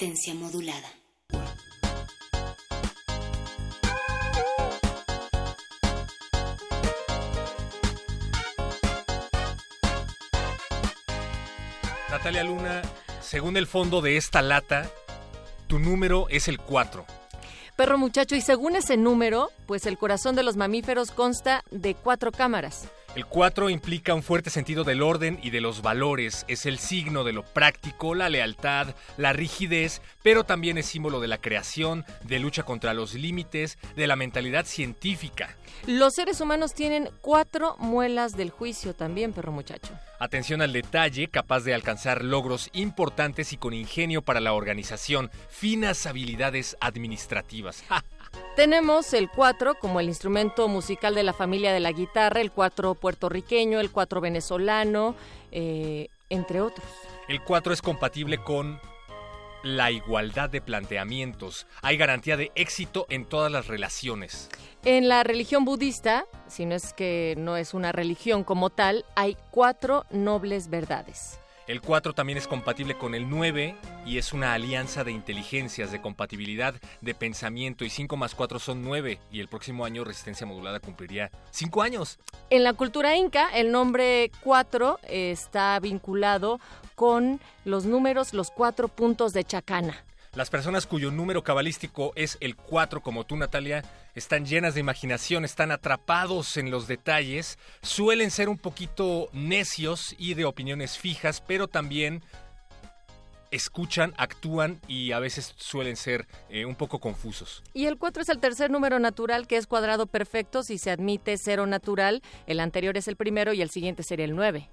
Resistencia modulada. Natalia Luna, según el fondo de esta lata, tu número es el 4. Perro muchacho, y según ese número, pues el corazón de los mamíferos consta de cuatro cámaras. El 4 implica un fuerte sentido del orden y de los valores, es el signo de lo práctico, la lealtad, la rigidez, pero también es símbolo de la creación, de lucha contra los límites, de la mentalidad científica. Los seres humanos tienen cuatro muelas del juicio también, perro muchacho. Atención al detalle, capaz de alcanzar logros importantes y con ingenio para la organización, finas habilidades administrativas. Tenemos el cuatro como el instrumento musical de la familia de la guitarra, el cuatro puertorriqueño, el cuatro venezolano, eh, entre otros. El 4 es compatible con la igualdad de planteamientos. Hay garantía de éxito en todas las relaciones. En la religión budista, si no es que no es una religión como tal, hay cuatro nobles verdades. El 4 también es compatible con el 9 y es una alianza de inteligencias, de compatibilidad, de pensamiento. Y 5 más 4 son 9 y el próximo año Resistencia Modulada cumpliría 5 años. En la cultura inca, el nombre 4 está vinculado con los números, los cuatro puntos de Chacana. Las personas cuyo número cabalístico es el 4, como tú, Natalia, están llenas de imaginación, están atrapados en los detalles, suelen ser un poquito necios y de opiniones fijas, pero también escuchan, actúan y a veces suelen ser eh, un poco confusos. Y el 4 es el tercer número natural que es cuadrado perfecto si se admite cero natural. El anterior es el primero y el siguiente sería el 9.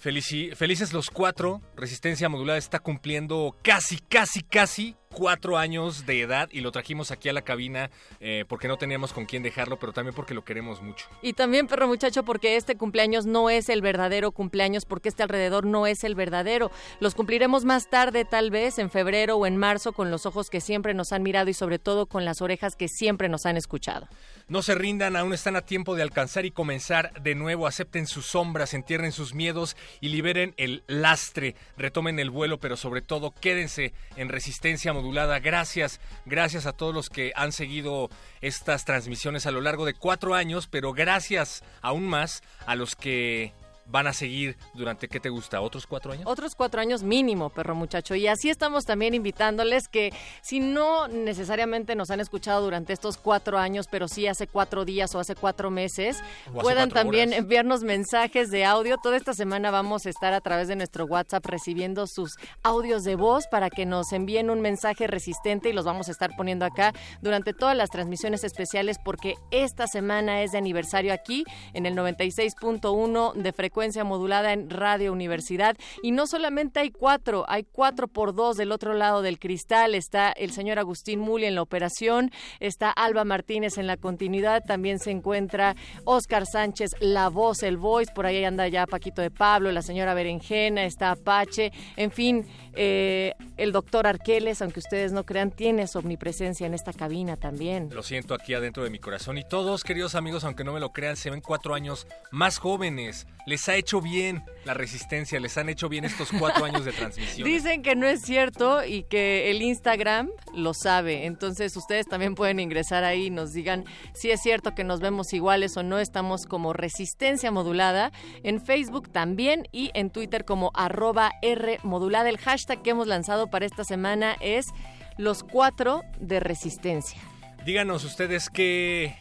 Felici- felices los cuatro, Resistencia Modulada está cumpliendo casi, casi, casi cuatro años de edad y lo trajimos aquí a la cabina eh, porque no teníamos con quién dejarlo, pero también porque lo queremos mucho. Y también, perro muchacho, porque este cumpleaños no es el verdadero cumpleaños, porque este alrededor no es el verdadero. Los cumpliremos más tarde, tal vez, en febrero o en marzo, con los ojos que siempre nos han mirado y sobre todo con las orejas que siempre nos han escuchado. No se rindan, aún están a tiempo de alcanzar y comenzar de nuevo. Acepten sus sombras, entierren sus miedos y liberen el lastre. Retomen el vuelo, pero sobre todo quédense en resistencia modulada. Gracias, gracias a todos los que han seguido estas transmisiones a lo largo de cuatro años, pero gracias aún más a los que van a seguir durante, ¿qué te gusta? ¿Otros cuatro años? Otros cuatro años mínimo, perro muchacho. Y así estamos también invitándoles que si no necesariamente nos han escuchado durante estos cuatro años, pero sí hace cuatro días o hace cuatro meses, hace puedan cuatro también horas. enviarnos mensajes de audio. Toda esta semana vamos a estar a través de nuestro WhatsApp recibiendo sus audios de voz para que nos envíen un mensaje resistente y los vamos a estar poniendo acá durante todas las transmisiones especiales porque esta semana es de aniversario aquí en el 96.1 de frecuencia modulada en Radio Universidad. Y no solamente hay cuatro, hay cuatro por dos del otro lado del cristal. Está el señor Agustín Muli en la operación, está Alba Martínez en la continuidad, también se encuentra Oscar Sánchez, la voz, el voice, por ahí anda ya Paquito de Pablo, la señora Berenjena, está Apache, en fin, eh, el doctor Arqueles, aunque ustedes no crean, tiene su omnipresencia en esta cabina también. Lo siento aquí adentro de mi corazón. Y todos, queridos amigos, aunque no me lo crean, se ven cuatro años más jóvenes. Les les ha hecho bien la resistencia, les han hecho bien estos cuatro años de transmisión. Dicen que no es cierto y que el Instagram lo sabe. Entonces ustedes también pueden ingresar ahí y nos digan si es cierto que nos vemos iguales o no. Estamos como resistencia modulada en Facebook también y en Twitter como arroba R modulada. El hashtag que hemos lanzado para esta semana es los cuatro de resistencia. Díganos ustedes qué,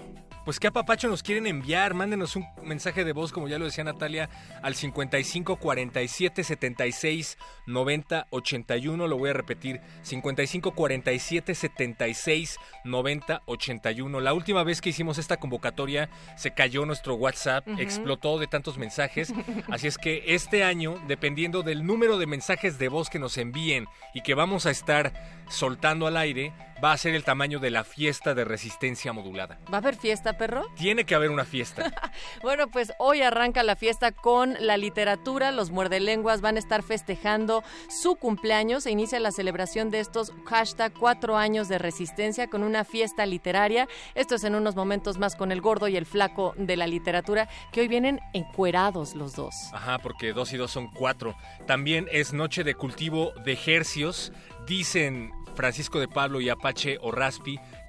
pues qué apapacho nos quieren enviar. Mándenos un mensaje de voz, como ya lo decía Natalia, al 55 47 76 90 81. Lo voy a repetir: 55 47 76 90 81. La última vez que hicimos esta convocatoria se cayó nuestro WhatsApp, explotó de tantos mensajes. Así es que este año, dependiendo del número de mensajes de voz que nos envíen y que vamos a estar soltando al aire, va a ser el tamaño de la fiesta de resistencia modulada. ¿Va a haber fiesta, perro? Tiene que haber una fiesta. Bueno, pues hoy arranca la fiesta con la literatura. Los muerdelenguas van a estar festejando su cumpleaños. Se inicia la celebración de estos hashtag cuatro años de resistencia con una fiesta literaria. Esto es en unos momentos más con el gordo y el flaco de la literatura, que hoy vienen encuerados los dos. Ajá, porque dos y dos son cuatro. También es noche de cultivo de ejercios. Dicen Francisco de Pablo y Apache o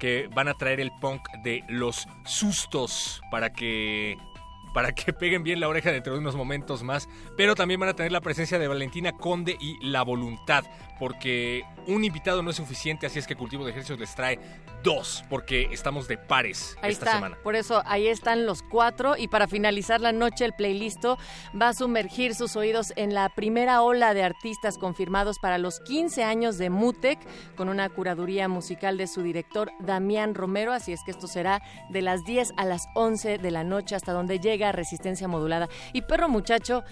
que van a traer el punk de los sustos para que para que peguen bien la oreja dentro de unos momentos más, pero también van a tener la presencia de Valentina Conde y La Voluntad, porque un invitado no es suficiente, así es que Cultivo de Ejercicios les trae dos, porque estamos de pares Ahí esta está, semana. por eso ahí están los cuatro y para finalizar la noche el playlist va a sumergir sus oídos en la primera ola de artistas confirmados para los 15 años de Mutec con una curaduría musical de su director Damián Romero, así es que esto será de las 10 a las 11 de la noche hasta donde llega Resistencia Modulada. Y perro muchacho,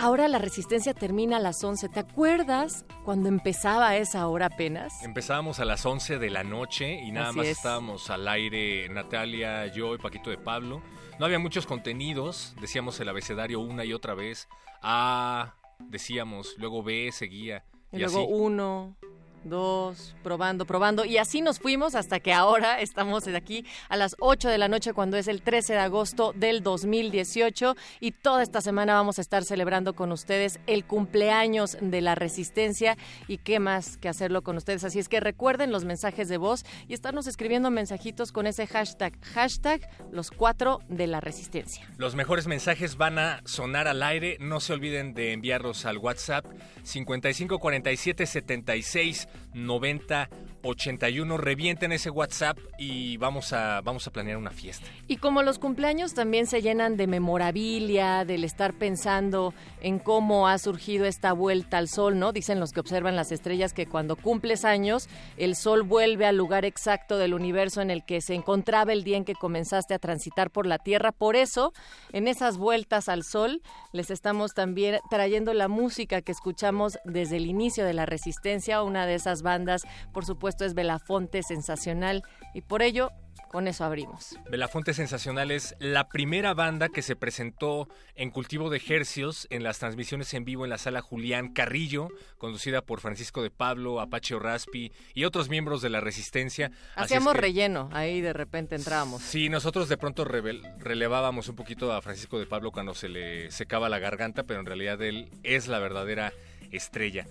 ahora la Resistencia termina a las 11, ¿te acuerdas cuando empezaba esa hora apenas? Empezábamos a las 11 de la noche y nada Así más es. estábamos al aire Natalia, yo y Paquito de Pablo. No había muchos contenidos, decíamos el abecedario una y otra vez. A, decíamos, luego B seguía. Y, Y, luego así. uno, dos, probando, probando. Y así nos fuimos hasta que ahora estamos aquí a las 8 de la noche cuando es el 13 de agosto del 2018. Y toda esta semana vamos a estar celebrando con ustedes el cumpleaños de la resistencia. Y qué más que hacerlo con ustedes. Así es que recuerden los mensajes de voz y estarnos escribiendo mensajitos con ese hashtag, hashtag los cuatro de la resistencia. Los mejores mensajes van a sonar al aire. No se olviden de enviarlos al WhatsApp 55 47 76 90 81. Revienten ese WhatsApp y vamos a, vamos a planear una fiesta. Y como los cumpleaños también se llenan de memorabilia, del estar pensando en cómo ha surgido esta vuelta al sol, ¿no? Dicen los que observan las estrellas que cuando cumples años, el sol vuelve al lugar exacto del universo en el que se encontraba el día en que comenzaste a transitar por la Tierra. Por eso, en esas vueltas al sol, les estamos también trayendo la música que escuchamos desde el inicio de la Resistencia. Una de esas bandas, por supuesto, es Belafonte Sensacional. Y por ello, con eso abrimos. Belafonte Sensacional es la primera banda que se presentó en Cultivo de Hercios en las transmisiones en vivo en la sala Julián Carrillo, conducida por Francisco de Pablo, Apache Raspi y otros miembros de la Resistencia. Es Hacíamos que- relleno, ahí de repente entrábamos. Sí, nosotros de pronto revel- relevábamos un poquito a Francisco de Pablo cuando se le secaba la garganta, pero en realidad él es la verdadera estrella.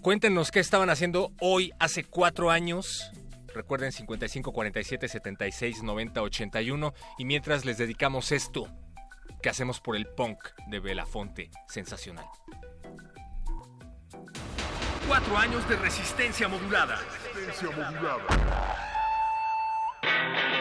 Cuéntenos qué estaban haciendo hoy, hace cuatro años. Recuerden 55 47 76 90 81. Y mientras les dedicamos esto que hacemos por el punk de Belafonte, sensacional. Cuatro años de resistencia modulada. Queme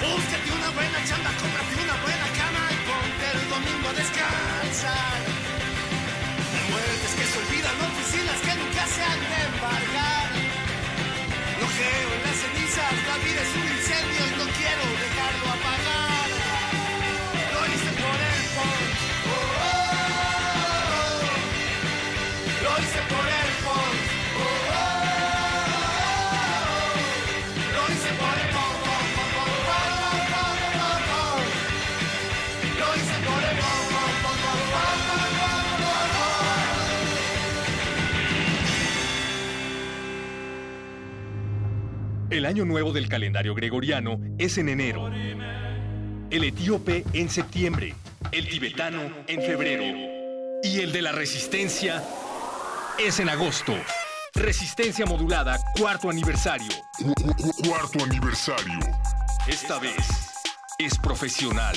búsquete una buena chamba El año nuevo del calendario gregoriano es en enero. El etíope en septiembre. El tibetano en febrero. Y el de la resistencia es en agosto. Resistencia modulada, cuarto aniversario. Cuarto aniversario. Esta vez es profesional.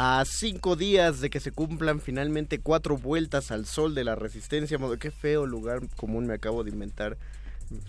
A cinco días de que se cumplan finalmente cuatro vueltas al sol de la resistencia. modo- Qué feo lugar común me acabo de inventar,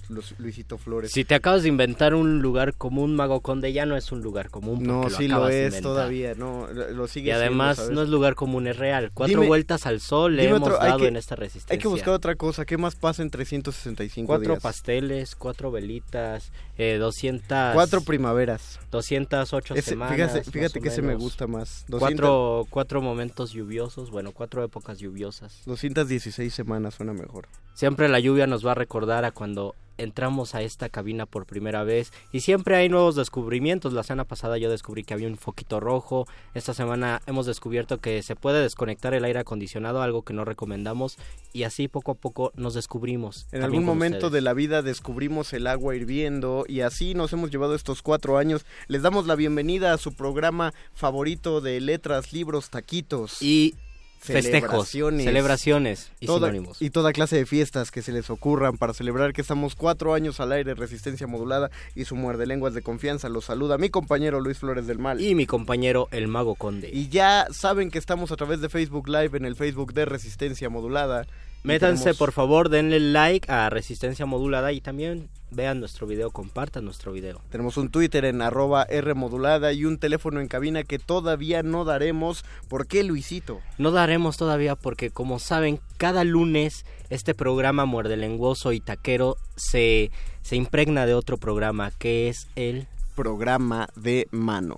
Los- Luisito Flores. Si te acabas de inventar un lugar común, Mago Conde, ya no es un lugar común. no, sí lo es todavía, no, lo sigue Y además no es lugar común, es real. Cuatro Dime- vueltas al sol le hemos otro- dado que- en esta resistencia. Hay que buscar otra cosa. ¿Qué más pasa en 365 Cuatro días? pasteles, cuatro velitas, eh, 200... Cuatro primaveras. 208 Ese- semanas. fíjate fíjate que ese me gusta más. 200 Cuatro, cuatro momentos lluviosos, bueno, cuatro épocas lluviosas. 216 semanas suena mejor. Siempre la lluvia nos va a recordar a cuando entramos a esta cabina por primera vez y siempre hay nuevos descubrimientos. La semana pasada yo descubrí que había un foquito rojo. Esta semana hemos descubierto que se puede desconectar el aire acondicionado, algo que no recomendamos y así poco a poco nos descubrimos. En algún momento ustedes. de la vida descubrimos el agua hirviendo y así nos hemos llevado estos cuatro años. Les damos la bienvenida a su programa favorito de letras, libros, taquitos. y festejos, celebraciones. celebraciones y Toda- sinónimos. y toda clase de fiestas que se les ocurran para celebrar que estamos cuatro años al aire, resistencia modulada y su muerde lenguas de confianza. Los saluda mi compañero Luis Flores del Mal. Y mi compañero el Mago Conde. Y ya saben que estamos a través de Facebook Live en el Facebook de Resistencia Modulada. Métanse tenemos- por favor, denle like a Resistencia Modulada y también vean nuestro video, compartan nuestro video. Tenemos un Twitter en arroba R modulada y un teléfono en cabina que todavía no daremos. ¿Por qué, Luisito? No daremos todavía porque como saben, cada lunes este programa muerdelenguoso y taquero se, se impregna de otro programa que es el Programa de mano.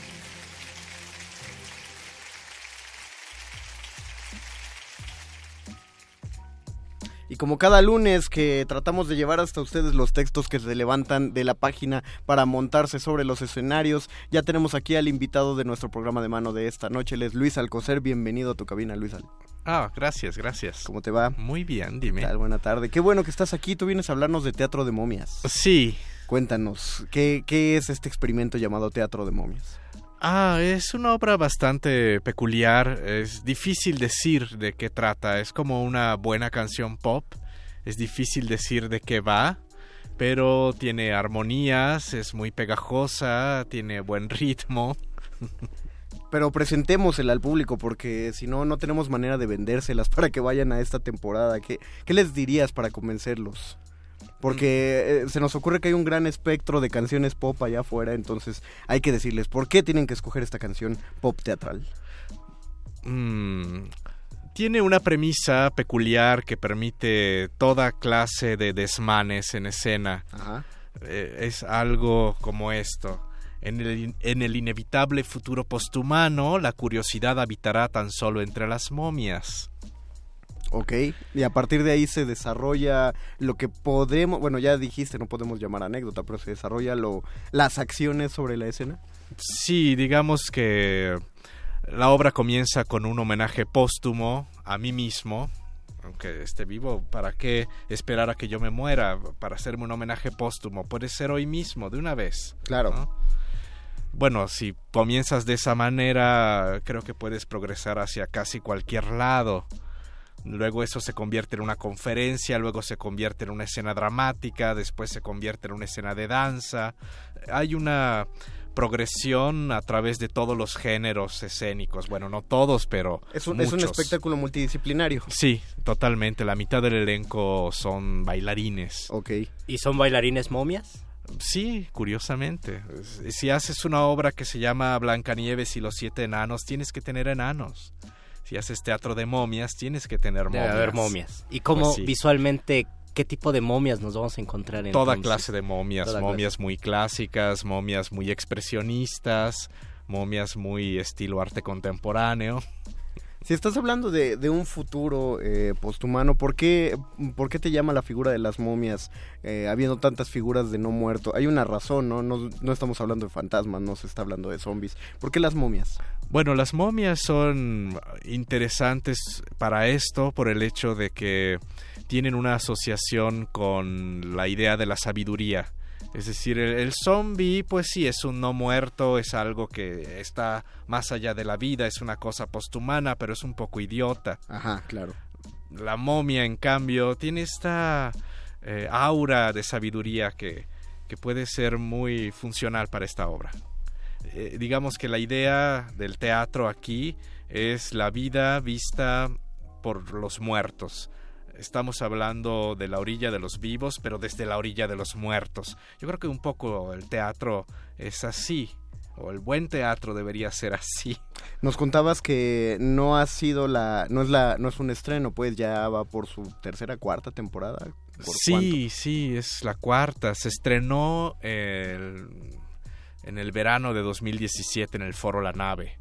Y como cada lunes que tratamos de llevar hasta ustedes los textos que se levantan de la página para montarse sobre los escenarios, ya tenemos aquí al invitado de nuestro programa de mano de esta noche, él es Luis Alcocer. Bienvenido a tu cabina, Luis. Al. Ah, gracias, gracias. ¿Cómo te va? Muy bien, dime. Tal, buena tarde. Qué bueno que estás aquí. Tú vienes a hablarnos de teatro de momias. Sí. Cuéntanos, ¿qué, qué es este experimento llamado teatro de momias? Ah, es una obra bastante peculiar. Es difícil decir de qué trata. Es como una buena canción pop. Es difícil decir de qué va. Pero tiene armonías, es muy pegajosa, tiene buen ritmo. Pero presentémosela al público porque si no, no tenemos manera de vendérselas para que vayan a esta temporada. ¿Qué, qué les dirías para convencerlos? Porque eh, se nos ocurre que hay un gran espectro de canciones pop allá afuera, entonces hay que decirles por qué tienen que escoger esta canción pop teatral. Mm, tiene una premisa peculiar que permite toda clase de desmanes en escena. Ajá. Eh, es algo como esto. En el, en el inevitable futuro posthumano, la curiosidad habitará tan solo entre las momias. Ok, y a partir de ahí se desarrolla lo que podemos, bueno ya dijiste, no podemos llamar anécdota, pero se desarrolla lo, las acciones sobre la escena. Sí, digamos que la obra comienza con un homenaje póstumo a mí mismo. Aunque esté vivo, ¿para qué esperar a que yo me muera para hacerme un homenaje póstumo? Puede ser hoy mismo, de una vez. Claro. ¿no? Bueno, si comienzas de esa manera, creo que puedes progresar hacia casi cualquier lado. Luego eso se convierte en una conferencia, luego se convierte en una escena dramática, después se convierte en una escena de danza. Hay una progresión a través de todos los géneros escénicos. Bueno, no todos, pero Es un, es un espectáculo multidisciplinario. Sí, totalmente. La mitad del elenco son bailarines. Ok. ¿Y son bailarines momias? Sí, curiosamente. Si haces una obra que se llama Blancanieves y los siete enanos, tienes que tener enanos. Si haces teatro de momias, tienes que tener Debe momias. haber momias. ¿Y cómo Pues sí. visualmente qué tipo de momias nos vamos a encontrar en Toda clase de momias, Toda momias muy clásicas, momias muy expresionistas, momias muy estilo arte contemporáneo. Si estás hablando de, de un futuro eh, posthumano, ¿por qué, ¿por qué te llama la figura de las momias eh, habiendo tantas figuras de no muerto? Hay una razón, ¿no? ¿no? No estamos hablando de fantasmas, no se está hablando de zombies. ¿Por qué las momias? Bueno, las momias son interesantes para esto por el hecho de que tienen una asociación con la idea de la sabiduría. Es decir, el, el zombie, pues sí, es un no muerto, es algo que está más allá de la vida, es una cosa posthumana, pero es un poco idiota. Ajá, claro. La momia, en cambio, tiene esta eh, aura de sabiduría que, que puede ser muy funcional para esta obra. Eh, digamos que la idea del teatro aquí es la vida vista por los muertos. Estamos hablando de la orilla de los vivos, pero desde la orilla de los muertos. Yo creo que un poco el teatro es así, o el buen teatro debería ser así. Nos contabas que no ha sido la, no es la, no es un estreno, pues ya va por su tercera, cuarta temporada. ¿Por Sí, sí, es la cuarta. Se estrenó el- en el verano de 2017 en el Foro La Nave.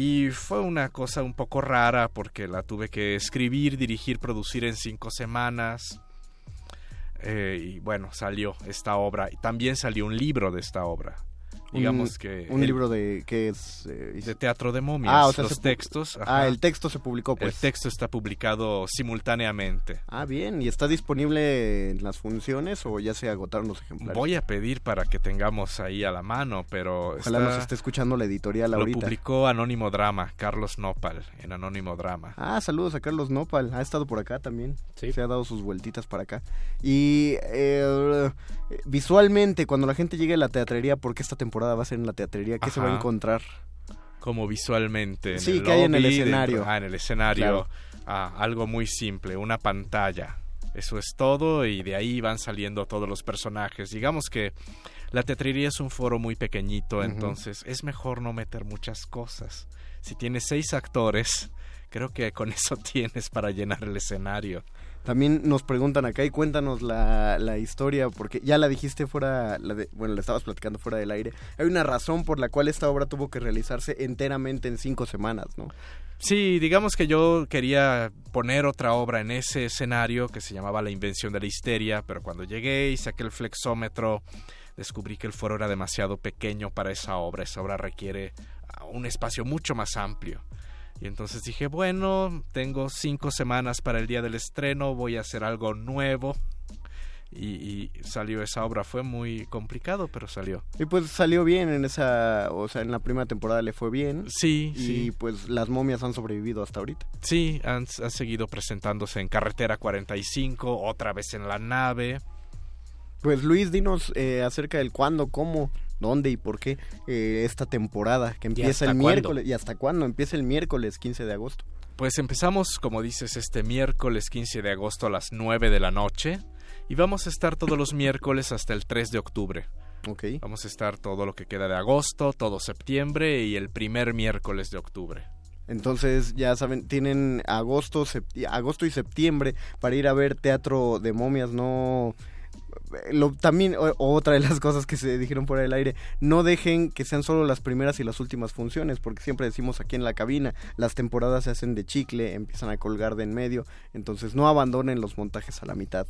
Y fue una cosa un poco rara porque la tuve que escribir, dirigir, producir en cinco semanas. Eh, y bueno, salió esta obra. También salió un libro de esta obra. Digamos un, que... un el- libro de que es eh, de teatro de momias. Ah, o sea, los se textos. Ah, el texto se publicó, pues. El texto está publicado simultáneamente. Ah, bien. ¿Y está disponible en las funciones o ya se agotaron los ejemplares? Voy a pedir para que tengamos ahí a la mano, pero Ojalá está- nos esté escuchando la editorial lo ahorita. publicó Anónimo Drama, Carlos Nopal, en Anónimo Drama. Ah, saludos a Carlos Nopal. Ha estado por acá también. Se ha dado sus vueltitas para acá. Y eh, visualmente, cuando la gente llegue a la teatrería, porque esta temporada va a ser en la teatrería, ¿qué se va a encontrar? Como visualmente. En Sí, el que hay en el escenario. dentro- ah, en el escenario. Claro. ah, algo muy simple, una pantalla. Eso es todo y de ahí van saliendo todos los personajes. Digamos que la teatrería es un foro muy pequeñito, entonces es mejor no meter muchas cosas. Si tienes seis actores, creo que con eso tienes para llenar el escenario. También nos preguntan acá y cuéntanos la, historia, porque ya la dijiste fuera, la de- bueno, la estabas platicando fuera del aire. Hay una razón por la cual esta obra tuvo que realizarse enteramente en cinco semanas, ¿no? Sí, digamos que yo quería poner otra obra en ese escenario que se llamaba La invención de la histeria, pero cuando llegué y saqué el flexómetro, descubrí que el foro era demasiado pequeño para esa obra. Esa obra requiere un espacio mucho más amplio. Y entonces dije, bueno, tengo cinco semanas para el día del estreno, voy a hacer algo nuevo. Y, y salió esa obra. Fue muy complicado, pero salió. Y pues salió bien en esa, o sea, en la primera temporada le fue bien. Sí, y sí. pues las momias han sobrevivido hasta ahorita. Sí, han, han seguido presentándose en Carretera 45, otra vez en la nave. Pues Luis, dinos eh, acerca del cuándo, cómo, dónde y por qué eh, esta temporada que empieza el cuándo? miércoles. ¿Y hasta cuándo? Empieza el miércoles 15 de agosto. Pues empezamos, como dices, este miércoles 15 de agosto a las 9 de la noche y vamos a estar todos los miércoles hasta el 3 de octubre. Ok. Vamos a estar todo lo que queda de agosto, todo septiembre y el primer miércoles de octubre. Entonces, ya saben, tienen agosto, agosto y septiembre para ir a ver teatro de momias, no... Lo, también otra de las cosas que se dijeron por el aire, no dejen que sean solo las primeras y las últimas funciones, porque siempre decimos aquí en la cabina, las temporadas se hacen de chicle, empiezan a colgar de en medio, entonces no abandonen los montajes a la mitad.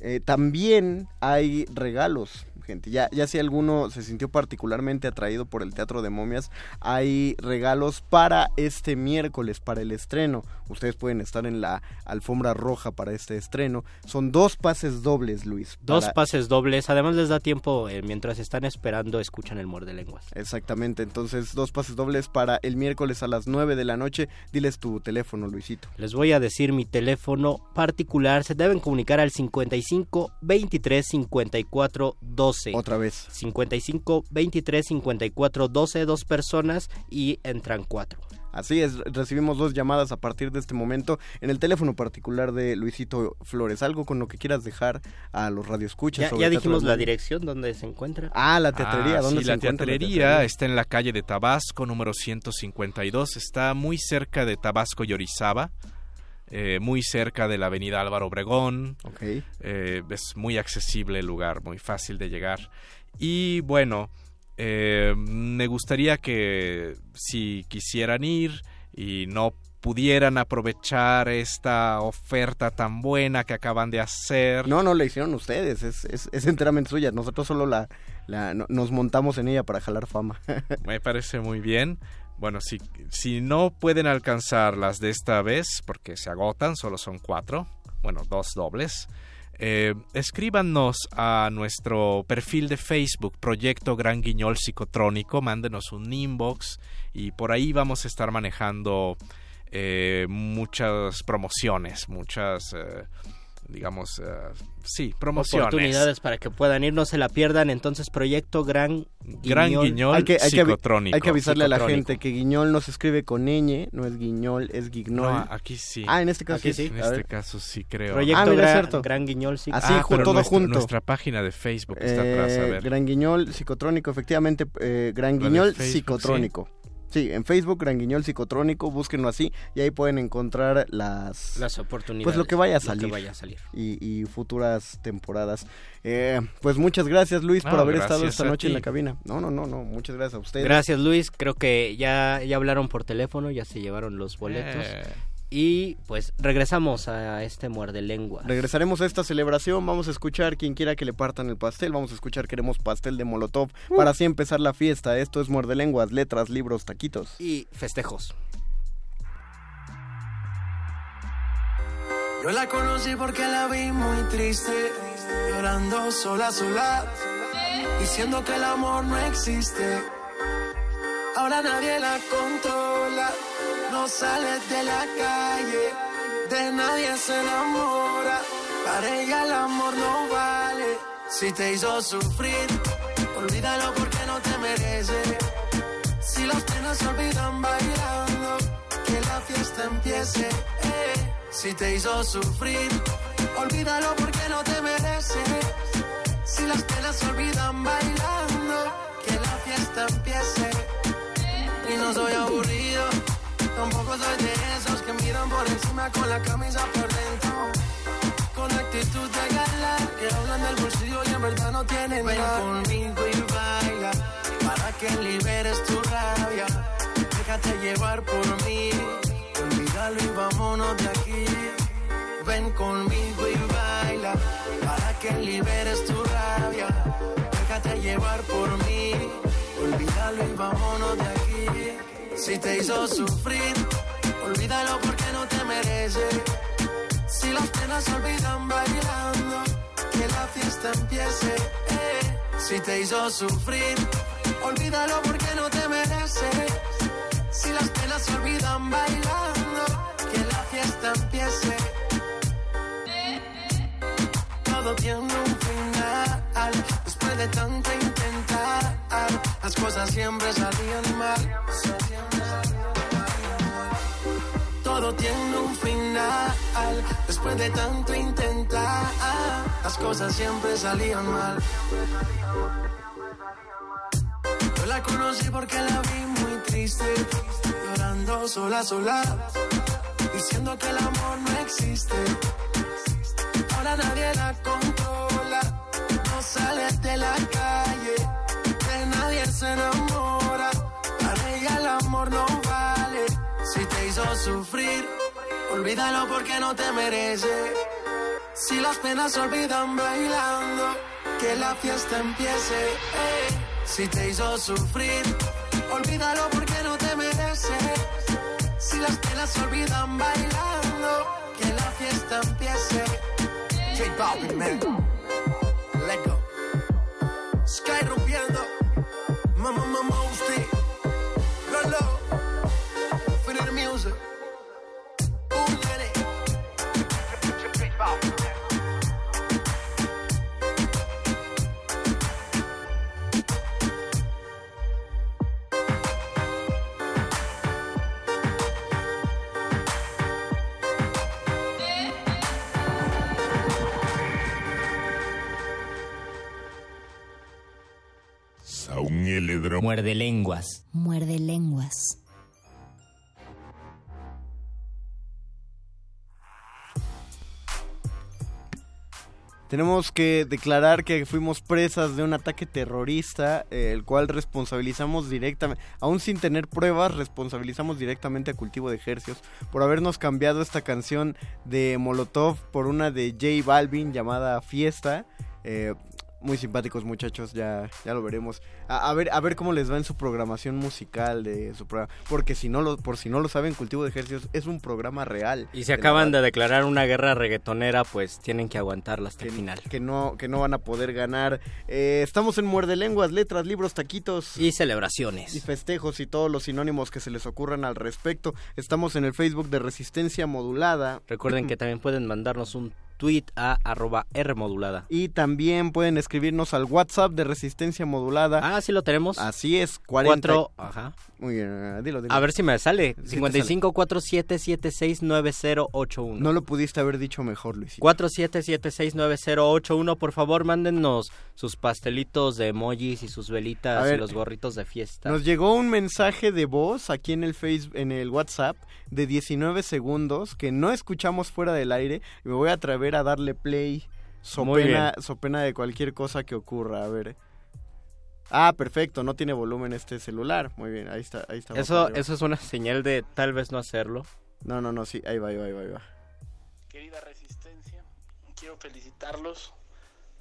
Eh, también hay regalos, gente. Ya, ya si alguno se sintió particularmente atraído por el Teatro de Momias, hay regalos para este miércoles, para el estreno. Ustedes pueden estar en la alfombra roja para este estreno. Son dos pases dobles, Luis. Dos para- pases dobles, además les da tiempo, eh, mientras están esperando, escuchan el muerde lenguas. Exactamente, entonces dos pases dobles para el miércoles a las 9 de la noche. Diles tu teléfono, Luisito. Les voy a decir mi teléfono particular. Se deben comunicar al 55 23 54 12. Otra vez. 55 23 54 12, dos personas y entran cuatro. Así es, recibimos dos llamadas a partir de este momento en el teléfono particular de Luisito Flores. ¿Algo con lo que quieras dejar a los radioescuchas? Ya, sobre ya dijimos la dirección donde se encuentra. Ah, la teatrería. Ah, ¿Dónde sí, se la encuentra teatrería está en la calle de Tabasco, número 152. Está muy cerca de Tabasco y Orizaba. Eh, muy cerca de la avenida Álvaro Obregón. Ok. Eh, es muy accesible el lugar, muy fácil de llegar. Y bueno, eh, me gustaría que si quisieran ir y no pudieran aprovechar esta oferta tan buena que acaban de hacer. No, no la hicieron ustedes, es, es, es enteramente suya. Nosotros solo la, la no- nos montamos en ella para jalar fama. Me parece muy bien. Bueno, si, si no pueden alcanzar las de esta vez, porque se agotan, solo son cuatro, bueno, dos dobles, eh, escríbanos a nuestro perfil de Facebook, Proyecto Gran Guiñol Psicotrónico, mándenos un inbox y por ahí vamos a estar manejando eh, muchas promociones, muchas, eh, digamos, eh, sí, promociones. Oportunidades para que puedan ir, no se la pierdan. Entonces, proyecto Gran Gran Guiñol. Guiñol hay, que, hay, que, Psicotrónico. hay que avisarle a la gente que Guiñol no se escribe con ñ, no es Guiñol, es Guignol. No, aquí sí. Ah, en este caso Aquí sí. sí. En A este ver. caso sí creo. Proyecto Ah, mira, es Gran, cierto. Gran Guiñol. sí. Así, Ah, todo nuestra, junto. Nuestra página de Facebook está atrás, a Eh, ver. Gran Guiñol Psicotrónico, efectivamente, eh, Gran Guiñol Facebook, Psicotrónico. Sí. En Facebook, Gran Guiñol Psicotrónico, búsquenlo así y ahí pueden encontrar las... Las oportunidades. Pues lo que vaya a lo salir. que vaya a salir. Y, y futuras temporadas. Eh, pues muchas gracias Luis por haber estado esta noche en la cabina. No, no, no, no, muchas gracias a ustedes. Gracias, Luis. Creo que ya, ya hablaron por teléfono, ya se llevaron los boletos. Eh, Y pues regresamos a este muerde lengua. Regresaremos a esta celebración, vamos a escuchar quien quiera que le partan el pastel, vamos a escuchar queremos pastel de Molotov para así empezar la fiesta. Esto es Muerde Lenguas, letras, libros, taquitos. Y festejos. Yo la conocí porque la vi muy triste, llorando sola, sola, diciendo que el amor no existe. Ahora nadie la controla, no sale de la calle, de nadie se enamora. Para ella el amor no vale. Si te hizo sufrir, olvídalo porque no te merece. Si las penas se olvidan bailando, que la fiesta empiece. eh. Si te hizo sufrir, olvídalo porque no te merece. Si las penas se olvidan bailando, que la fiesta empiece. Y no soy aburrido, tampoco soy de esos que miran por encima con la camisa por dentro. Con actitud de gala, que hablan del bolsillo y en verdad no tienen Ven nada. conmigo y baila, para que liberes tu rabia. Déjate llevar por mí, olvídalo y vámonos de aquí. Ven conmigo y baila, para que liberes tu rabia. Déjate llevar por mí, olvídalo y vámonos de aquí. Si te hizo sufrir, olvídalo porque no te merece. Si las penas olvidan bailando, que la fiesta empiece. eh. Si te hizo sufrir, olvídalo porque no te merece. Si las penas olvidan bailando, que la fiesta empiece. Todo tiene un final, después de intentar, las cosas siempre salían mal. Todo tiene un final, después de tanto intentar, las cosas siempre salían mal. Yo la conocí porque la vi muy triste, llorando sola, sola, diciendo que el amor no existe. Ahora nadie la controla, no sale de la calle, se enamora. Para ella el amor no vale. Si te hizo sufrir, olvídalo porque no te merece. Si las penas se olvidan bailando, que la fiesta empiece. Si te hizo sufrir, olvídalo porque no te merece. Si las penas se olvidan bailando, que la fiesta empiece. J Balvin, man. Let go. Sky rompiendo. my, my, my, my, my, my, my, the music. Muerde lenguas. Muerde lenguas. Tenemos que declarar que fuimos presas de un ataque terrorista, eh, el cual responsabilizamos directamente, aún sin tener pruebas, responsabilizamos directamente a Cultivo de Ejercios por habernos cambiado esta canción de Molotov por una de J Balvin llamada Fiesta. Eh, muy simpáticos muchachos, ya, ya lo veremos. A, a ver, a ver cómo les va en su programación musical de su programa. Porque si no lo, por si no lo saben, Cultivo de Ejercicios es un programa real. Y la acaban de declarar una guerra reggaetonera, pues tienen que aguantarla hasta el final. que no, que no van a poder ganar. Eh, estamos en Muerde Lenguas, letras, libros, taquitos. Y celebraciones. Y festejos y todos los sinónimos que se les ocurran al respecto. Estamos en el Facebook de Resistencia Modulada. Recuerden que también pueden mandarnos un tweet a arroba Rmodulada. Y también pueden escribirnos al WhatsApp de Resistencia Modulada. Ah, sí lo tenemos. Así es, 40. Cuatro, ajá. Muy bien, eh, dilo, dilo. A ver si me sale. Sí te 55 47769081. No lo pudiste haber dicho mejor, Luis. 47769081, por favor, mándennos sus pastelitos de emojis y sus velitas ver, y los gorritos de fiesta. Nos llegó un mensaje de voz aquí en el Facebook, en el WhatsApp de 19 segundos que no escuchamos fuera del aire y me voy a atrever a darle play so pena, bien. so pena de cualquier cosa que ocurra, a ver. Ah, perfecto, no tiene volumen este celular. Muy bien, ahí está, ahí está. Eso, eso es una señal de tal vez no hacerlo. No, no, no, sí, ahí va, ahí va, ahí va, ahí va. Querida Resistencia, quiero felicitarlos.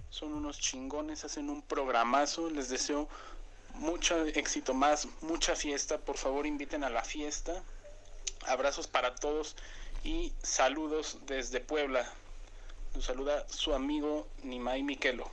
Son unos chingones, hacen un programazo. Les deseo mucho éxito más, mucha fiesta. Por favor, inviten a la fiesta. Abrazos para todos y saludos desde Puebla. Saluda su amigo Nimai Miquelo.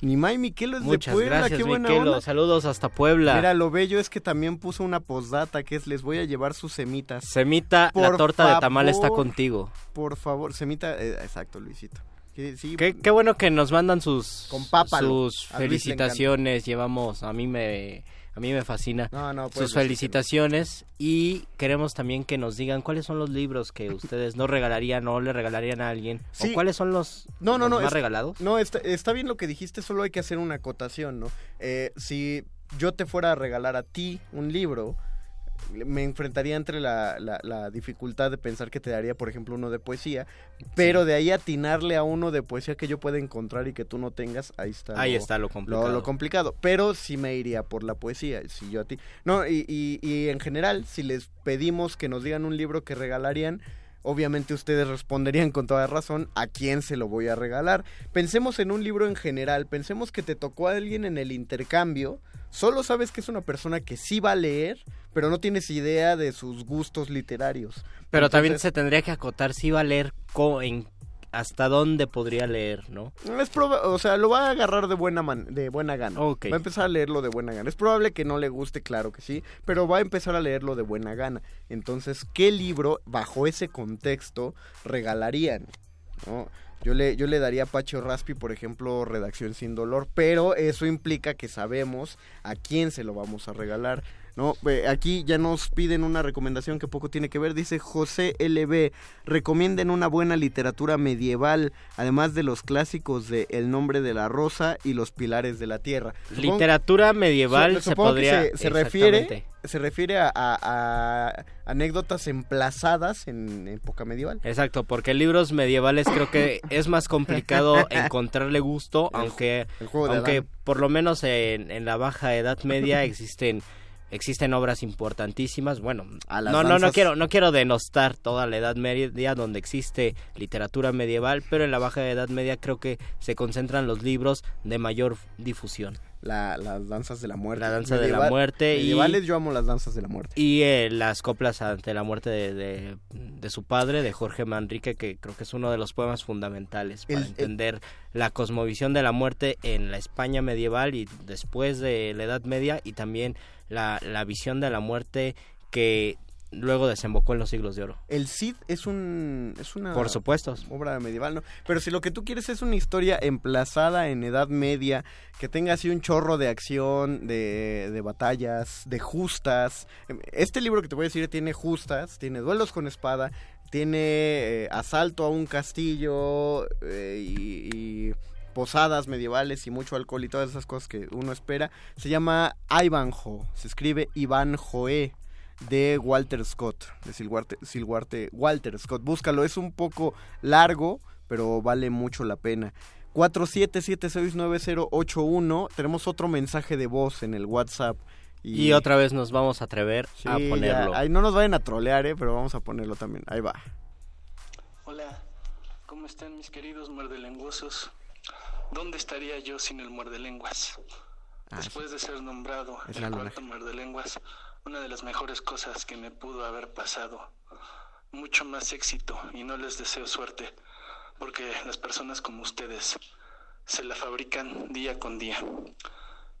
Nimai Miquelo es Muchas de Puebla, gracias, qué buena Miquelo. onda. Saludos hasta Puebla. Mira, lo bello es que también puso una postdata que es les voy a llevar sus semitas. Semita, la torta de tamal está contigo. Por favor, semita, eh, exacto, Luisito. Que sí, Qué, qué bueno que nos mandan sus, Con sus felicitaciones. Llevamos, a mí me, a mí me fascina No, no, puedes sus felicitaciones y queremos también que nos digan cuáles son los libros que ustedes no regalarían o le regalarían a alguien Sí. o cuáles son los, No, no, los no. más es- regalados. No, está, está bien lo que dijiste, solo hay que hacer una acotación, ¿no? Eh, si yo te fuera a regalar a ti un libro, me enfrentaría entre la, la- la dificultad de pensar que te daría, por ejemplo, uno de poesía, pero de ahí atinarle a uno de poesía que yo pueda encontrar y que tú no tengas, ahí está. Ahí está lo complicado. Lo, complicado. Pero sí me iría por la poesía, si yo a ti. No, y, y- y en general, si les pedimos que nos digan un libro que regalarían, obviamente ustedes responderían con toda razón a quién se lo voy a regalar. Pensemos en un libro en general, pensemos que te tocó a alguien en el intercambio, solo sabes que es una persona que sí va a leer, pero no tienes idea de sus gustos literarios. Pero también se tendría que acotar si va a leer co- en hasta dónde podría leer, ¿no? Es proba- o sea, lo va a agarrar de buena man- de buena gana. Va a empezar a leerlo de buena gana. Es probable que no le guste, claro que sí, pero va a empezar a leerlo de buena gana. Entonces, ¿qué libro bajo ese contexto regalarían? ¿No? Yo le, yo le daría a Pacho Raspi, por ejemplo, Redacción sin Dolor, pero eso implica que sabemos a quién se lo vamos a regalar. ¿No? Eh, Aquí ya nos piden una recomendación que poco tiene que ver. Dice José LB, recomienden una buena literatura medieval, además de los clásicos de El nombre de la rosa y Los pilares de la tierra. Supongo- Literatura medieval se supongo que podría se, se refiere se refiere a, a- a anécdotas emplazadas en época medieval. Exacto, porque libros medievales creo que es más complicado encontrarle gusto, El aunque, el aunque Adán. por lo menos en, en la baja edad media existen existen obras importantísimas. Bueno, A las no, no, no quiero, no quiero denostar toda la Edad Media donde existe literatura medieval, pero en la Baja Edad Media creo que se concentran los libros de mayor difusión. La- las danzas de la muerte. La danza de la muerte y- Medievales, yo amo las danzas de la muerte. Y eh, las coplas ante la muerte de, de- de su padre, de Jorge Manrique, que creo que es uno de los poemas fundamentales para El- el- entender la cosmovisión de la muerte en la España medieval y después de la Edad Media y también la, la visión de la muerte que luego desembocó en los siglos de oro. El Cid es un es una Por supuesto. obra medieval, ¿no? Pero si lo que tú quieres es una historia emplazada en Edad Media, que tenga así un chorro de acción, de, de batallas, de justas. Este libro que te voy a decir tiene justas, tiene duelos con espada, tiene eh, asalto a un castillo eh, y, y posadas medievales y mucho alcohol y todas esas cosas que uno espera. Se llama Ivanhoe, se escribe Ivanhoe de Walter Scott, de Silwarte, Silwarte- Walter Scott. Búscalo, es un poco largo, pero vale mucho la pena. 47769081, tenemos otro mensaje de voz en el WhatsApp. Y, otra vez nos vamos a atrever a Sí, ponerlo. ya, ahí no nos vayan a trolear, eh, pero vamos a ponerlo también. Ahí va. Hola, ¿cómo están mis queridos muerdelenguosos? ¿Dónde estaría yo sin el muerdelenguas? Después de ser nombrado es el cuarto muerdelenguas, una de las mejores cosas que me pudo haber pasado. Mucho más éxito y no les deseo suerte, porque las personas como ustedes se la fabrican día con día.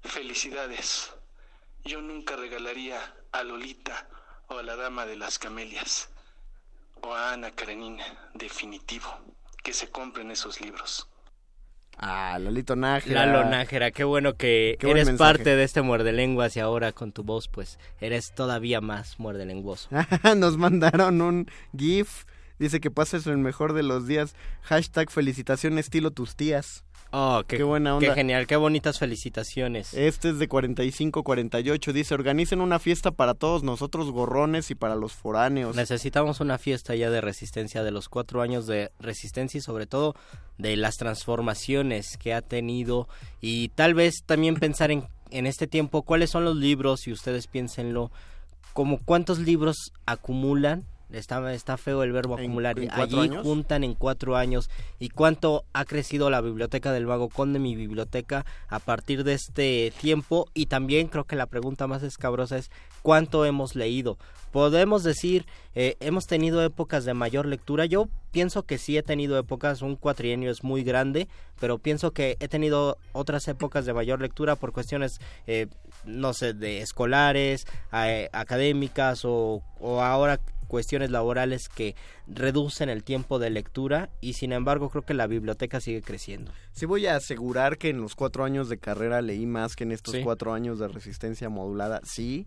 Felicidades. Yo nunca regalaría a Lolita o a la Dama de las Camelias o a Ana Karenina, definitivo, que se compren esos libros. Ah, Lolito Nájera. Lalo Nájera, qué bueno que Qué eres parte de este muerde lenguas y ahora con tu voz pues eres todavía más muerde lenguoso. Nos mandaron un GIF. Dice que pases el mejor de los días. Hashtag felicitación estilo tus tías. Oh, qué, Qué buena onda. Qué genial, qué bonitas felicitaciones. Este es de 4548. Dice, organicen una fiesta para todos nosotros gorrones y para los foráneos. Necesitamos una fiesta ya de resistencia, de los cuatro años de resistencia y sobre todo de las transformaciones que ha tenido y tal vez también pensar en, en este tiempo cuáles son los libros, y ustedes piénsenlo, como cuántos libros acumulan. Está, está feo el verbo acumular. en Allí años? juntan en cuatro años. ¿Y cuánto ha crecido la biblioteca del Vago Conde, mi biblioteca, a partir de este tiempo? Y también creo que la pregunta más escabrosa es ¿cuánto hemos leído? Podemos decir, eh, hemos tenido épocas de mayor lectura. Yo pienso que sí he tenido épocas, un cuatrienio es muy grande, pero pienso que he tenido otras épocas de mayor lectura por cuestiones, eh, no sé, de escolares, eh, académicas o, o ahora cuestiones laborales que reducen el tiempo de lectura y sin embargo creo que la biblioteca sigue creciendo. Sí voy a asegurar que en los cuatro años de carrera leí más que en estos Sí. cuatro años de resistencia modulada, sí,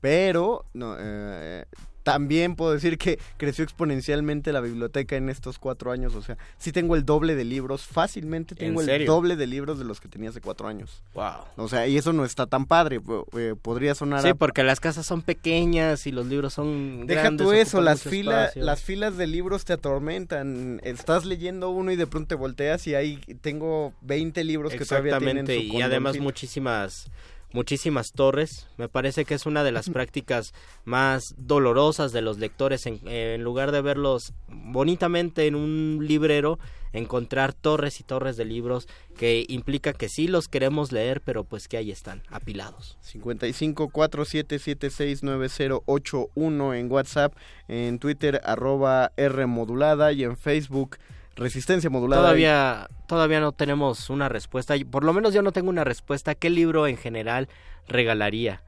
pero no, eh, también puedo decir que creció exponencialmente la biblioteca en estos cuatro años, o sea, sí tengo el doble de libros, fácilmente ¿En tengo el doble de libros de los que tenía hace cuatro años. Wow. O sea, y eso no está tan padre, eh, podría sonar Sí, a- porque las casas son pequeñas y los libros son Deja grandes, tú eso, las filas, las filas de libros te atormentan. Estás leyendo uno y de pronto te volteas y ahí tengo 20 libros que todavía tienen Exactamente, y además muchísimas muchísimas torres. Me parece que es una de las prácticas más dolorosas de los lectores en, en lugar de verlos bonitamente en un librero, encontrar torres y torres de libros que implica que sí los queremos leer, pero pues que ahí están, apilados. 55 4776 9081 en WhatsApp, en Twitter arroba R modulada y en Facebook Resistencia modulada. Todavía, todavía no tenemos una respuesta. Por lo menos yo no tengo una respuesta. ¿Qué libro en general regalaría?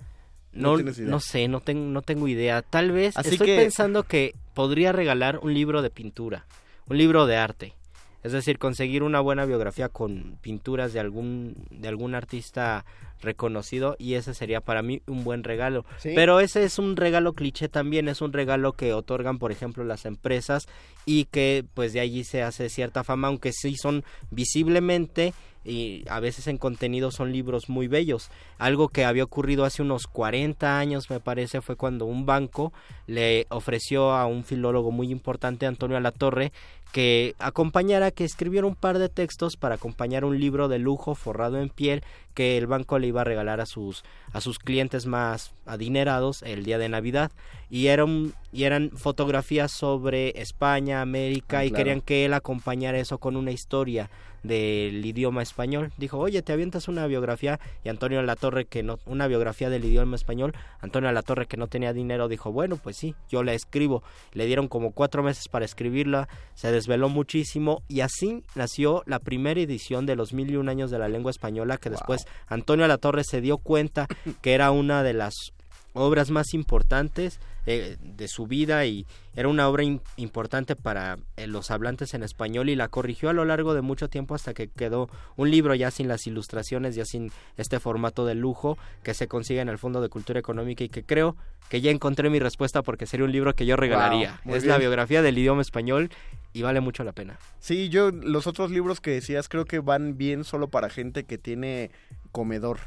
No No, sé, no, tengo no tengo idea. Tal vez Así estoy que- pensando que podría regalar un libro de pintura, un libro de arte. Es decir, conseguir una buena biografía con pinturas de algún, de algún artista reconocido y ese sería para mí un buen regalo. Sí. Pero ese es un regalo cliché también, es un regalo que otorgan, por ejemplo, las empresas y que pues de allí se hace cierta fama, aunque sí son visiblemente y a veces en contenido son libros muy bellos. Algo que había ocurrido hace unos 40 años, me parece, fue cuando un banco le ofreció a un filólogo muy importante, Antonio Alatorre, que acompañara, que escribiera un par de textos para acompañar un libro de lujo forrado en piel que el banco le iba a regalar a sus a sus clientes más adinerados el día de Navidad y eran y eran fotografías sobre España, América Ah, y claro. querían que él acompañara eso con una historia del idioma español. Dijo, oye, te avientas una biografía y Antonio Latorre que no, una biografía del idioma español. Antonio Latorre que no tenía dinero dijo, bueno, pues sí, yo la escribo. Le dieron como cuatro meses para escribirla, se desveló muchísimo y así nació la primera edición de los mil y un años de la lengua española que después Antonio Latorre se dio cuenta que era una de las obras más importantes eh, de su vida y era una obra im- importante para eh, los hablantes en español y la corrigió a lo largo de mucho tiempo hasta que quedó un libro ya sin las ilustraciones, ya sin este formato de lujo que se consigue en el Fondo de Cultura Económica y que creo que ya encontré mi respuesta porque sería un libro que yo regalaría. Wow, es la biografía del idioma español y vale mucho la pena. Sí, yo los otros libros que decías creo que van bien solo para gente que tiene comedor.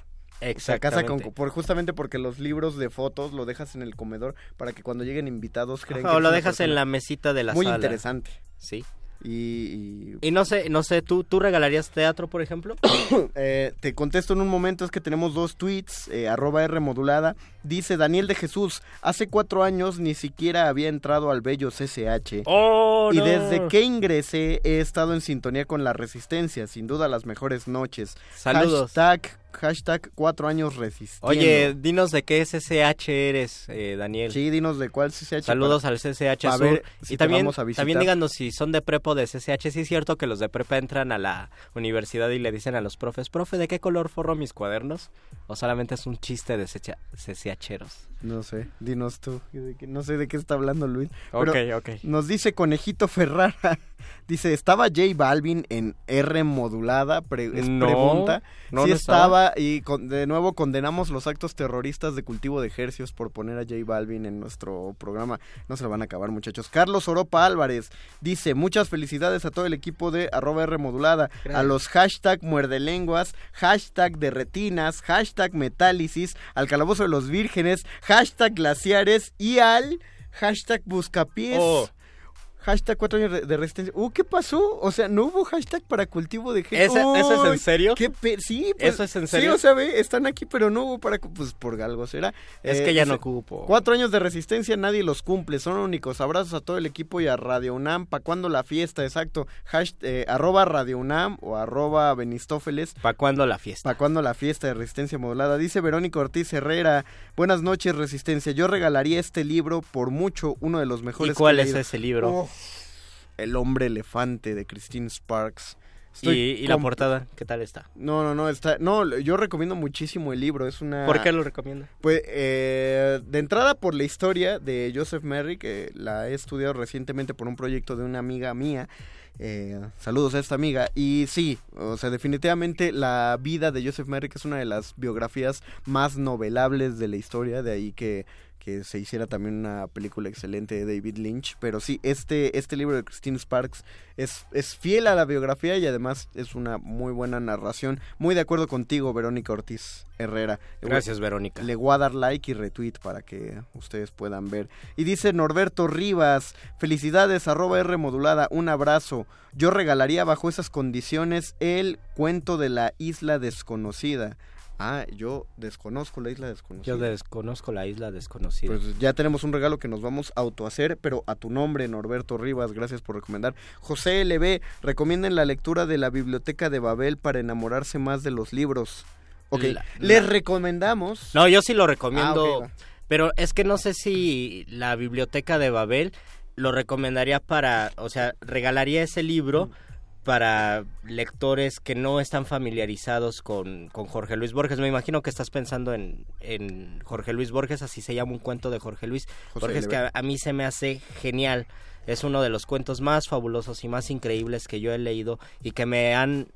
O sea, casa con, Exactamente. por, justamente porque los libros de fotos lo dejas en el comedor para que cuando lleguen invitados crean Ajá, que o lo dejas en la mesita de la Muy sala. interesante. Sí. Y, y- Y no sé, no sé, ¿tú, tú regalarías teatro, por ejemplo? Eh, te contesto en un momento, es que tenemos dos tweets, eh, arroba R modulada. Dice Daniel de Jesús, hace cuatro años ni siquiera había entrado al bello CCH. ¡Oh, y no! desde que ingresé he estado en sintonía con la resistencia, sin duda las mejores noches. Saludos. Hashtag, hashtag cuatro años resistiendo. Oye, dinos de qué SSH eres, eh, Daniel. Sí, dinos de cuál CCH. Saludos al CCH Sur. ver si y también, vamos a también díganos si son de prepa o de CCH. Sí es cierto que los de prepa entran a la universidad y le dicen a los profes, profe, ¿de qué color forro mis cuadernos? ¿O solamente es un chiste de CCH CCHeros? No sé, dinos tú. de qué- No sé de qué está hablando Luis. Ok, Pero ok. Nos dice Conejito Ferrara. Dice, ¿estaba J Balvin en R modulada? Pre- es No, pregunta. no, sí no estaba, estaba. y con- de nuevo condenamos los actos terroristas de cultivo de ejercios por poner a J Balvin en nuestro programa. No se lo van a acabar, muchachos. Carlos Oropa Álvarez dice, muchas felicidades a todo el equipo de arroba R modulada. A los hashtag muerde lenguas, hashtag de retinas, hashtag metálisis, al calabozo de los vírgenes, hashtag glaciares y al hashtag buscapiés. Oh. Hashtag cuatro años de- resistencia. Uh, ¿qué pasó? O sea, no hubo hashtag para cultivo de. ¿Ese- ese es en serio? qué sí, pues, ¿Eso es en Sí, serio? o sea, ve, están aquí, pero no hubo para... Pues por algo será. Es Eh, que ya no ocupo. Cuatro años de resistencia, nadie los cumple, son únicos. Abrazos a todo el equipo y a Radio UNAM. ¿Pa' cuándo la fiesta? Exacto. Hash- eh, arroba Radio UNAM o arroba Benistófeles. ¿Para cuándo la fiesta? ¿Para cuándo la fiesta de resistencia modulada? Dice Verónica Ortiz Herrera. Buenas noches, Resistencia. Yo regalaría este libro por mucho, uno de los mejores. ¿Y cuál que es ese libro? El hombre elefante de Christine Sparks. ¿Y, Estoy y la portada? ¿Qué tal está? No, no, no, está... No, yo recomiendo muchísimo el libro, es una... ¿Por qué lo recomienda? Pues, eh, de entrada por la historia de Joseph Merrick, que la he estudiado recientemente por un proyecto de una amiga mía. Eh, saludos a esta amiga. Y sí, o sea, definitivamente la vida de Joseph Merrick es una de las biografías más novelables de la historia, de ahí que que se hiciera también una película excelente de David Lynch, pero sí, este, este libro de Christine Sparks es, es fiel a la biografía y además es una muy buena narración. Muy de acuerdo contigo, Verónica Ortiz Herrera. Gracias, Verónica. Le voy a dar like y retweet para que ustedes puedan ver. Y dice Norberto Rivas, felicidades, arroba R modulada, un abrazo. Yo regalaría bajo esas condiciones el cuento de la isla desconocida. Ah, yo desconozco la isla desconocida. Yo desconozco la isla desconocida. Pues ya tenemos un regalo que nos vamos a autohacer, pero a tu nombre, Norberto Rivas, gracias por recomendar. José LB, recomienden la lectura de la Biblioteca de Babel para enamorarse más de los libros. Ok, La- les la- recomendamos. No, yo sí lo recomiendo. Ah, pero es que no sé si la biblioteca de Babel lo recomendaría para, o sea, regalaría ese libro para lectores que no están familiarizados con, con Jorge Luis Borges. Me imagino que estás pensando en, en Jorge Luis Borges, así se llama un cuento de Jorge Luis José Borges que a, a mí se me hace genial. Es uno de los cuentos más fabulosos y más increíbles que yo he leído y que me han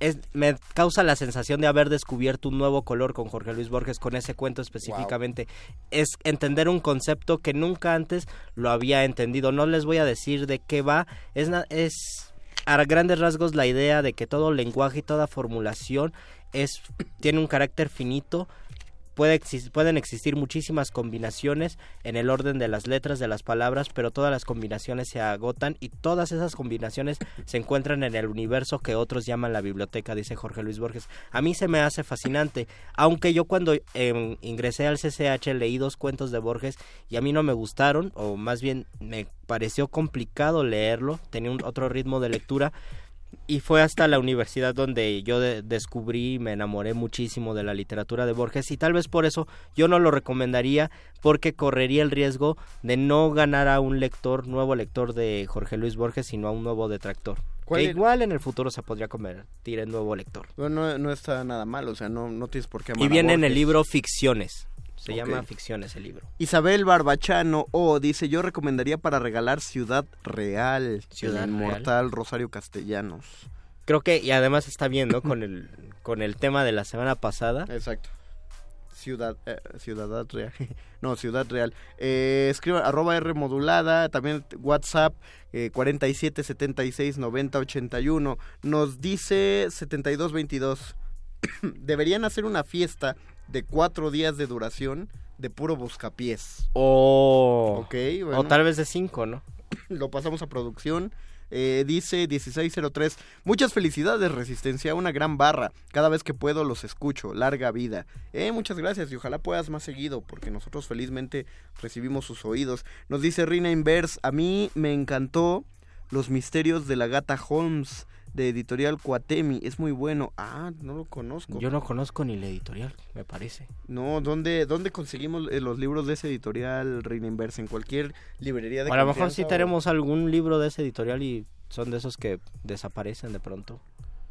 es- me causa la sensación de haber descubierto un nuevo color con Jorge Luis Borges, con ese cuento específicamente. Es entender un concepto que nunca antes lo había entendido. No les voy a decir de qué va. Es a grandes rasgos la idea de que todo lenguaje y toda formulación es, tiene un carácter finito puede pueden existir muchísimas combinaciones en el orden de las letras de las palabras, pero todas las combinaciones se agotan y todas esas combinaciones se encuentran en el universo que otros llaman la biblioteca, dice Jorge Luis Borges. A mí se me hace fascinante, aunque yo cuando em, ingresé al CCH leí dos cuentos de Borges y a mí no me gustaron, o más bien me pareció complicado leerlo, tenía un otro ritmo de lectura y fue hasta la universidad donde yo descubrí y me enamoré muchísimo de la literatura de Borges y tal vez por eso yo no lo recomendaría porque correría el riesgo de no ganar a un lector, nuevo lector de Jorge Luis Borges, sino a un nuevo detractor. Que igual en el futuro se podría convertir en nuevo lector. Bueno, no, está nada mal, o sea, no, no tienes por qué amar Y viene en el libro Ficciones. Se llama Ficciones el libro. Isabel Barbachano O dice, yo recomendaría para regalar Ciudad Real. Ciudad Inmortal Rosario Castellanos. Creo que, y además está viendo con el, con el tema de la semana pasada. Exacto. Ciudad, eh, Ciudad Real. no, Ciudad Real. Eh, escriba arroba R modulada, también WhatsApp eh, 47 76 90 81. Nos dice 72 22. Deberían hacer una fiesta de cuatro días de duración de puro buscapiés. O... O tal vez de cinco, ¿no? Lo pasamos a producción. Eh, dice 1603, muchas felicidades Resistencia, una gran barra, cada vez que puedo los escucho, larga vida. Eh, muchas gracias y ojalá puedas más seguido, porque nosotros felizmente recibimos sus oídos. Nos dice Rina Inverse, a mí me encantó Los misterios de la gata Holmes de editorial Cuatemi, es muy bueno. Ah, no lo conozco. Yo no conozco ni la editorial, me parece. No, ¿dónde, dónde conseguimos eh, los libros de ese editorial Reina Inversa? ¿En cualquier librería de A lo mejor sí tenemos algún libro de ese editorial y son de esos que desaparecen de pronto.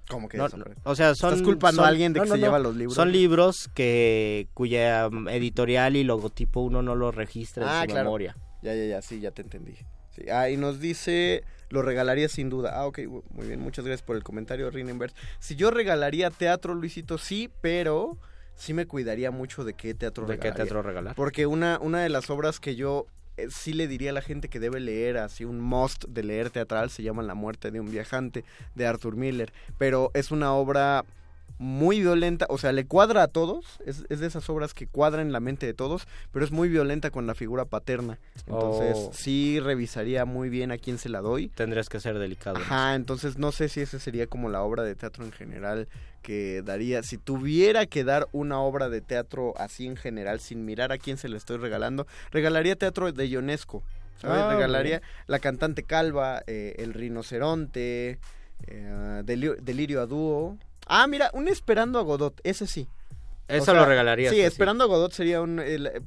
¿Cómo que O sea, son... Estás culpando a alguien de que se lleva los libros. Son libros que cuya um, editorial y logotipo uno no lo registra en ah, su memoria. Ya, ya, ya, sí, ya te entendí. Sí. Ah, y nos dice lo regalaría sin duda. Ah, ok, muy bien, muchas gracias por el comentario, Rinenberg. Si yo regalaría teatro, Luisito, sí, pero sí me cuidaría mucho de qué teatro ¿De qué teatro regalar? Porque una, una de las obras que yo eh, sí le diría a la gente que debe leer, así un must de leer teatral, se llama La muerte de un viajante, de Arthur Miller. Pero es una obra muy violenta, o sea, le cuadra a todos, es, de esas obras que cuadran la mente de todos, pero es muy violenta con la figura paterna. Entonces, oh. sí revisaría muy bien a quién se la doy. Tendrías que ser delicado. Ajá, entonces no sé si esa sería como la obra de teatro en general que daría. Si tuviera que dar una obra de teatro así en general, sin mirar a quién se le estoy regalando, regalaría teatro de Ionesco. ¿sabes? Ah, regalaría La cantante calva, eh, El rinoceronte, eh, Delirio a dúo Ah, mira, un Esperando a Godot, ese sí. Eso lo regalaría. Sí, Esperando a Godot sería un... Eh,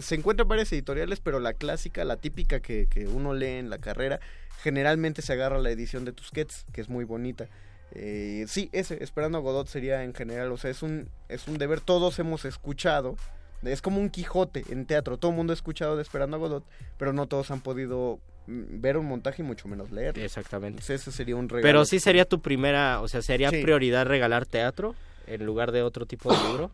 se encuentran varias editoriales, pero la clásica, la típica que, que, uno lee en la carrera, generalmente se agarra la edición de Tusquets, que es muy bonita. Eh, sí, ese, Esperando a Godot sería en general, o sea, es un, es un deber, todos hemos escuchado, es como un Quijote en teatro, todo el mundo ha escuchado de Esperando a Godot, pero no todos han podido ver un montaje y mucho menos leer. Exactamente. ese sería un regalo. Pero sí sería tu primera, o sea, sería prioridad regalar teatro en lugar de otro tipo de libro.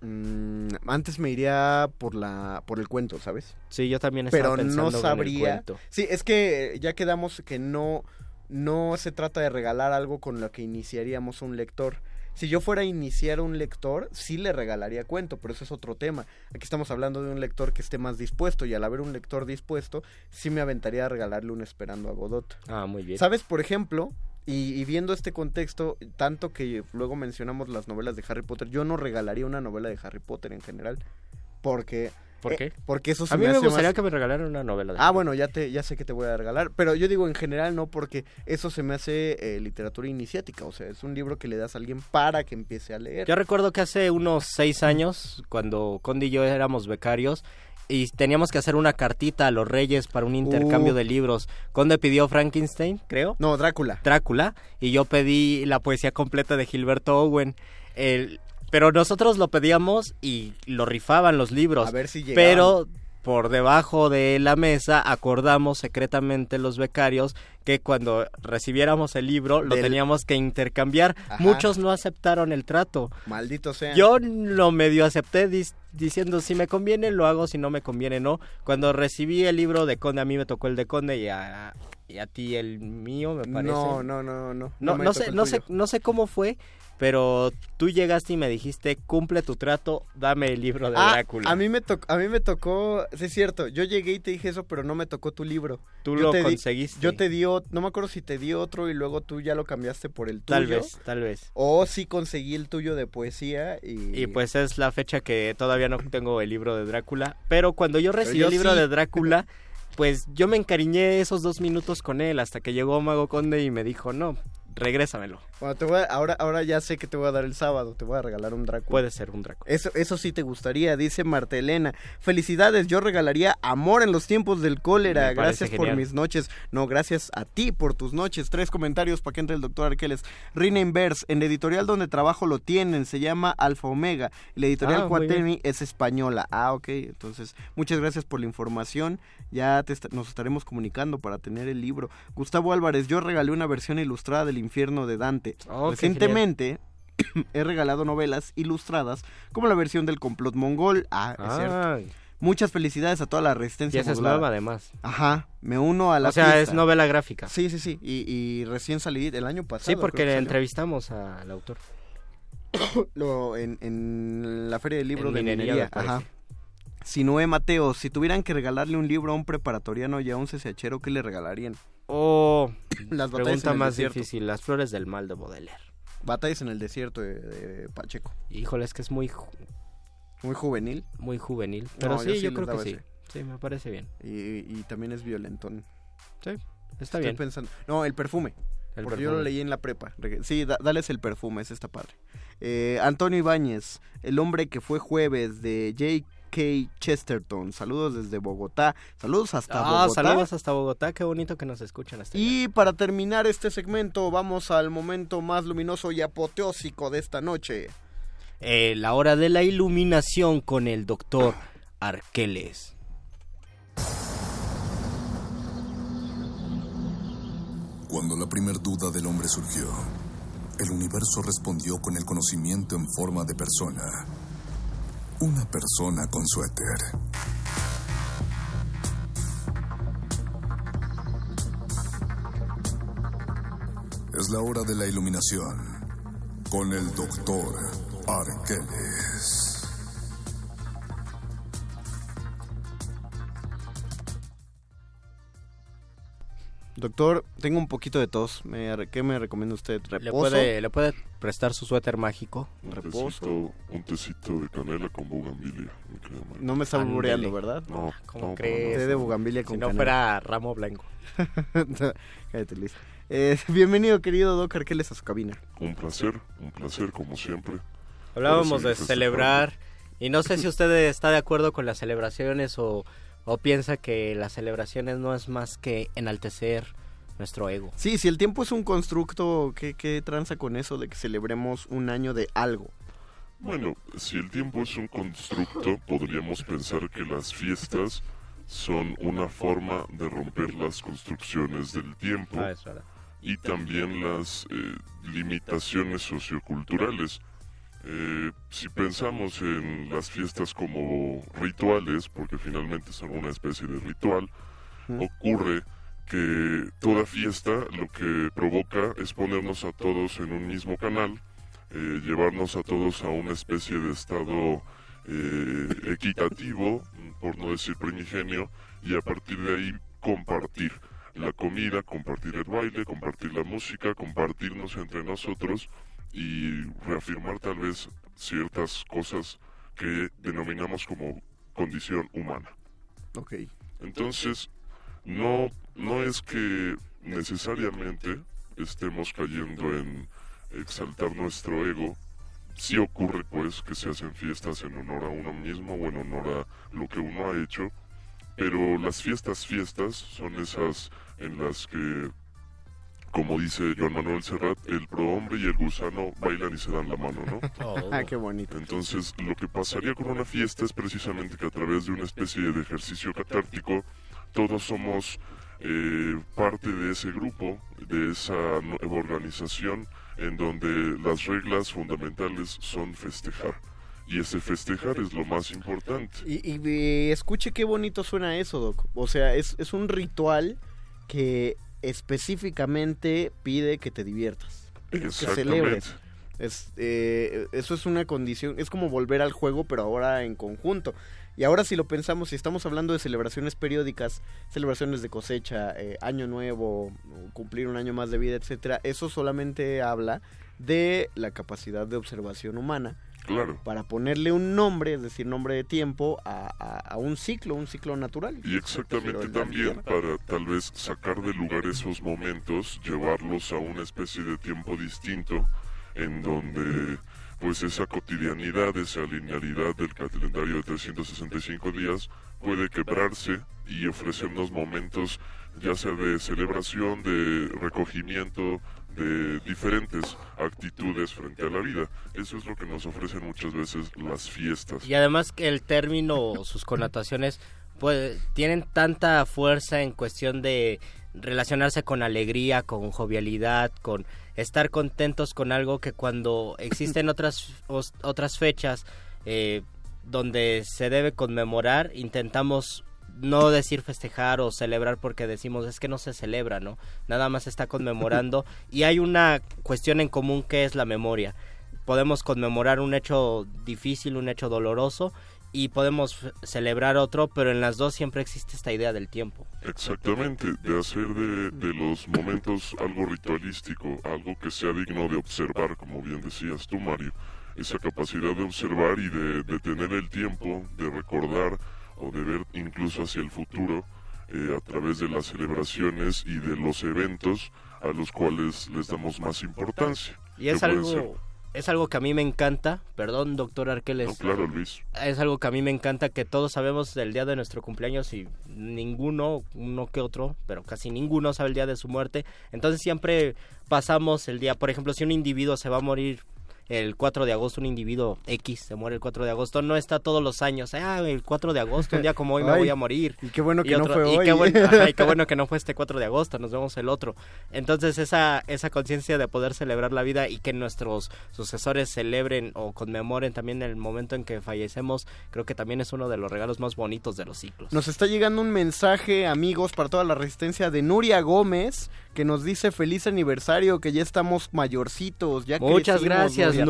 Mm, antes me iría por la por el cuento, ¿sabes? Sí, yo también estaba Pero no sabría. Sí, es que ya quedamos que no no se trata de regalar algo con lo que iniciaríamos un lector si yo fuera a iniciar un lector, sí le regalaría cuento, pero eso es otro tema. Aquí estamos hablando de un lector que esté más dispuesto y al haber un lector dispuesto, sí me aventaría a regalarle un Esperando a Godot. Ah, muy bien. ¿Sabes, por ejemplo? Y, viendo este contexto, tanto que luego mencionamos las novelas de Harry Potter, yo no regalaría una novela de Harry Potter en general, porque ¿Por qué? porque eso A mí me, gustaría que me regalaran una novela. De ah, bueno, ya te ya sé que te voy a regalar, pero yo digo en general no porque eso se me hace eh, literatura iniciática, o sea, es un libro que le das a alguien para que empiece a leer. Yo recuerdo que hace unos seis años, cuando Condi y yo éramos becarios, y teníamos que hacer una cartita a los reyes para un intercambio uh. de libros. Conde pidió Frankenstein, creo. No, Drácula. Drácula. Y yo pedí la poesía completa de Gilberto Owen. El, pero nosotros lo pedíamos y lo rifaban los libros. A ver si Pero por debajo de la mesa acordamos secretamente los becarios que cuando recibiéramos el libro lo teníamos que intercambiar. Muchos no aceptaron el trato. Maldito sea. Yo lo medio acepté diciendo si me conviene lo hago, si no me conviene no. Cuando recibí el libro de Conde, a mí me tocó el de Conde y a, y a ti el mío, me parece. No, no, no, no. No, no tocó sé, no sé, no sé cómo fue, pero tú llegaste y me dijiste, cumple tu trato, dame el libro de Ah, Drácula. a mí me tocó, a mí me tocó, sí es cierto, yo llegué y te dije eso, pero no me tocó tu libro. Tú Yo lo te di- conseguiste. yo te di, no me acuerdo si te di otro y luego tú ya lo cambiaste por el tuyo. Tal vez, tal vez. O sí conseguí el tuyo de poesía y... Y pues es la fecha que todavía no tengo el libro de Drácula. Pero cuando yo recibí yo el libro sí. de Drácula, pues yo me encariñé esos dos minutos con él hasta que llegó Mago Conde y me dijo, no, regrésamelo. Bueno, te voy a- ahora, ahora ya sé que te voy a dar el sábado, te voy a regalar un Drácula. Puede ser un Drácula. Eso, eso sí te gustaría, dice Marta Elena. Felicidades, yo regalaría amor en los tiempos del cólera. Gracias por genial. mis noches. No, gracias a ti por tus noches. Tres comentarios para que entre el doctor Arqueles. Rina Inverse, en la editorial donde trabajo lo tienen, se llama Alfa Omega. La editorial Ah, es española. Ah, ok. Entonces, muchas gracias por la información. Ya te est- nos estaremos comunicando para tener el libro. Gustavo Álvarez, yo regalé una versión ilustrada del infierno de Dante. Oh, Recientemente he regalado novelas ilustradas como la versión del complot mongol. Ah, es cierto. Muchas felicidades a toda la Y resistencia esa es nueva además. Ajá, me uno a la O sea, fiesta. es novela gráfica. Sí, sí, sí. Y, y recién salí el año pasado. Sí, porque le entrevistamos al autor. Lo- en, en la Feria del Libro En de Minería, Minería. Ajá. Sinoé Mateo, si tuvieran que regalarle un libro a un preparatoriano y a un CCHero, ¿qué le regalarían? Oh, Las batallas pregunta más desierto. difícil. Las flores del mal de Baudelaire. Batallas en el desierto de, de Pacheco. Híjole, es que es muy, ju- Muy juvenil. muy juvenil. Pero No, sí, yo sí creo que sí. ese. Sí, me parece bien. Y, y también es violentón. Sí, está Estoy bien. pensando. No, el perfume. El porque yo lo leí en la prepa. Sí, da- dales el perfume, ese está padre. Eh, Antonio Ibáñez, el hombre que fue jueves de J.K. Chesterton. Saludos desde Bogotá. Saludos hasta Ah, Bogotá. saludos hasta Bogotá. Qué bonito que nos escuchan hasta. Y para terminar este segmento, vamos al momento más luminoso y apoteósico de esta noche. Eh, la hora de la iluminación con el doctor Arqueles. Cuando la primer duda del hombre surgió, el universo respondió con el conocimiento en forma de persona. Una persona con suéter. Es la hora de la iluminación con el doctor Arqueles. Doctor, tengo un poquito de tos. Me- ¿Qué me recomienda usted? ¿Le ¿Reposo? puede, ¿Le puede prestar su suéter mágico? Un Reposo. tecito, un tecito de canela con bugambilia. No me está Ándele. albureando, ¿verdad? No, ¿Cómo no, crees? Té de bugambilia con Si no canela. fuera ramo blanco. Cállate, Luis. Eh, bienvenido, querido Doc Arqueles, a su cabina. Un placer, un placer como siempre. Hablábamos de celebrar y no sé si usted está de acuerdo con las celebraciones o, o piensa que las celebraciones no es más que enaltecer nuestro ego. Sí, si el tiempo es un constructo, ¿qué, qué tranza con eso de que celebremos un año de algo? Bueno, si el tiempo es un constructo, podríamos pensar que las fiestas son una forma de romper las construcciones del tiempo Ah, y también las eh, limitaciones socioculturales. Eh, si pensamos en las fiestas como rituales, porque finalmente son una especie de ritual, ocurre que toda fiesta lo que provoca es ponernos a todos en un mismo canal, eh, llevarnos a todos a una especie de estado eh, equitativo, por no decir primigenio, y a partir de ahí compartir la comida, compartir el baile, compartir la música, compartirnos entre nosotros y reafirmar tal vez ciertas cosas que denominamos como condición humana. Ok. Entonces, no, no es que necesariamente estemos cayendo en exaltar nuestro ego. Sí ocurre pues que se hacen fiestas en honor a uno mismo o en honor a lo que uno ha hecho, pero las fiestas fiestas son esas en las que, como dice Joan Manuel Serrat, el prohombre y el gusano bailan y se dan la mano, ¿no? Ah, qué bonito. Entonces, lo que pasaría con una fiesta es precisamente que a través de una especie de ejercicio catártico, todos somos eh, parte de ese grupo, de esa nueva organización, en donde las reglas fundamentales son festejar. Y ese festejar es lo más importante. Y, y, y escuche qué bonito suena eso, Doc. O sea, es, es un ritual que específicamente pide que te diviertas, que celebres. Es, eh, eso es una condición, es como volver al juego, pero ahora en conjunto. Y ahora si lo pensamos, si estamos hablando de celebraciones periódicas, celebraciones de cosecha, eh, año nuevo, cumplir un año más de vida, etcétera, eso solamente habla de la capacidad de observación humana. Claro. Para ponerle un nombre, es decir, nombre de tiempo, a, a- a un ciclo, un ciclo natural. Y exactamente también para tal vez sacar de lugar esos momentos, llevarlos a una especie de tiempo distinto en donde pues esa cotidianidad, esa linealidad del calendario de 365 días puede quebrarse y ofrecernos momentos ya sea de celebración, de recogimiento, de diferentes actitudes frente a la vida. Eso es lo que nos ofrecen muchas veces las fiestas. Y además que el término o sus connotaciones pues tienen tanta fuerza en cuestión de relacionarse con alegría, con jovialidad, con estar contentos con algo que cuando existen otras os- otras fechas eh, donde se debe conmemorar, intentamos no decir festejar o celebrar porque decimos es que no se celebra, ¿no? Nada más se está conmemorando y hay una cuestión en común que es la memoria. Podemos conmemorar un hecho difícil, un hecho doloroso y podemos celebrar otro, pero en las dos siempre existe esta idea del tiempo. Exactamente, de hacer de, de los momentos algo ritualístico, algo que sea digno de observar, como bien decías tú, Mario. Esa capacidad de observar y de, de tener el tiempo, de recordar o de ver incluso hacia el futuro eh, a través de las celebraciones y de los eventos a los cuales les damos más importancia. Y es algo ser- es algo que a mí me encanta, perdón, doctor Arqueles. No, claro, Luis. Es algo que a mí me encanta que todos sabemos del día de nuestro cumpleaños y ninguno, uno que otro, pero casi ninguno sabe el día de su muerte. Entonces siempre pasamos el día, por ejemplo, si un individuo se va a morir el 4 de agosto, un individuo X se muere el 4 de agosto, no está todos los años, ah, el 4 de agosto, un día como hoy me Ay, voy a morir. y qué bueno que no fue y hoy. Qué bueno, ajá, y qué bueno que no fue este 4 de agosto, nos vemos el otro. Entonces esa, esa conciencia de poder celebrar la vida y que nuestros sucesores celebren o conmemoren también el momento en que fallecemos, creo que también es uno de los regalos más bonitos de los ciclos. Nos está llegando un mensaje, amigos, para toda la resistencia de Nuria Gómez, que nos dice feliz aniversario, que ya estamos mayorcitos. Ya Muchas crecimos, gracias, Nuria.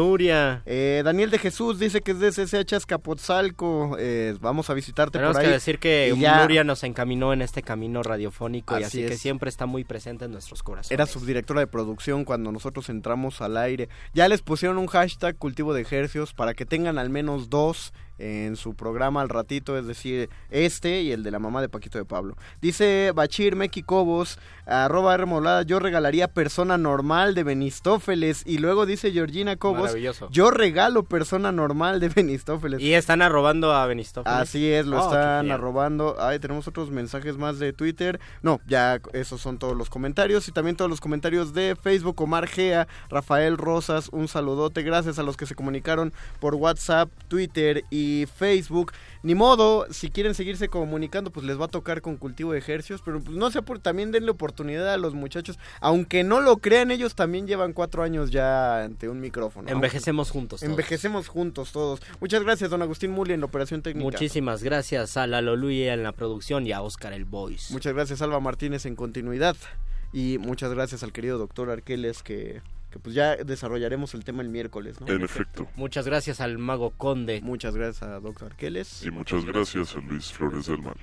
Eh, Daniel de Jesús dice que es de CCH Azcapotzalco. Eh, vamos a visitarte Tenemos por ahí. que decir que ya Nuria nos encaminó en este camino radiofónico y Así así que siempre está muy presente en nuestros corazones. Era subdirectora de producción cuando nosotros entramos al aire. Ya les pusieron un hashtag cultivo de ejercios para que tengan al menos dos en su programa al ratito, es decir, este y el de la mamá de Paquito de Pablo. Dice Bachir Meki Cobos, arroba remolada, yo regalaría persona normal de Benistófeles. Y luego dice Georgina Cobos, yo regalo persona normal de Benistófeles. Y están arrobando a Benistófeles. Así es, lo Oh, están arrobando. Ay, tenemos otros mensajes más de Twitter. No, ya esos son todos los comentarios. Y también todos los comentarios de Facebook. Omar Gea, Rafael Rosas, un saludote. Gracias a los que se comunicaron por WhatsApp, Twitter y Facebook. Ni modo, si quieren seguirse comunicando, pues les va a tocar con cultivo de ejercicios. Pero pues, no sé, por, también denle oportunidad a los muchachos. Aunque no lo crean, ellos también llevan cuatro años ya ante un micrófono. Envejecemos juntos. todos. Envejecemos juntos todos. Muchas gracias, don Agustín Muli, en la operación técnica. Muchísimas gracias a Lalo Luya en la producción y a Oscar el Voice. Muchas gracias, Alba Martínez, en continuidad. Y muchas gracias al querido doctor Arqueles, que, que pues ya desarrollaremos el tema el miércoles, ¿no? En efecto. Muchas gracias al Mago Conde. Muchas gracias a doctor Arqueles. Y muchas gracias a Luis Flores del Mal.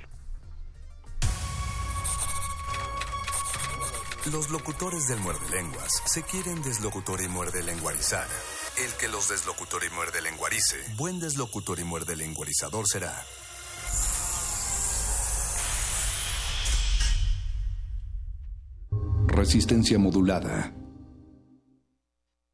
Los locutores del muerde lenguas se quieren deslocutor y muerde lenguarizar. El que los deslocutor y muerde lenguarice, buen deslocutor y muerde lenguarizador será. Resistencia modulada.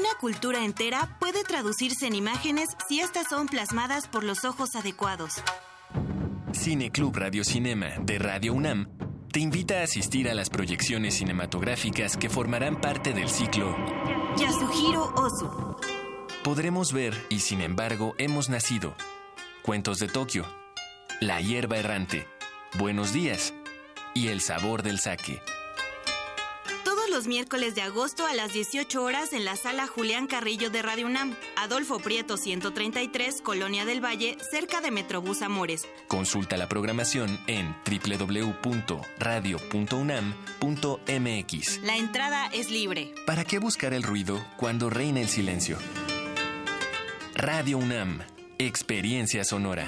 Una cultura entera puede traducirse en imágenes si estas son plasmadas por los ojos adecuados. Cine Club Radio Cinema de Radio UNAM te invita a asistir a las proyecciones cinematográficas que formarán parte del ciclo Yasuhiro Ozu. Podremos ver y sin embargo hemos nacido. Cuentos de Tokio, La hierba errante, Buenos días y El sabor del sake. Todos los miércoles de agosto a las 18 horas en la sala Julián Carrillo de Radio UNAM, Adolfo Prieto 133, Colonia del Valle, cerca de Metrobús Amores. Consulta la programación en www.radio.unam.mx. La entrada es libre. ¿Para qué buscar el ruido cuando reina el silencio? Radio UNAM, experiencia sonora.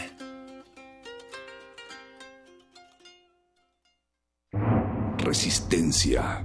Resistencia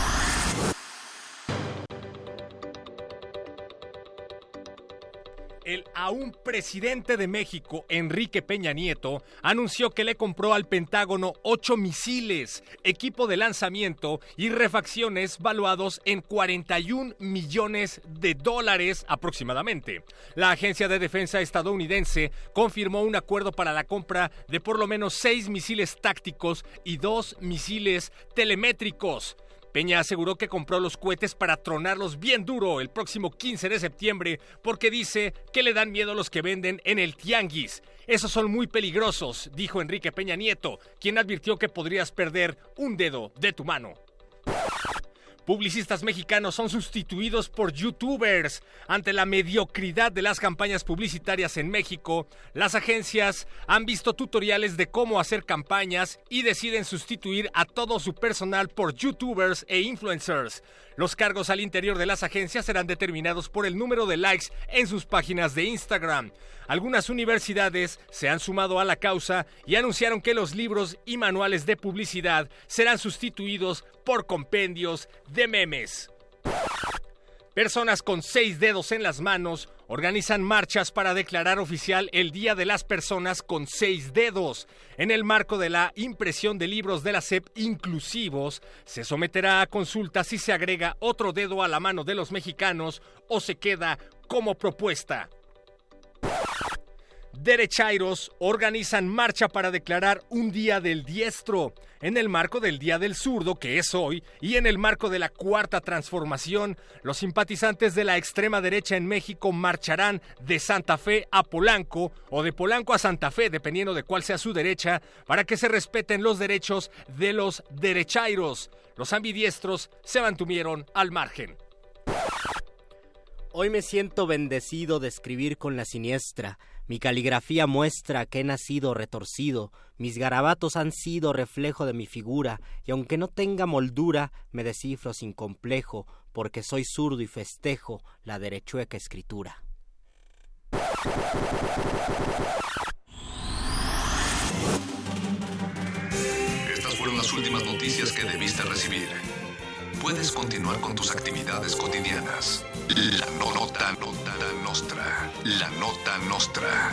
El aún presidente de México, Enrique Peña Nieto, anunció que le compró al Pentágono ocho misiles, equipo de lanzamiento y refacciones valuados en 41 millones de dólares aproximadamente. La Agencia de Defensa estadounidense confirmó un acuerdo para la compra de por lo menos seis misiles tácticos y dos misiles telemétricos. Peña aseguró que compró los cohetes para tronarlos bien duro el próximo 15 de septiembre porque dice que le dan miedo los que venden en el tianguis. Esos son muy peligrosos, dijo Enrique Peña Nieto, quien advirtió que podrías perder un dedo de tu mano. Publicistas mexicanos son sustituidos por youtubers. Ante la mediocridad de las campañas publicitarias en México, las agencias han visto tutoriales de cómo hacer campañas y deciden sustituir a todo su personal por youtubers e influencers. Los cargos al interior de las agencias serán determinados por el número de likes en sus páginas de Instagram. Algunas universidades se han sumado a la causa y anunciaron que los libros y manuales de publicidad serán sustituidos por compendios de memes. Personas con seis dedos en las manos organizan marchas para declarar oficial el Día de las Personas con seis dedos. En el marco de la impresión de libros de la SEP inclusivos, se someterá a consulta si se agrega otro dedo a la mano de los mexicanos o se queda como propuesta. Derechairos organizan marcha para declarar un día del diestro, en el marco del Día del Zurdo, que es hoy, y en el marco de la Cuarta Transformación. Los simpatizantes de la extrema derecha en México marcharán de Santa Fe a Polanco o de Polanco a Santa Fe, dependiendo de cuál sea su derecha, para que se respeten los derechos de los derechairos. Los ambidiestros se mantuvieron al margen. Hoy me siento bendecido de escribir con la siniestra. Mi caligrafía muestra que he nacido retorcido, mis garabatos han sido reflejo de mi figura, y aunque no tenga moldura, me descifro sin complejo, porque soy zurdo y festejo la derechueca escritura. Estas fueron las últimas noticias que debiste recibir. Puedes continuar con tus actividades cotidianas. La nota, nota nostra. La nota nostra.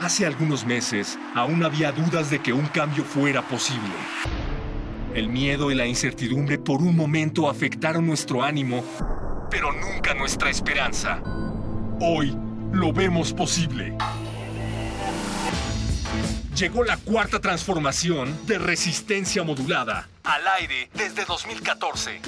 Hace algunos meses aún había dudas de que un cambio fuera posible. El miedo y la incertidumbre por un momento afectaron nuestro ánimo, pero nunca nuestra esperanza. Hoy lo vemos posible. Llegó la cuarta transformación de resistencia modulada. Al aire desde 2014.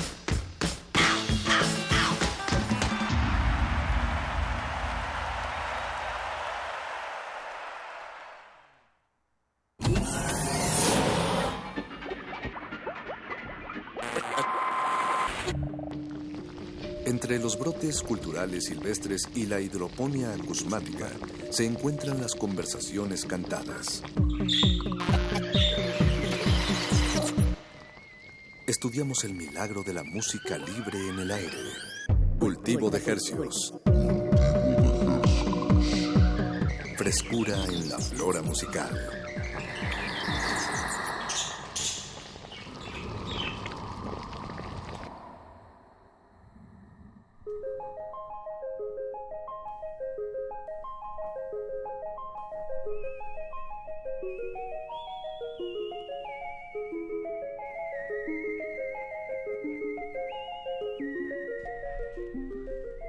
Culturales silvestres y la hidroponía acusmática se encuentran las conversaciones cantadas. Estudiamos el milagro de la música libre en el aire. Cultivo de hercios. Frescura en la flora musical.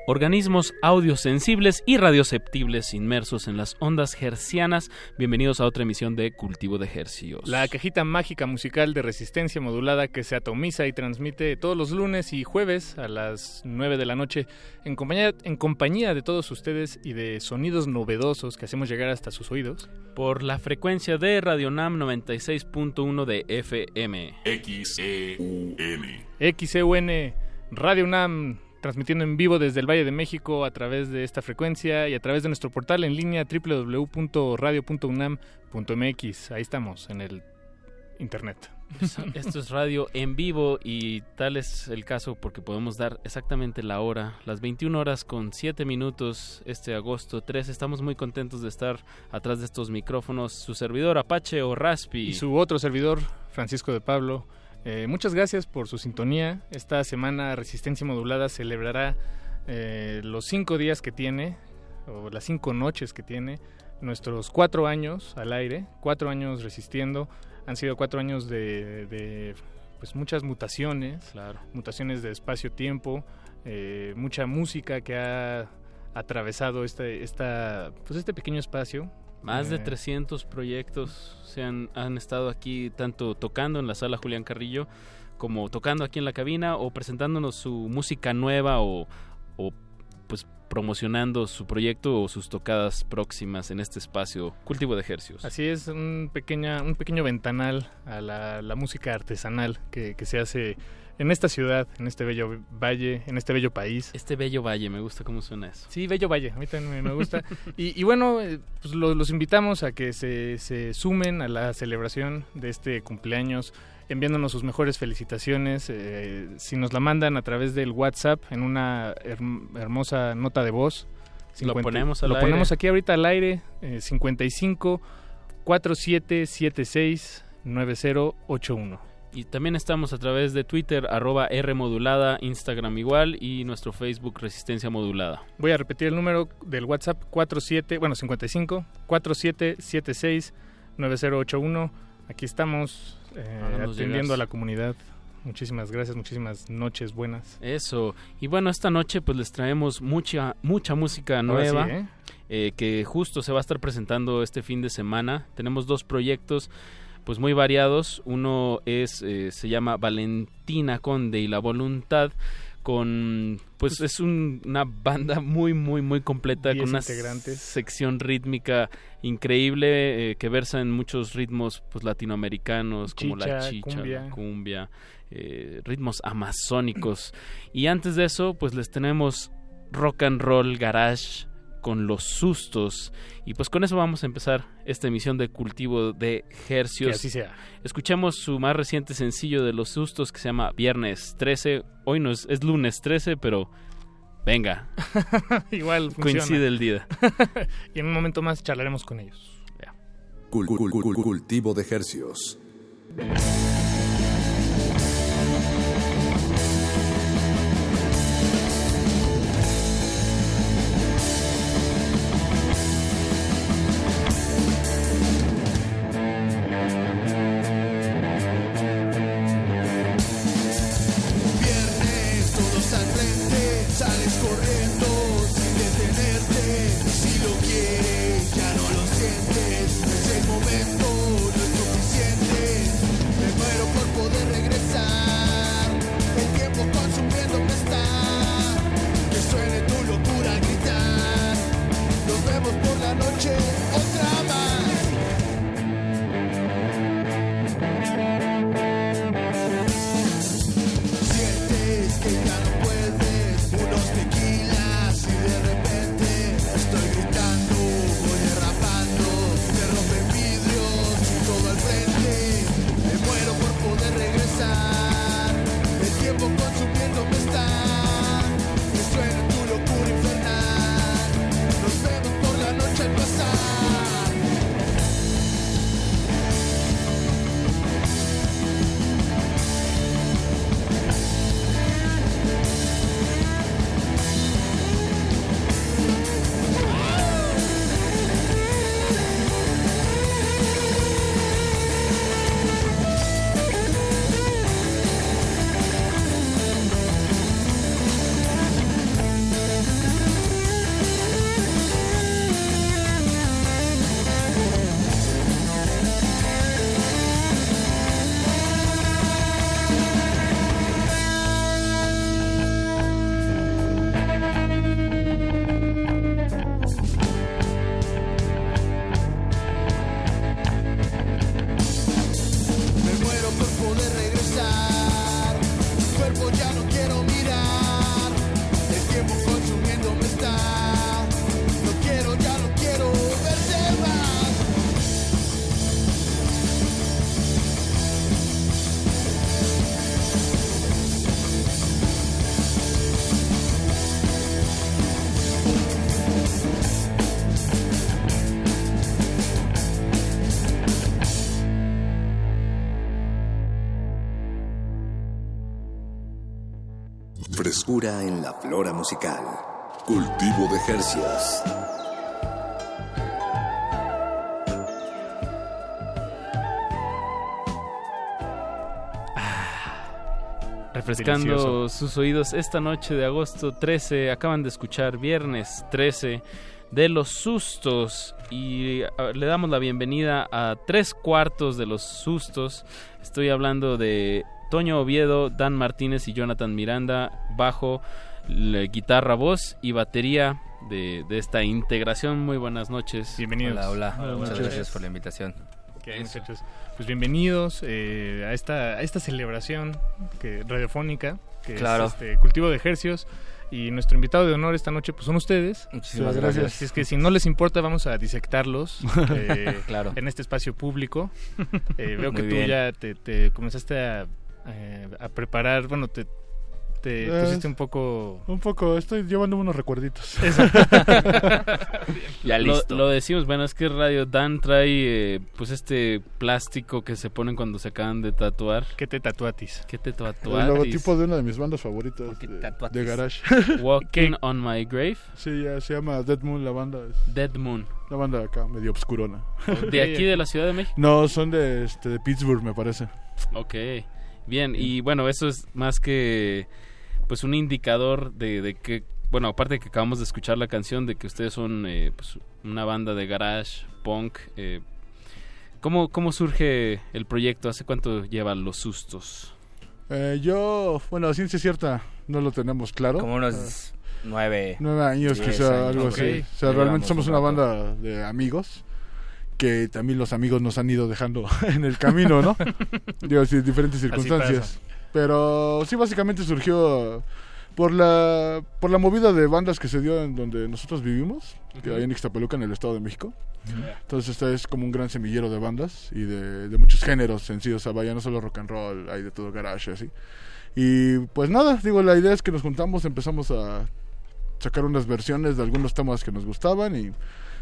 Organismos audiosensibles y radioceptibles inmersos en las ondas hercianas. Bienvenidos a otra emisión de Cultivo de Hercios. La cajita mágica musical de resistencia modulada que se atomiza y transmite todos los lunes y jueves a las 9 de la noche en compañía, en compañía de todos ustedes y de sonidos novedosos que hacemos llegar hasta sus oídos. Por la frecuencia de Radio Nam 96.1 de FM. XEUN. XEUN. Radio UNAM transmitiendo en vivo desde el Valle de México a través de esta frecuencia y a través de nuestro portal en línea www.radio.unam.mx. Ahí estamos, en el internet. Esto es radio en vivo y tal es el caso porque podemos dar exactamente la hora, las 21 horas con 7 minutos este agosto 3. Estamos muy contentos de estar atrás de estos micrófonos. Su servidor Apache o Raspi. Y su otro servidor, Francisco de Pablo. Eh, muchas gracias por su sintonía. Esta semana Resistencia Modulada celebrará eh, los cinco días que tiene, o las cinco noches que tiene, nuestros cuatro años al aire, cuatro años resistiendo. Han sido cuatro años de, pues muchas mutaciones, mutaciones de espacio-tiempo, eh, mucha música que ha atravesado este, esta, pues este pequeño espacio más de 300 proyectos se han, han estado aquí, tanto tocando en la sala Julián Carrillo, como tocando aquí en la cabina, o presentándonos su música nueva, o, o pues promocionando su proyecto o sus tocadas próximas en este espacio Cultivo de Ejercios. Así es, un, pequeña, un pequeño ventanal a la, la música artesanal que, que, se hace en esta ciudad, en este bello valle, en este bello país. Este bello valle, me gusta cómo suena eso. Sí, bello valle, a mí también me gusta. y, y, bueno, eh, pues los, invitamos a que se, se, sumen a la celebración de este cumpleaños, enviándonos sus mejores felicitaciones. Eh, si nos la mandan a través del WhatsApp en una hermosa nota de voz. 50, lo ponemos Lo ponemos aquí ahorita al aire, eh, 55 4776 9081. Y también estamos a través de Twitter, arroba R modulada, Instagram igual y nuestro Facebook Resistencia Modulada. Voy a repetir el número del WhatsApp 47, bueno 55 4776 9081. Aquí estamos eh, atendiendo a la comunidad. Muchísimas gracias, muchísimas noches buenas. Eso. Y bueno, esta noche pues les traemos mucha mucha música nueva. ¿eh? Eh, que justo se va a estar presentando este fin de semana. Tenemos dos proyectos pues muy variados. Uno es eh, se llama Valentina Conde y la voluntad con pues es una banda muy muy muy completa con una sección rítmica increíble eh, que versa en muchos ritmos pues latinoamericanos como la chicha, cumbia, la cumbia eh, ritmos amazónicos. Y antes de eso pues les tenemos rock and roll garage con los sustos. Y pues con eso vamos a empezar esta emisión de Cultivo de Hercios. Que así sea. Escuchamos su más reciente sencillo de los sustos que se llama Viernes 13. Hoy no es, es lunes 13, pero venga. Igual Coincide el día. y en un momento más charlaremos con ellos. cultivo de Hercios. Frescura en la flora musical. Cultivo de Jercias. refrescando Delicioso. sus oídos esta noche de agosto 13. Acaban de escuchar viernes 13 de los sustos y ah, le damos la bienvenida a tres cuartos de los sustos. Estoy hablando de Toño Oviedo, Dan Martínez y Jonathan Miranda, bajo, la guitarra, voz y batería de, de esta integración. Muy buenas noches. Bienvenidos. Hola, hola. Hola, Muchas gracias por la invitación. ¿Qué hay, muchachos? Pues bienvenidos eh, a, esta, a esta celebración que, radiofónica, que Claro. es este, Cultivo de Ejercios. Y nuestro invitado de honor esta noche pues son ustedes. Muchísimas gracias. Así es que si no les importa vamos a disectarlos eh, Claro. en este espacio público. Eh, veo que tú bien. ya te, te comenzaste a, eh, a preparar, bueno, te, te Eh, pusiste un poco... Un poco, estoy llevando unos recuerditos. Lo, lo decimos, bueno, es que Radio Dan trae eh, pues este plástico que se ponen cuando se acaban de tatuar. ¿Qué te tatuatis? ¿Qué te El tatuatis? logotipo de una de mis bandas favoritas de, de Garage. Walking on My Grave. Sí, ya se llama Dead Moon la banda. es Dead Moon. La banda acá, medio obscurona. ¿De aquí, de la Ciudad de México? No, son de, este, de Pittsburgh, me parece. Ok, bien, y bueno, eso es más que pues un indicador de, de que, bueno, aparte de que acabamos de escuchar la canción, de que ustedes son eh, pues, una banda de garage, punk, eh, ¿cómo, ¿cómo surge el proyecto? ¿Hace cuánto llevan los sustos? Eh, yo, bueno, a ciencia cierta no lo tenemos claro. Como unos nueve. Nueve años, quizá, años. algo así. O sea, realmente somos un una banda de amigos que también los amigos nos han ido dejando en el camino, ¿no? Digo, sí, diferentes circunstancias. Pero sí, básicamente surgió por la por la movida de bandas que se dio en donde nosotros vivimos, que hay en Ixtapaluca, en el Estado de México. Entonces este es como un gran semillero de bandas y de, de muchos géneros en sí, o sea, vaya, no solo rock and roll, hay de todo garage así. Y pues nada, digo, la idea es que nos juntamos, empezamos a sacar unas versiones de algunos temas que nos gustaban y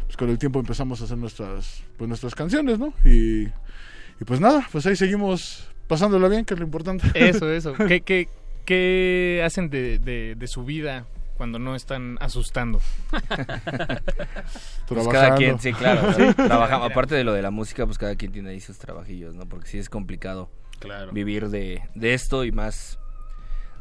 pues con el tiempo empezamos a hacer nuestras pues nuestras canciones, ¿no? Y, y pues nada, pues ahí seguimos pasándola bien, que es lo importante. Eso, eso. ¿Qué, qué, qué hacen de, de, de su vida cuando no están asustando? Pues cada quien, sí, claro. Sí. Trabajamos, aparte de lo de la música, pues cada quien tiene ahí sus trabajillos, ¿no? Porque sí es complicado Claro. vivir de, de esto y más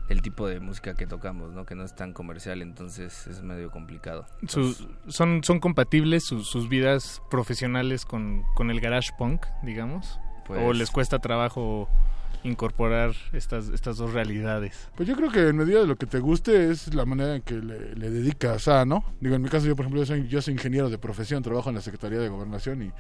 el tipo de música que tocamos, ¿no? Que no es tan comercial, entonces es medio complicado. Sus- son, ¿Son compatibles sus, sus vidas profesionales con, con el garage punk, digamos? Pues- ¿O les cuesta trabajo incorporar estas, estas dos realidades? Pues yo creo que en medida de lo que te guste es la manera en que le, le dedicas a, ¿no? Digo, en mi caso yo, por ejemplo, yo soy, yo soy ingeniero de profesión, trabajo en la Secretaría de Gobernación y...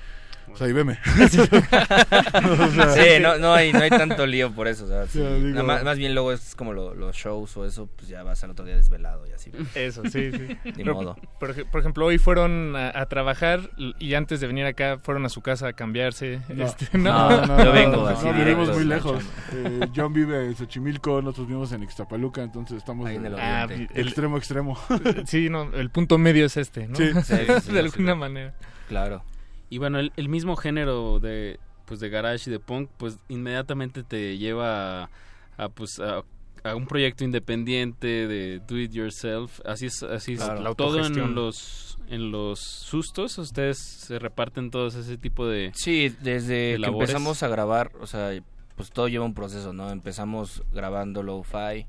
O sea, y veme. O sea, sí, no, no, hay, no hay tanto lío por eso. O sea, sí. Ya, digo- Nada más, más bien luego es como lo- los shows o eso, pues ya vas al otro día desvelado y así. Eso, sí, sí. Ni Pero, modo. Por, ej- por ejemplo, hoy fueron a, a trabajar y antes de venir acá fueron a su casa a cambiarse. No, Este, no, no, no, yo vengo no, así vivimos muy lejos. Eh, John vive en Xochimilco, nosotros vivimos en Ixtapaluca, entonces estamos Ahí en el Ah, el- extremo extremo. Sí, no, el punto medio es este, ¿no? Sí. Sí, sí, sí, de sí. alguna manera. Claro. Y bueno, el, el mismo género de pues de garage y de punk, pues inmediatamente te lleva a, a, pues a, a un proyecto independiente de do it yourself. Así es, así es Claro, todo en los en los sustos. Ustedes se reparten todos ese tipo de Sí, desde de que empezamos a grabar, o sea, pues todo lleva un proceso, ¿no? Empezamos grabando lo-fi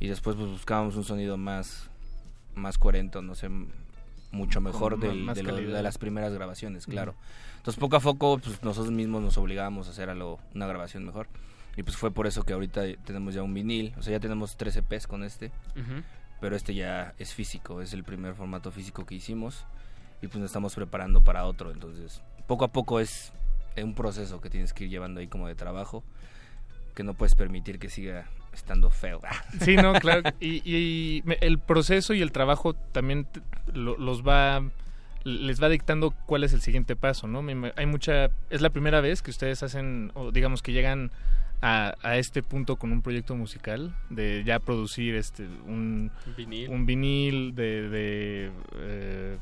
y después pues buscábamos un sonido más más coherente, no sé, mucho mejor del- de, lo- calidad. de las primeras grabaciones, claro. Entonces poco a poco pues nosotros mismos nos obligábamos a hacer algo, una grabación mejor. Y pues fue por eso que ahorita tenemos ya un vinil, o sea, ya tenemos tres EPs con este, pero este ya es físico, es el primer formato físico que hicimos y pues nos estamos preparando para otro, entonces poco a poco es un proceso que tienes que ir llevando ahí como de trabajo, que no puedes permitir que siga estando feo. Sí, no, claro. Y, y el proceso y el trabajo también los va les va dictando cuál es el siguiente paso, ¿no? Hay mucha es la primera vez que ustedes hacen o digamos que llegan a, a este punto con un proyecto musical de ya producir este un Vinil. un vinil de, de, eh,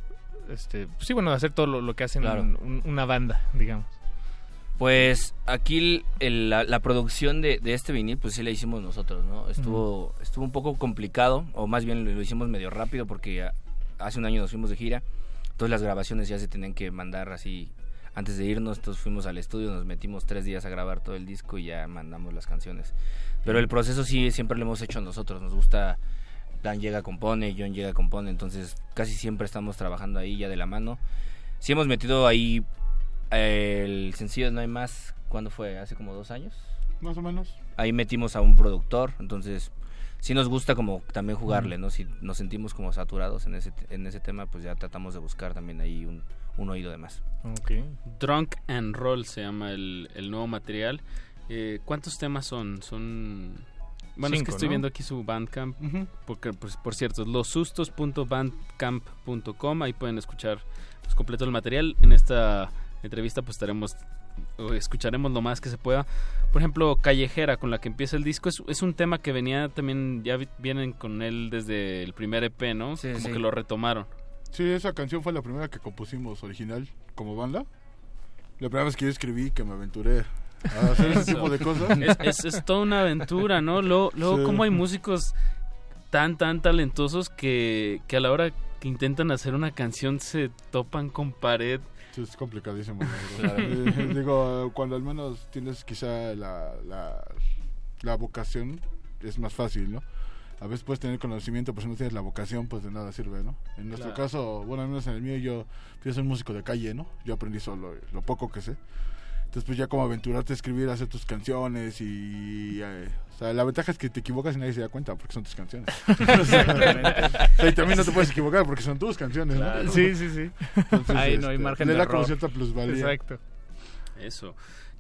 este sí bueno hacer todo lo, lo que hacen Claro. un- una banda digamos Pues aquí el- la, la producción de, de este vinil, pues sí la hicimos nosotros, ¿no? Estuvo, estuvo un poco complicado, o más bien lo, lo hicimos medio rápido porque a- hace un año nos fuimos de gira, entonces las grabaciones ya se tenían que mandar así antes de irnos, entonces fuimos al estudio, nos metimos tres días a grabar todo el disco y ya mandamos las canciones. Pero el proceso sí siempre lo hemos hecho nosotros, nos gusta, Dan llega, compone, John llega, compone, entonces casi siempre estamos trabajando ahí ya de la mano. Sí hemos metido ahí el sencillo No hay más, ¿cuándo fue? ¿Hace como dos años? Más o menos. Ahí metimos a un productor, entonces sí nos gusta como también jugarle, ¿no? Si nos sentimos como saturados en ese, en ese tema, pues ya tratamos de buscar también ahí un, un oído de más. Drunk and Roll se llama el, el nuevo material. Eh, ¿Cuántos temas son? Son... Bueno, es que estoy ¿no? viendo aquí su Bandcamp, porque pues, por cierto, losustos.bandcamp.com, ahí pueden escuchar pues, completo el material. En esta entrevista pues estaremos, o escucharemos lo más que se pueda. Por ejemplo, Callejera, con la que empieza el disco, es, es un tema que venía también, ya vi- vienen con él desde el primer EP, ¿no? Como sí. que lo retomaron. Sí, esa canción fue la primera que compusimos original como banda. La primera vez que yo escribí, que me aventuré a hacer ese tipo de cosas. Es, es, es toda una aventura, ¿no? Luego, luego Sí. cómo hay músicos tan, tan talentosos que, que a la hora que intentan hacer una canción se topan con pared. Sí, es complicadísimo. Eh, Digo, cuando al menos tienes quizá la, la, la vocación, es más fácil, ¿no? A veces puedes tener conocimiento, pero si no tienes la vocación, pues de nada sirve, ¿no? En nuestro Claro. caso, bueno, al menos en el mío, yo, yo soy músico de calle, ¿no? Yo aprendí solo lo poco que sé. Entonces, pues ya como aventurarte a escribir, hacer tus canciones y... eh, o sea, la ventaja es que te equivocas y nadie se da cuenta porque son tus canciones. Exactamente. O sea, y también no te puedes equivocar porque son tus canciones, Claro. ¿no? Sí, sí, sí. Ahí no hay margen le de da como error. cierta plusvalía. Exacto. Eso.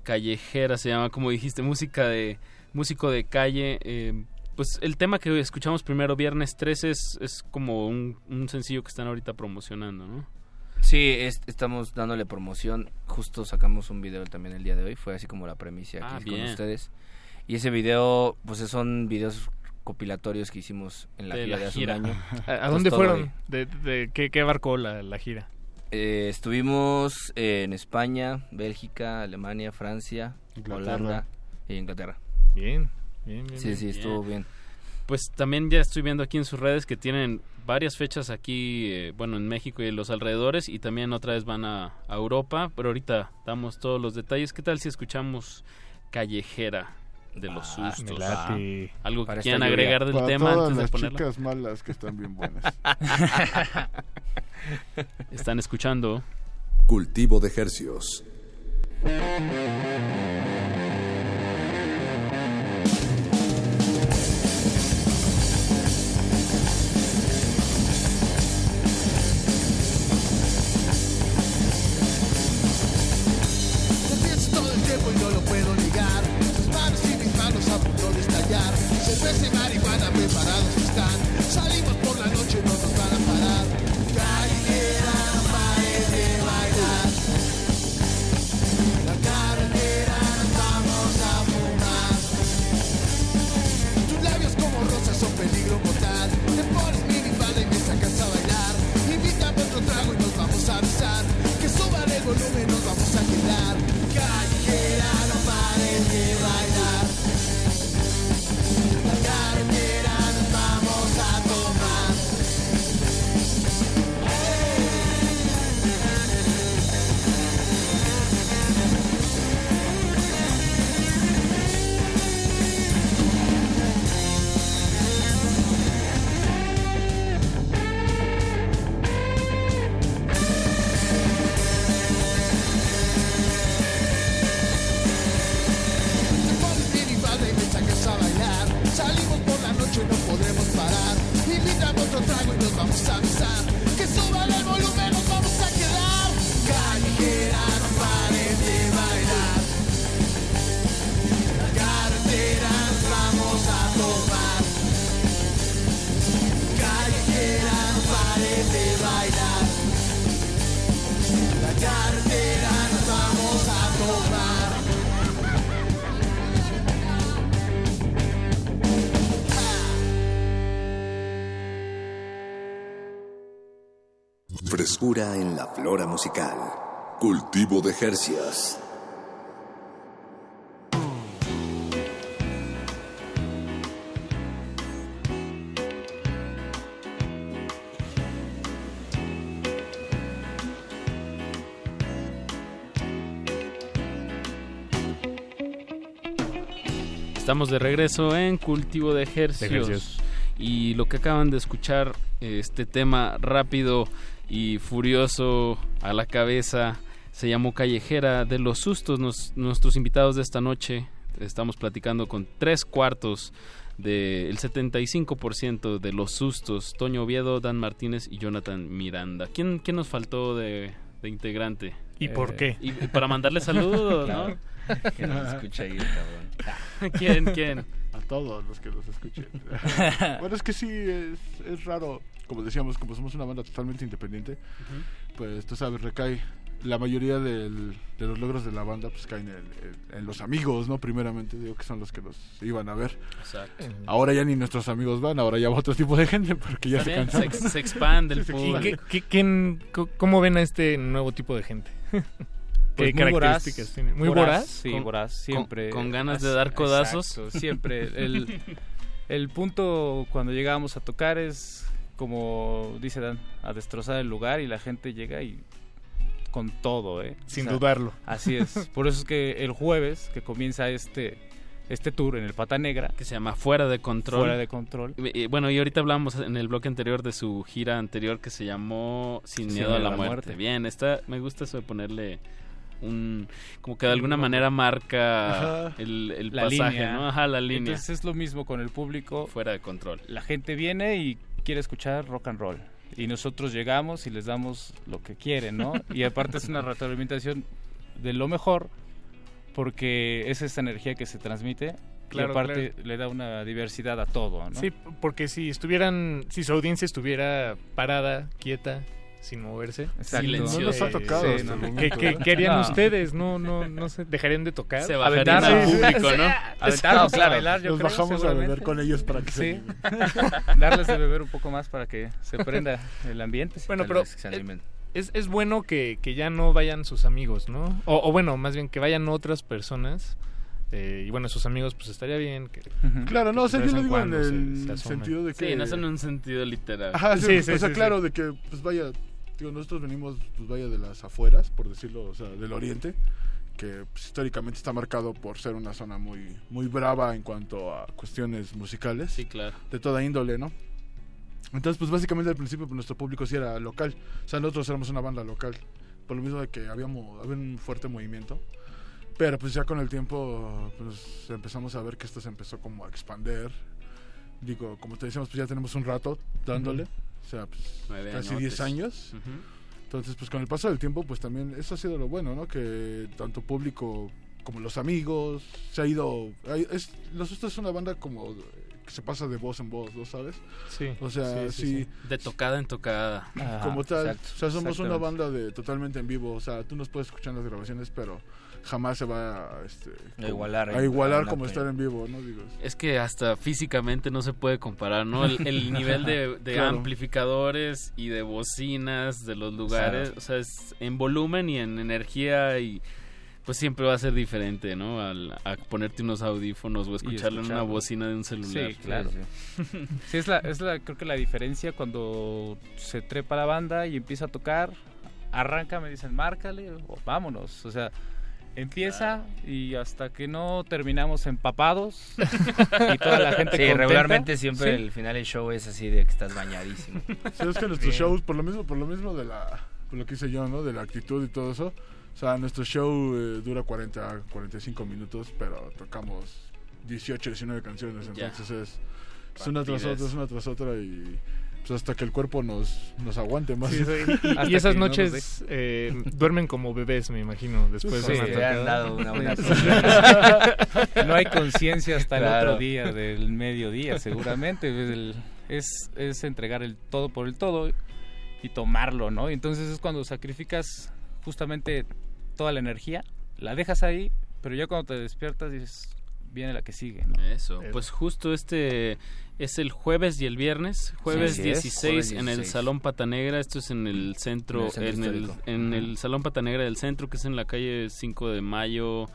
Callejera se llama, como dijiste, música de músico de calle. eh, pues el tema que escuchamos primero, Viernes 13, es, es como un, un sencillo que están ahorita promocionando, ¿no? Sí, es- estamos dándole promoción. Justo sacamos un video también el día de hoy. Fue así como la premisa Ah, aquí con bien. ustedes. Y ese video, pues son videos compilatorios que hicimos en la De gira la de hace gira. un año. ¿A, Entonces, dónde fueron? ¿De, de- qué, qué abarcó la, la gira? Eh, estuvimos en España, Bélgica, Alemania, Francia, Inglaterra. Holanda e Inglaterra. Bien, bien, bien. Sí, bien. sí, estuvo bien. Pues también ya estoy viendo aquí en sus redes que tienen varias fechas aquí, eh, bueno, en México y en los alrededores, y también otra vez van a, a Europa, pero ahorita damos todos los detalles. ¿Qué tal si escuchamos Callejera de los Ah, sustos? late. Algo que quieran agregar del Para tema todas antes de las ponerlo. chicas malas que están bien buenas. Están escuchando Cultivo de hercios. Cerveza y marihuana preparados están. Salimos por la noche, no nos van a parar. Callejera, no pares de bailar. La carretera vamos a fumar. Tus labios como rosas son peligro mortal. Te pones minifalda y me sacas a bailar. Invítame otro trago y nos vamos a besar. Que suban el volumen, dulzura en la flora musical. Cultivo de Jercias. Estamos de regreso en Cultivo de De ejercicios. Y lo que acaban de escuchar, este tema rápido y furioso a la cabeza, se llamó Callejera de los Sustos. Nos- nuestros invitados de esta noche, estamos platicando con tres cuartos del 75% de los sustos, Toño Oviedo, Dan Martínez y Jonathan Miranda. ¿Quién, quién nos faltó de, de integrante? ¿Y por qué? Y para mandarle saludos, ahí, cabrón. ¿Quién, quién? A todos los que los escuchen. bueno, es que sí, es, es raro. Como decíamos, como somos una banda totalmente independiente, pues tú sabes, recae. La mayoría del- de los logros de la banda pues caen en, en- en los amigos, ¿no? Primeramente, digo que son los que los iban a ver. Exacto. Ahora ya ni nuestros amigos van, ahora ya va otro tipo de gente porque ya se También cansaron. se se expande el público. ¿Y qué- qué- quién- co- ¿Cómo ven a este nuevo tipo de gente? Pues ¿Qué muy voraz, características tiene? ¿Muy voraz? Sí, Con- voraz, siempre. con ganas de dar codazos. exacto, siempre. El, el punto cuando llegábamos a tocar es, como dice Dan, a destrozar el lugar y la gente llega y con todo, ¿eh? Sin dudarlo. Así es. Por eso es que el jueves que comienza este este tour en el Pata Negra que se llama Fuera de Control. Fuera de Control. Y, bueno, y ahorita hablamos en el bloque anterior de su gira anterior que se llamó Sin Miedo a la, muerte. Bien, está, me gusta eso de ponerle un como que de alguna manera marca Ajá. el, el la pasaje, línea. ¿no? Ajá, la línea. Entonces es lo mismo con el público. Fuera de control. La gente viene y quiere escuchar rock and roll. Y nosotros llegamos y les damos lo que quieren, ¿no? Y aparte es una retroalimentación de lo mejor porque es esta energía que se transmite Claro, y aparte le da una diversidad a todo, ¿no? Sí, porque si estuvieran, si su audiencia estuviera parada, quieta, sin moverse, Exacto. silenciosa, No nos ha tocado sí, hasta el ¿qué, momento, qué- ¿eh? qué harían No. ustedes? No, no, no sé, dejarían de tocar. Se bajarían al público, ¿no? Aventarnos Claro. a bailar, yo Nos creo, bajamos a beber con ellos para que se. Darles de beber un poco más para que se prenda el ambiente. Bueno, pero se es, es bueno que, que ya no vayan sus amigos, ¿no? O, o bueno, más bien que vayan otras personas. Eh, y bueno, sus amigos, pues estaría bien. Que, Claro, no, o sea, yo lo digo en se- el se sentido de que... Sí, no es en un sentido literal. Ajá, sí, Sí, o sea, sí, claro, sí. de que, pues vaya, digo, nosotros venimos, pues vaya, de las afueras, por decirlo, o sea, del oriente, que pues, históricamente está marcado por ser una zona muy, muy brava en cuanto a cuestiones musicales. Sí, claro. De toda índole, ¿no? Entonces, pues básicamente al principio pues, nuestro público sí era local, o sea, nosotros éramos una banda local, por lo mismo de que habíamos, había un fuerte movimiento. Pero pues ya con el tiempo pues empezamos a ver que esto se empezó como a expander. Digo, como te decíamos, pues ya tenemos un rato dándole. O sea, pues Nueve casi añotes. 10 años. Entonces, pues con el paso del tiempo, pues también eso ha sido lo bueno, ¿no? Que tanto público como los amigos se ha ido... Es, los Sustos es una banda como que se pasa de voz en voz, ¿no sabes? Sí, O sea, sí, sí, sí, sí. De tocada en tocada. como tal. exacto, o sea, somos una banda de totalmente en vivo. O sea, tú nos puedes escuchar en las grabaciones, pero jamás se va a, este, A igualar a en- igualar como estar en vivo, ¿no? Digo, Es que hasta físicamente no se puede comparar, ¿no? El, el nivel de, de Claro. amplificadores y de bocinas de los lugares, o sea, es en volumen y en energía y pues siempre va a ser diferente, ¿no? Al, a ponerte unos audífonos o escucharlo en una bocina de un celular. Sí, claro. Sí, es la, es la, creo que la diferencia cuando se trepa la banda y empieza a tocar, arranca, me dicen, márcale, o vámonos. O sea, empieza y hasta que no terminamos empapados y toda la gente Sí, contenta. regularmente siempre Sí. el final del show es así de que estás bañadísimo. Sí, es que nuestros shows, por lo mismo, por lo mismo de la, por lo que hice yo, ¿no? De la actitud y todo eso. O sea, nuestro show eh, dura 40, 45 minutos, pero tocamos 18, 19 canciones, Ya. entonces es, es una tras otra, es una tras otra y pues hasta que el cuerpo nos, nos aguante más. Sí, sí, y- y, Hasta y esas no noches eh, duermen como bebés, me imagino, después Sí, de una le han dado una buena no hay conciencia hasta el otro día del mediodía, seguramente. El- es, es entregar el todo por el todo y tomarlo, ¿no? Y entonces es cuando sacrificas justamente toda la energía, la dejas ahí, pero ya cuando te despiertas dices, viene la que sigue, ¿no? Eso, pues justo este es el jueves y el viernes, jueves Sí, así es, 16 jueves en el 16. Salón Pata Negra, esto es en el centro, En el centro en el, en el Salón Pata Negra del centro, que es en la calle 5 de Mayo,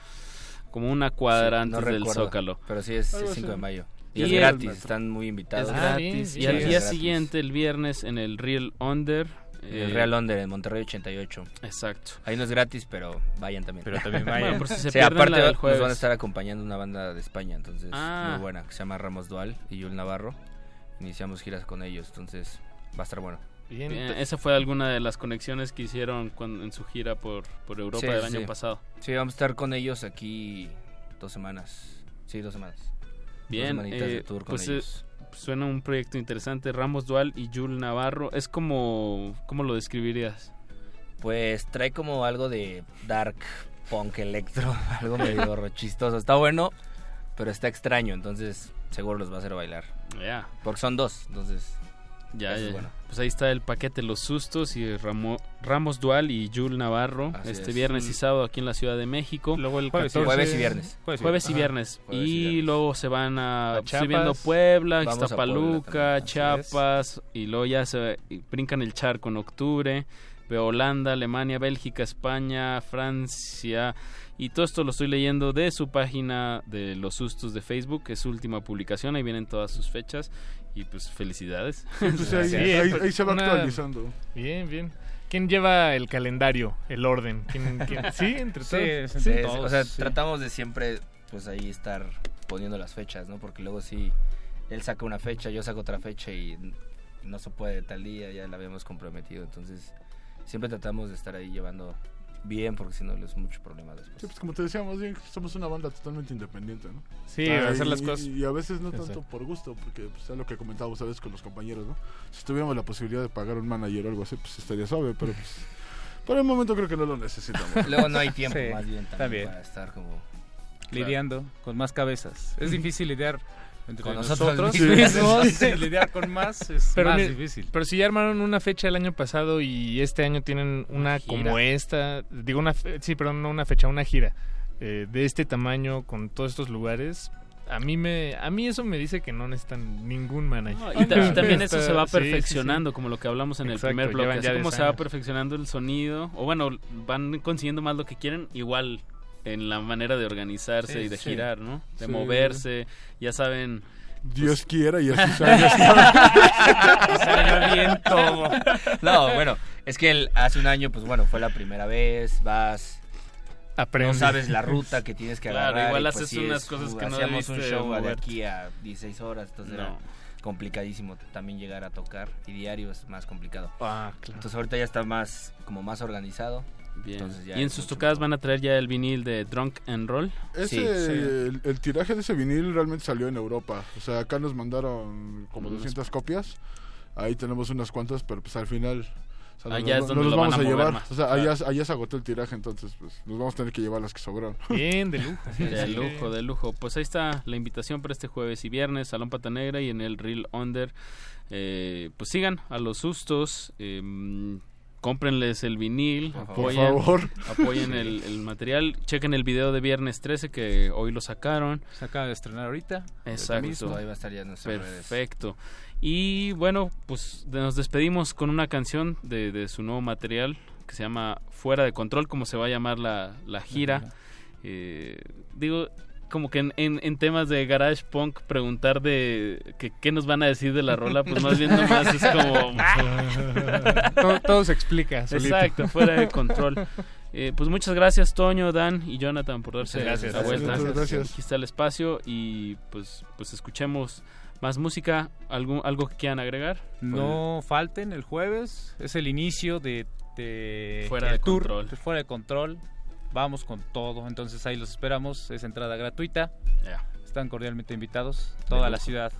como una cuadra Sí, no antes del recuerdo, Zócalo. Pero sí es Algo 5 de mayo. Y Y, es el- gratis, están muy invitados. Es Ah, gratis. bien, y al día Es gratis. siguiente, el viernes, en el Real Under, El Eh, Real Under en Monterrey 88. Exacto. Ahí no es gratis, pero vayan también. Pero también vayan. Bueno, por si se Sí, pierden aparte la del nos jueves. van a estar acompañando una banda de España, entonces Ah. muy buena, que se llama Ramos Dual y Yul Navarro. Iniciamos giras con ellos, entonces va a estar bueno. Bien, esa fue alguna de las conexiones que hicieron cuando- en su gira por, por Europa Sí, del sí. año pasado. Sí, vamos a estar con ellos aquí dos semanas. Sí, dos semanas. Dos Bien, semanitas de eh, tour con pues eh, ellos. Suena un proyecto interesante. Ramos Dual y Jul Navarro. Es como, ¿cómo lo describirías? Pues trae como algo de dark punk electro, algo medio chistoso. Está bueno, pero está extraño, entonces seguro los va a hacer bailar. Ya. Porque son dos, entonces Ya, eso ya, es ya. bueno. Pues ahí está el paquete Los Sustos y Ramo- Ramos Dual y Jul Navarro Así este es. viernes y sábado aquí en la Ciudad de México. Luego el Jueves y- 14 jueves y viernes. Jueves, y viernes. Jueves y y viernes. luego se van a, A estoy viendo Chiapas. Puebla, Iztapaluca, Chiapas y luego ya se brincan el charco en octubre. Veo Holanda, Alemania, Bélgica, España, Francia y todo esto lo estoy leyendo de su página de Los Sustos de Facebook, que es su última publicación, ahí vienen todas sus fechas y pues felicidades. Pues ahí, Sí, ahí- pues, ahí se va una- actualizando. Bien, bien. ¿Quién lleva el calendario, el orden? ¿Quién, quién- Sí, entre Sí, todos. sí, Entre o todos, sea, sí. tratamos de siempre pues ahí estar poniendo las fechas, ¿no? Porque luego sí él saca una fecha, yo saco otra fecha y no se puede tal día, ya la habíamos comprometido, entonces siempre tratamos de estar ahí llevando bien porque si no es mucho problema después. Sí, pues como te decíamos, bien, somos una banda totalmente independiente, ¿no? Sí, Ah, hacer y- las cosas. Y, a veces no tanto Exacto. por gusto, porque pues, es lo que comentábamos a veces con los compañeros, ¿no? Si tuviéramos la posibilidad de pagar un manager o algo así, pues estaría suave, pero pues por el momento creo que no lo necesitamos. Luego no hay tiempo Sí, más bien está también bien. para estar como Lidiando con más cabezas. Es difícil lidiar entre Con nosotros, nosotros mismos. lidiar con más es pero más mi- difícil. Pero si ya armaron una fecha el año pasado y este año tienen una como esta, digo una, fe- sí, perdón, no una fecha, una gira eh, de este tamaño con todos estos lugares, a mí me, a mí eso me dice que no necesitan ningún manager. No, y, ta- y también eso se va sí, sí, sí. perfeccionando, como lo que hablamos en el primer bloque. Así ya como 10 se va perfeccionando el sonido, o bueno, van consiguiendo más lo que quieren, igual en la manera de organizarse Sí, y de sí. girar, ¿no? De Sí. moverse, ya saben. Dios quiera y así salga. bien todo. No, bueno, es que él hace un año, pues bueno, fue la primera vez, vas, Aprende. no sabes la ruta que tienes que Claro, agarrar. igual y, pues, haces unas es- cosas que no Hacíamos un show de aquí a 16 horas, entonces No. era complicadísimo también llegar a tocar y diario es más complicado. Ah, claro. Entonces ahorita ya está más, como más organizado. Bien. Ya y en sus tocadas van a traer ya el vinil de Drunk and Roll. Ese, Sí, sí. El, el tiraje de ese vinil realmente salió en Europa. O sea, acá nos mandaron como Unas- 200 copias. Ahí tenemos unas cuantas, pero pues al final... o sea, Allá nos- es donde nos lo vamos van a, llevar. más, O sea, claro. allá, allá se agotó el tiraje, entonces pues nos vamos a tener que llevar las que sobraron. Bien, de lujo. De Sí. lujo, de lujo. Pues ahí está la invitación para este jueves y viernes, Salón Pata Negra y en el Real Under. Eh, pues sigan a los sustos, eh, cómprenles el vinil, Por apoyen, favor. apoyen el, el material, chequen el video de viernes 13 que hoy lo sacaron. Se acaba de estrenar ahorita. Exacto. Ahí va a estar ya en redes. Perfecto. Y bueno, pues nos despedimos con una canción de, de su nuevo material que se llama Fuera de Control, como se va a llamar la, la gira. Eh, digo, como que en, en- en temas de garage punk preguntar de que, qué nos van a decir de la rola, pues más bien nomás es como... todo, todo se explica. solito. Exacto, fuera de control. Eh, pues muchas gracias Toño, Dan y Jonathan por darse gracias. la vuelta. Muchas gracias. Aquí está el espacio y pues pues escuchemos más música. ¿Algún, ¿Algo que quieran agregar? No falten el jueves, es el inicio de, de Fuera el de tour, control. fuera de control. Vamos con todo, entonces ahí los esperamos, es entrada gratuita. Ya. Están cordialmente invitados, toda la ciudad.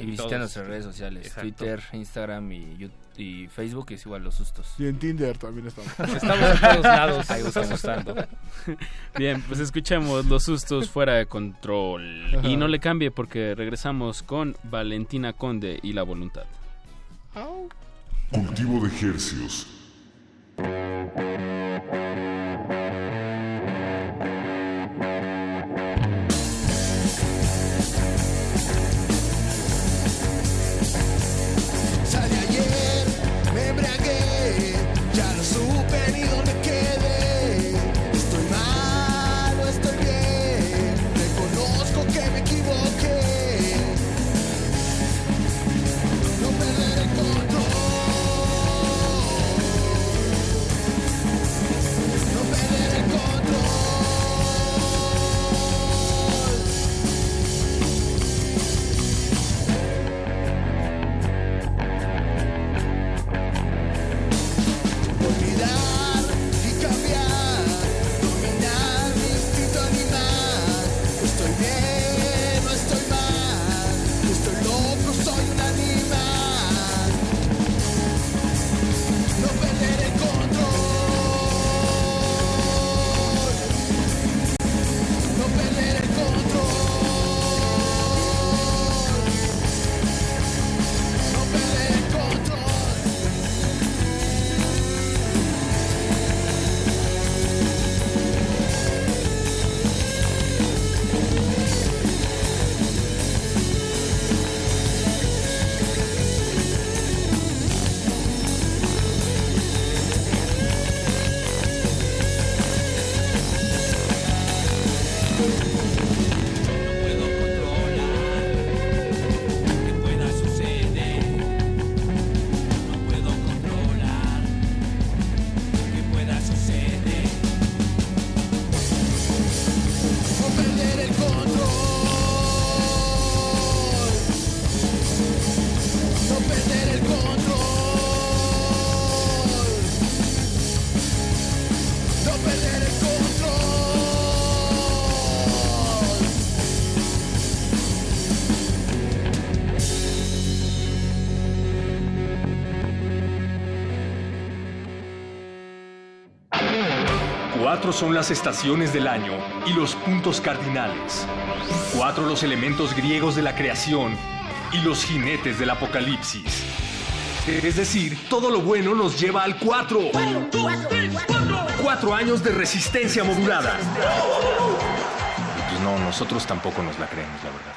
Y todos. visiten nuestras redes sociales, Exacto. Twitter, Instagram y, Yu- y Facebook, es igual los sustos. Y en Tinder también estamos. Estamos en todos lados, Ahí estamos buscamos. estando. Bien, pues escuchemos los sustos fuera de control. Ajá. Y no le cambie porque regresamos con Valentina Conde y la voluntad. Cultivo de ejercios. Cuatro son las estaciones del año y los puntos cardinales. Cuatro los elementos griegos de la creación y los jinetes del apocalipsis. Es decir, todo lo bueno nos lleva al 4. Cuatro años de resistencia modulada. Pues no, nosotros tampoco nos la creemos, la verdad.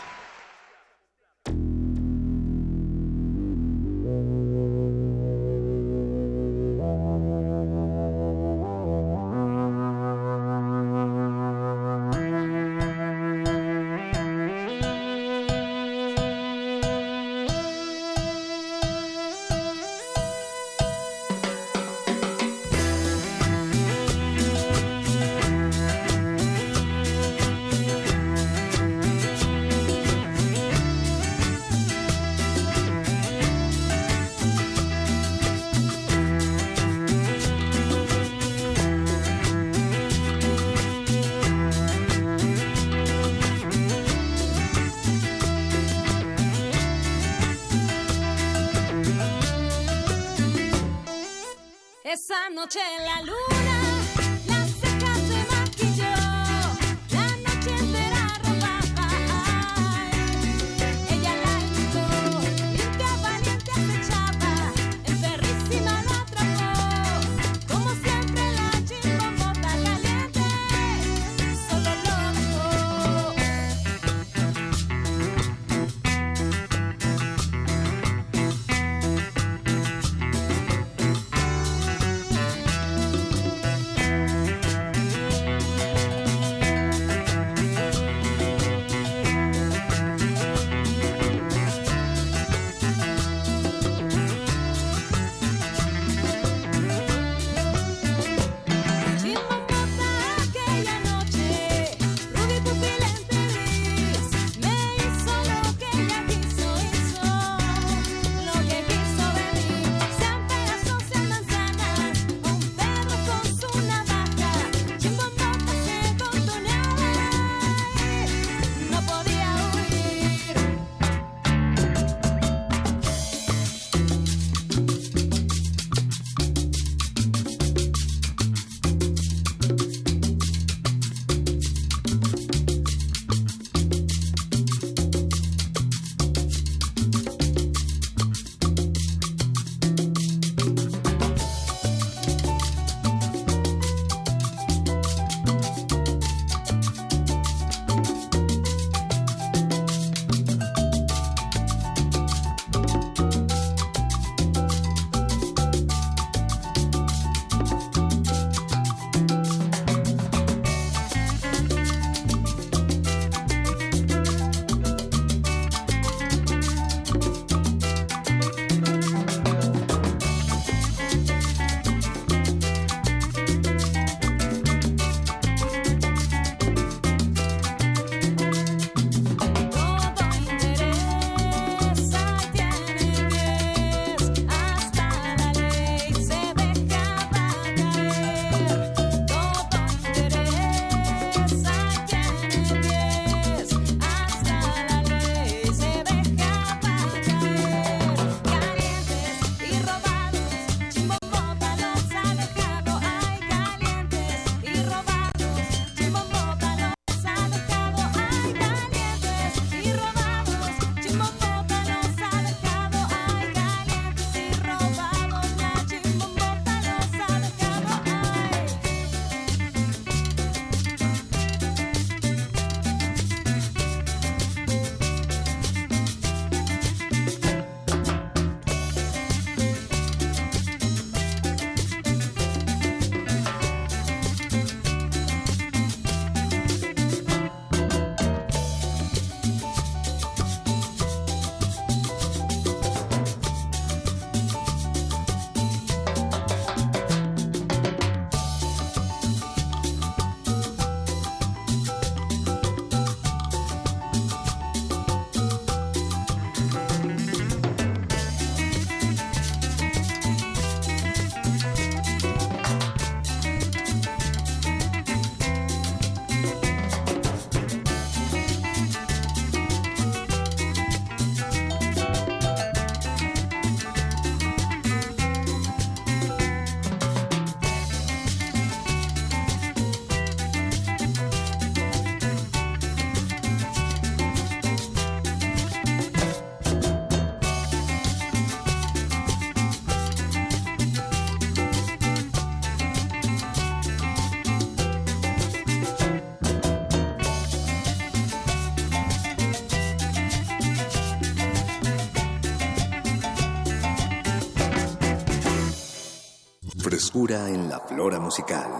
Frescura en la flora musical.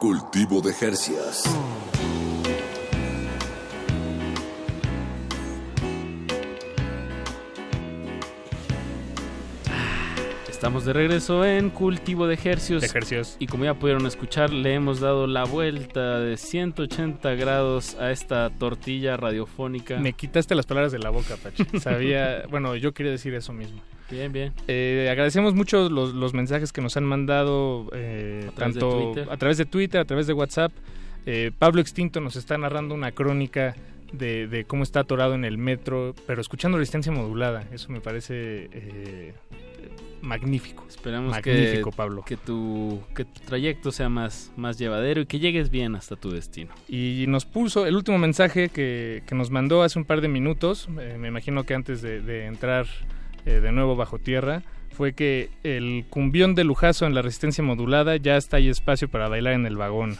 Cultivo de Jercias. Estamos de regreso en Cultivo de Hercios. De. Y como ya pudieron escuchar, le hemos dado la vuelta de 180 grados a esta tortilla radiofónica. Me quitaste las palabras de la boca, Pachi. Sabía, bueno, yo quería decir eso mismo. Bien, bien. Eh, agradecemos mucho los, los mensajes que nos han mandado eh, A tanto a través de Twitter, a través de WhatsApp. Eh, Pablo Extinto nos está narrando una crónica de, de cómo está atorado en el metro, pero escuchando resistencia modulada. Eso me parece eh, magnífico. Esperamos magnífico, que, Pablo. que, tu, que tu trayecto sea más, más llevadero y que llegues bien hasta tu destino. Y nos puso el último mensaje que, que nos mandó hace un par de minutos, eh, me imagino que antes de, de entrar eh, de nuevo bajo tierra, fue que el cumbión de lujazo en la resistencia modulada ya está ahí espacio para bailar en el vagón.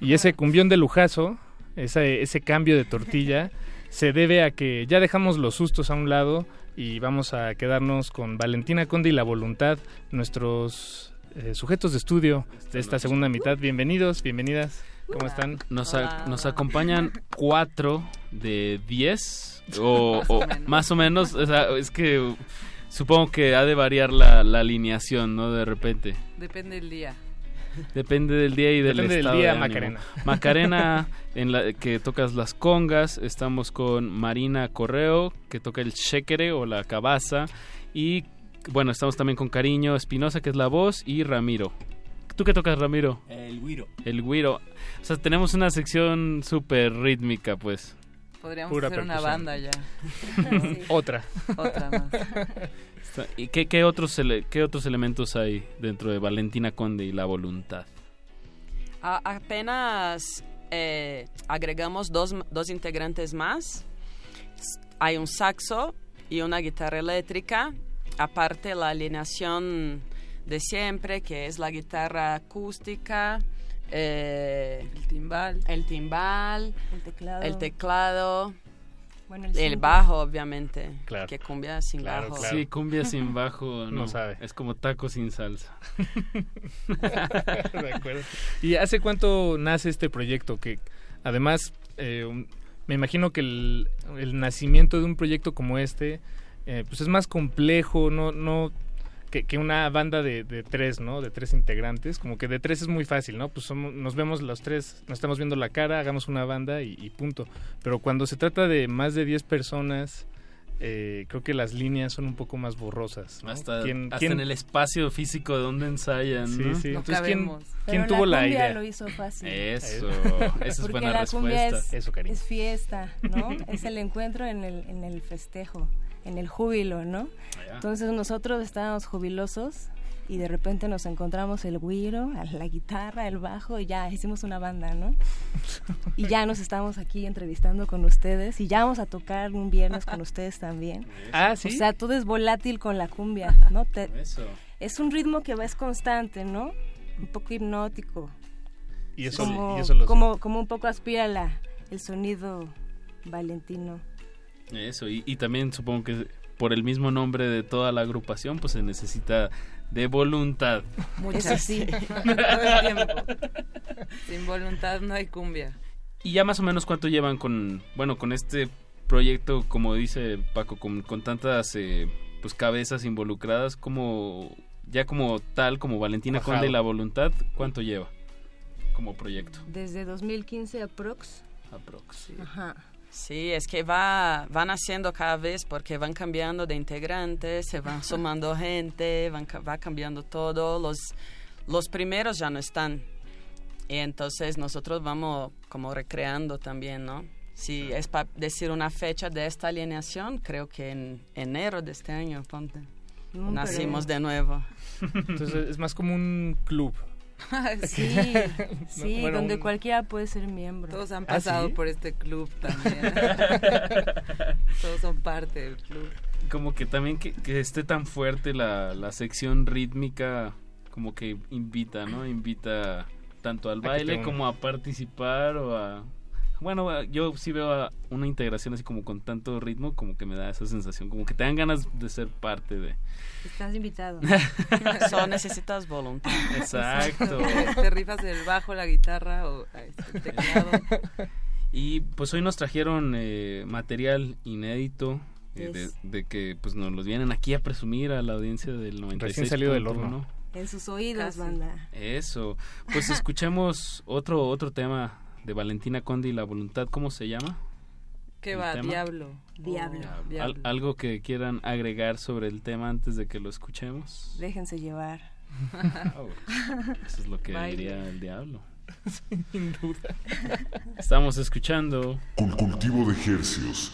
Y ese cumbión de lujazo, ese, ese cambio de tortilla, se debe a que ya dejamos los sustos a un lado y vamos a quedarnos con Valentina Conde y la voluntad, nuestros eh, sujetos de estudio de esta segunda mitad. Bienvenidos, bienvenidas. ¿Cómo están? Nos, a- nos acompañan cuatro de 10 o, o más o menos. O sea, es que supongo que ha de variar la, la alineación, ¿no? De repente. Depende del día. Depende del día y del Depende del estado día, de ánimo. Macarena. Macarena, en la que tocas las congas. Estamos con Marina Correo, que toca el shekere o la cabaza. Y bueno, estamos también con Cariño Espinosa, que es la voz, y Ramiro. ¿Tú qué tocas, Ramiro? El güiro. El güiro. O sea, tenemos una sección súper rítmica, pues. Podríamos Pura hacer una banda ya. Sí. Otra. Otra más. ¿Y qué, qué otros, ele- qué otros elementos hay dentro de Valentina Conde y la voluntad? A- apenas eh, agregamos dos, dos integrantes más. Hay un saxo y una guitarra eléctrica. Aparte la alineación de siempre, que es la guitarra acústica, eh, El timbal. el timbal, El teclado. el teclado, Bueno, el, el simple. bajo, obviamente. Claro. Que cumbia sin Claro, bajo. claro. Sí, cumbia sin bajo, no, No sabe. Es como taco sin salsa. De acuerdo. ¿Y hace cuánto nace este proyecto? Que además, eh, un- me imagino que el, el nacimiento de un proyecto como este, eh, pues es más complejo, no, no que, que una banda de, de tres, ¿no? De tres integrantes. Como que de tres es muy fácil, ¿no? Pues somos- nos vemos los tres, nos estamos viendo la cara, hagamos una banda y, y punto. Pero cuando se trata de más de 10 personas, eh, creo que las líneas son un poco más borrosas. ¿no? Hasta, ¿Quién- hasta quién- en el espacio físico de donde ensayan, Sí, ¿no? sí. No Entonces, ¿quién, quién tuvo la, cumbia idea? lo hizo fácil. Eso, esa es Porque buena la cumbia respuesta. es, Eso, cariño. es fiesta, ¿no? es el encuentro en el, en el festejo, en el júbilo, ¿no? Allá. Entonces nosotros estábamos jubilosos y de repente nos encontramos el güiro, la guitarra, el bajo y ya hicimos una banda, ¿no? Y ya nos estamos aquí entrevistando con ustedes y ya vamos a tocar un viernes con ustedes también. Ah, ¿sí? O sea, todo es volátil con la cumbia, ¿no? Te- Eso. es un ritmo que va es constante, ¿no? Un poco hipnótico. Y eso, como, y eso como, como un poco aspira la, el sonido valentino. Eso, y, y también supongo que por el mismo nombre de toda la agrupación, pues se necesita de voluntad. Muchas, sí. Todo el tiempo. Sin voluntad no hay cumbia. Y ya más o menos cuánto llevan con, bueno, con este proyecto, como dice Paco, con, con tantas eh, pues cabezas involucradas, como ya como tal, como Valentina Cuajado. Conde y la voluntad, ¿cuánto lleva como proyecto? Desde 2015 aprox. Aprox. sí. Ajá. Sí, es que va, van haciendo cada vez porque van cambiando de integrantes, se van sumando gente, van, ca- va cambiando todo. Los, los primeros ya no están. Y entonces nosotros vamos como recreando también, ¿no? Si es para decir una fecha de esta alineación, creo que en enero de este año, ponte. Mm, Nacimos pero- de nuevo. Entonces es más como un club. Sí, sí, bueno, donde un- cualquiera puede ser miembro. Todos han ¿Ah, pasado sí? por este club también. Todos son parte del club. Como que también que, que esté tan fuerte la, la sección rítmica, como que invita, ¿no? Invita tanto al A baile como a participar o a, bueno, yo sí veo a una integración así como con tanto ritmo, como que me da esa sensación, como que te dan ganas de ser parte de... Estás invitado. Solo necesitas voluntad. Exacto. Te rifas el bajo, la guitarra o este, el teclado. Y pues hoy nos trajeron eh, material inédito. eh, de, que pues nos los vienen aquí a presumir a la audiencia del 96. Recién salido del horno. En sus oídos, Casi. banda. Eso. Pues escuchemos otro otro tema de Valentina Conde y la voluntad, ¿cómo se llama? ¿Qué ¿El va? tema? Diablo. Diablo. Oh, Al- diablo. algo que quieran agregar sobre el tema antes de que lo escuchemos. Déjense llevar. Eso es lo que Baile. diría el diablo. Sin duda. Estamos escuchando Con cultivo de hercios.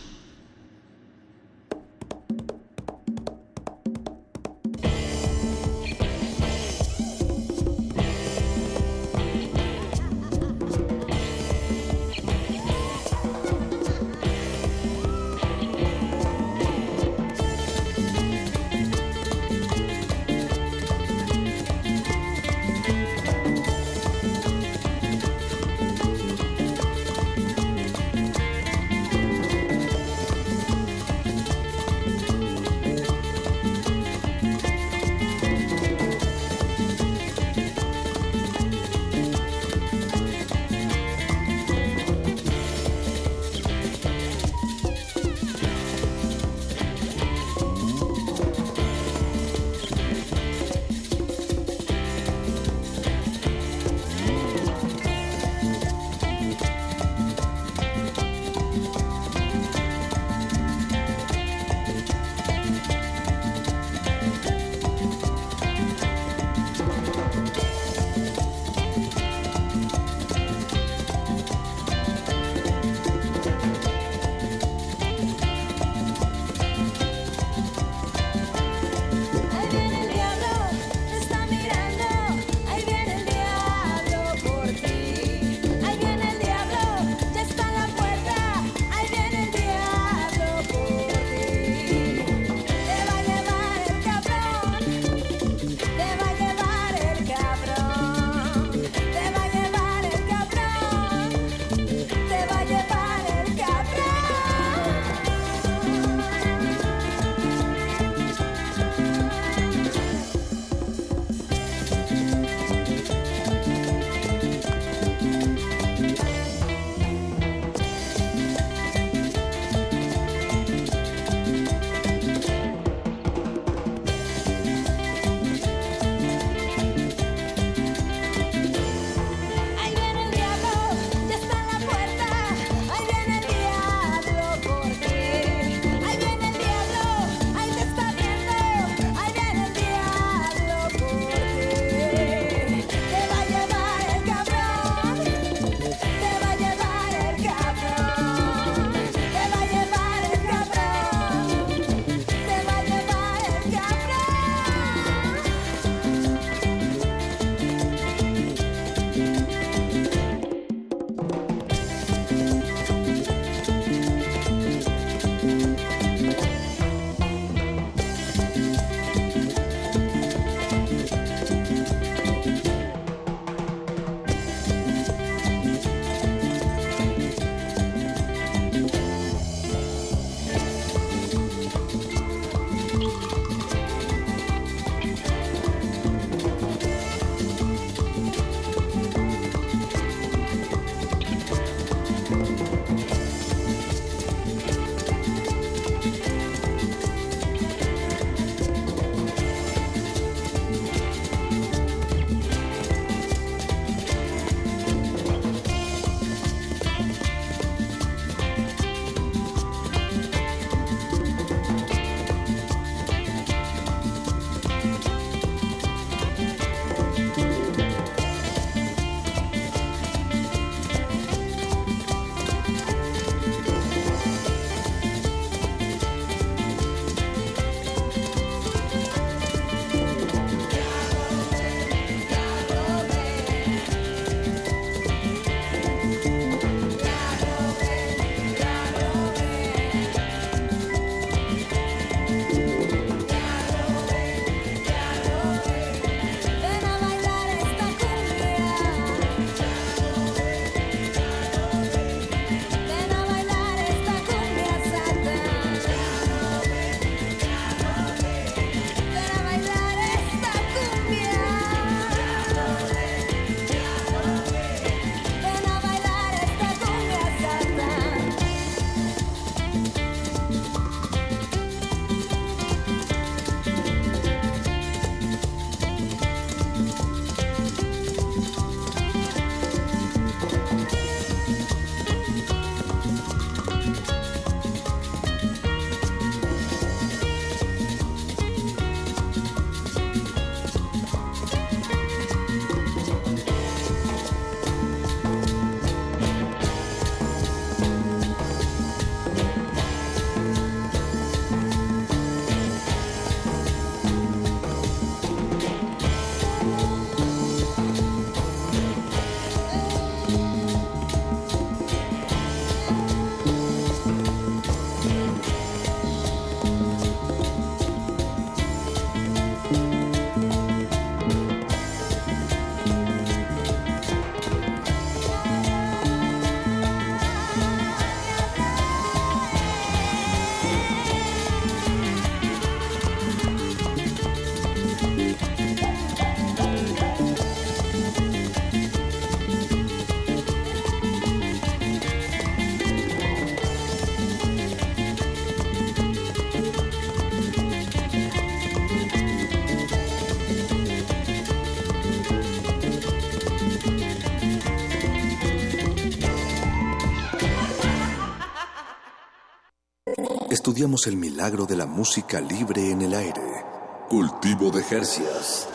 El milagro de la música libre en el aire. Cultivo de Jercias.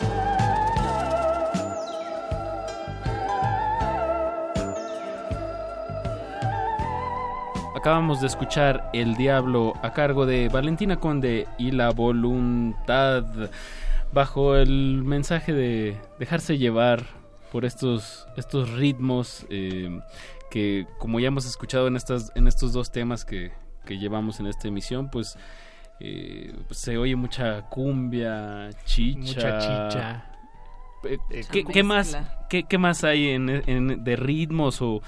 Acabamos de escuchar El Diablo a cargo de Valentina Conde y la voluntad bajo el mensaje de dejarse llevar por estos, estos ritmos eh, que como ya hemos escuchado en, estas, en estos dos temas que, que llevamos en esta emisión, pues eh, se oye mucha cumbia, chicha. Mucha chicha. Eh, ¿qué, qué más, qué, qué más hay en, en- de ritmos o,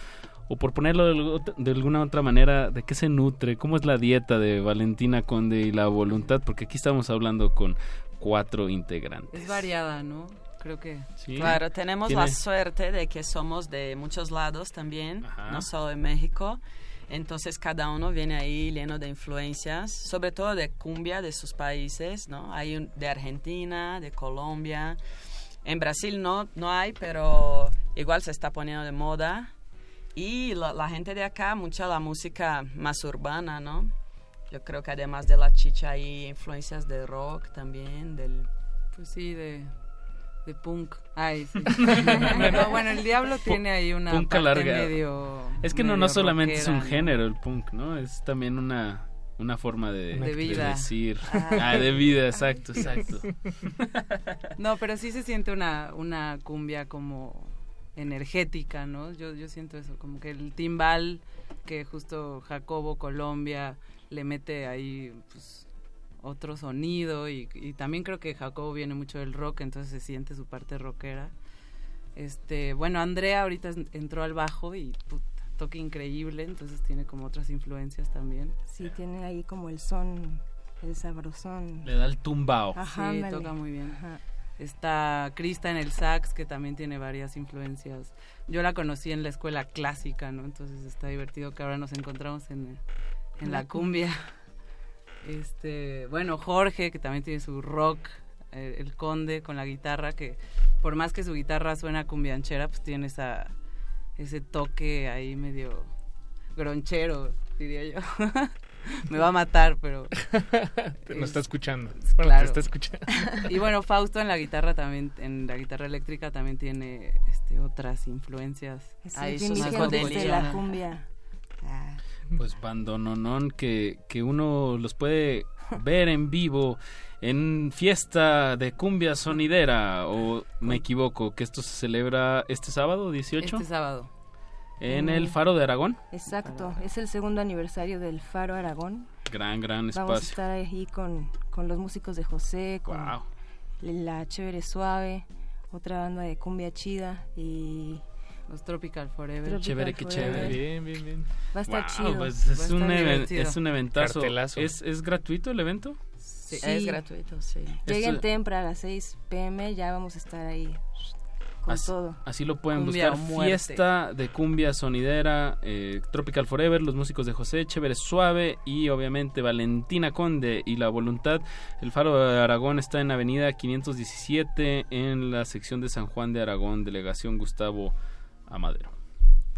o por ponerlo de, alguna otra manera, de qué se nutre? ¿Cómo es la dieta de Valentina Conde y la voluntad? Porque aquí estamos hablando con cuatro integrantes. Es variada, ¿no? Creo que... Sí. Claro, tenemos Tiene- la suerte de que somos de muchos lados también, Ajá. no solo de México. Entonces cada uno viene ahí lleno de influencias, sobre todo de cumbia de sus países, ¿no? Hay un- de Argentina, de Colombia. En Brasil no, no hay, pero igual se está poniendo de moda. Y la, la gente de acá, mucha la música más urbana, ¿no? Yo creo que además de la chicha hay influencias de rock también, del... Pues sí, de, de punk. Ay, sí. No, bueno, el diablo tiene ahí una Punk parte alargado. medio... Es que no, medio no solamente es un género el punk, ¿no? Es también una, una forma de, De vida. decir. Ah. Ah, de vida, exacto, exacto. No, pero sí se siente una, una cumbia como energética, ¿no? Yo, yo siento eso, como que el timbal que justo Jacobo Colombia le mete ahí pues, otro sonido y, y también creo que Jacobo viene mucho del rock, entonces se siente su parte rockera. Este, bueno, Andrea ahorita entró al bajo y puta, toca increíble, entonces tiene como otras influencias también. Sí, tiene ahí como el son, el sabrosón. Le da el tumbao. Ajá, sí, toca muy bien. Ajá. Está Krista en el sax, que también tiene varias influencias. Yo la conocí en la escuela clásica, ¿no? Entonces está divertido que ahora nos encontramos en, en la cumbia. Este, bueno, Jorge, que también tiene su rock, eh, el conde con la guitarra, que por más que su guitarra suena cumbianchera, pues tiene esa, ese toque ahí medio gronchero, diría yo. Me va a matar, pero... Nos está escuchando. Bueno, claro. te está escuchando. Y bueno, Fausto en la guitarra también, en la guitarra eléctrica también tiene este, otras influencias. Es Ahí de la cumbia. Ah. Pues bandononón que, que uno los puede ver en vivo en fiesta de cumbia sonidera o me equivoco que esto se celebra este sábado 18 Este sábado. en Mm. el Faro de Aragón Exacto, es el segundo aniversario del Faro Aragón. gran gran Vamos a espacio estar ahí con, con los músicos de José, con Wow. la Chévere Suave, otra banda de cumbia chida y Los Tropical Forever. Tropical Chévere, qué Forever. chévere. Bien, bien, bien. Va a estar Wow, chido. pues Va es, a un es un eventazo Cartelazo. ¿Es, ¿Es gratuito el evento? Sí, Sí. Es gratuito, sí. Lleguen Esto- temprano a las 6 pm, ya vamos a estar ahí con Así- todo. Así lo pueden Cumbia buscar. muerte. Fiesta de cumbia sonidera, eh, Tropical Forever, los músicos de José, Chévere Suave y obviamente Valentina Conde y La Voluntad. El Faro de Aragón está en Avenida 517 en la sección de San Juan de Aragón, delegación Gustavo Amadero.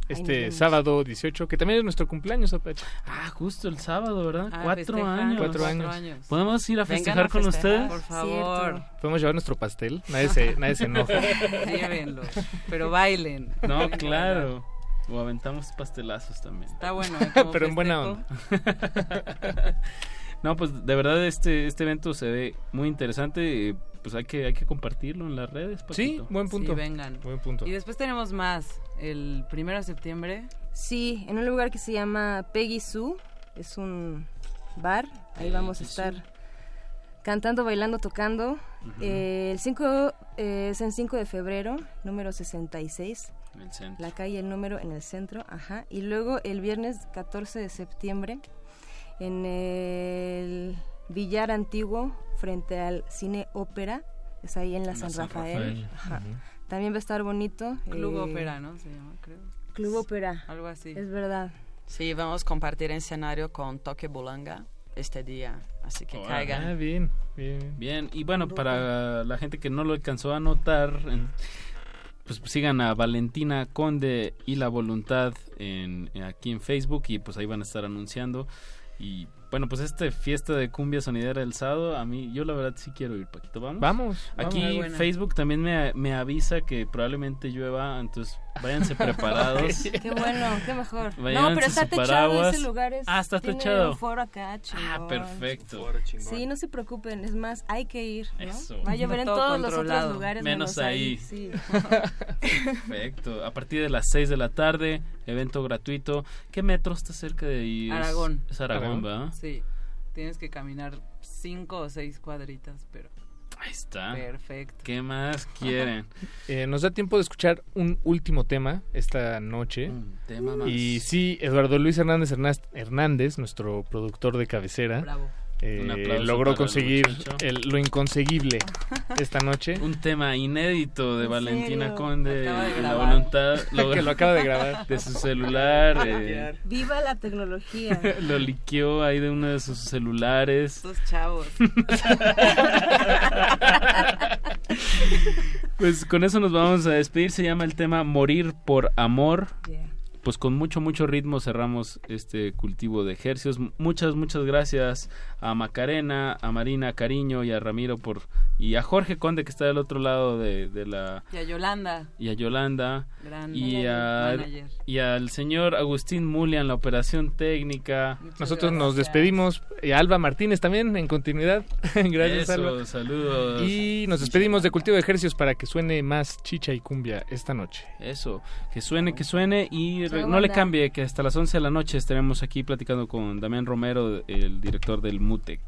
nos Este sábado 18, que también es nuestro cumpleaños, Apache. Ah, justo el sábado, ¿verdad? Ah, Cuatro años. Cuatro años. ¿Podemos ir a festejar a con ustedes? Por favor, Podemos llevar nuestro pastel. Nadie se, nadie se enoja. llévenlo. Pero bailen. No, claro. O aventamos pastelazos también. Está bueno, ¿eh? Como Pero en buena festejo. No, pues de verdad este este evento se ve muy interesante. Eh, Pues hay que hay que compartirlo en las redes. Sí, Paquito. buen punto. Sí, vengan. Buen punto. Y después tenemos más. El primero de septiembre. Sí, en un lugar que se llama Peggy Sue, es un bar, ahí vamos a Sue. estar cantando, bailando, tocando. Eh, el 5 eh, es en 5 de febrero, número 66, En el centro. la calle, el número en el centro, ajá. Y luego el viernes 14 de septiembre en el Villar Antiguo, frente al Cine Ópera, es ahí en la San, San Rafael. Rafael. Ajá. También va a estar bonito. Club eh, Ópera, ¿no? Se llama, creo. Club Ópera, Algo así. es verdad. Sí, vamos a compartir escenario con Toque Bulanga este día, así que. Ah, caigan. bien, bien. Bien, y bueno, para la gente que no lo alcanzó a notar, en- pues sigan a Valentina Conde y La Voluntad en, en- aquí en Facebook y pues ahí van a estar anunciando y Bueno, pues este fiesta de cumbia sonidera el sábado, a mí, yo la verdad sí quiero ir, Paquito. ¿Vamos? Vamos, Aquí vamos. Facebook también me, me avisa que probablemente llueva, entonces váyanse preparados. Qué bueno, qué mejor. no, Váyanse pero está techado paraguas. ese lugar. Es, Ah, está tiene techado. un foro acá, chingón. Ah, perfecto. Sí, no se preocupen, es más, hay que ir, ¿no? Eso. Va a llover en Todo todos los otros lugares Menos ahí. Sí. Perfecto. A partir de las 6 de la tarde, evento gratuito. ¿Qué metro está cerca de ahí? Es- Aragón. Es Aragón, ¿verdad? Sí. Tienes que caminar cinco o seis cuadritas, pero Ahí está. perfecto. ¿Qué más quieren? Eh, nos da tiempo de escuchar un último tema esta noche. tema más. Y sí, Eduardo Luis Hernández Hernández, Hernández nuestro productor de cabecera, Bravo. Eh, Un aplauso logró conseguir el- lo inconseguible esta noche. Un tema inédito de ¿En Valentina serio? Conde. De La voluntad. Que lo acaba de grabar. De su celular. eh, Viva la tecnología. lo liqueó ahí de uno de sus celulares. Estos chavos. Pues con eso nos vamos a despedir. Se llama el tema Morir por Amor. Pues con mucho, mucho ritmo cerramos este cultivo de ejercicios. Muchas, muchas gracias a Macarena, a Marina Cariño y a Ramiro por y a Jorge Conde que está del otro lado de, de la Y a Yolanda. y a Yolanda Gran y a y al señor Agustín Mulia en la operación técnica. Nosotros nos despedimos. Y a Alba Martínez también en continuidad. Gracias, Eso, Alba. saludos. Y nos despedimos de Cultivo de Ejercicios para que suene más chicha y cumbia esta noche. Eso, que suene, que suene y re- no le cambie que hasta las 11 de la noche estaremos aquí platicando con Damián Romero, el director del MUTEC.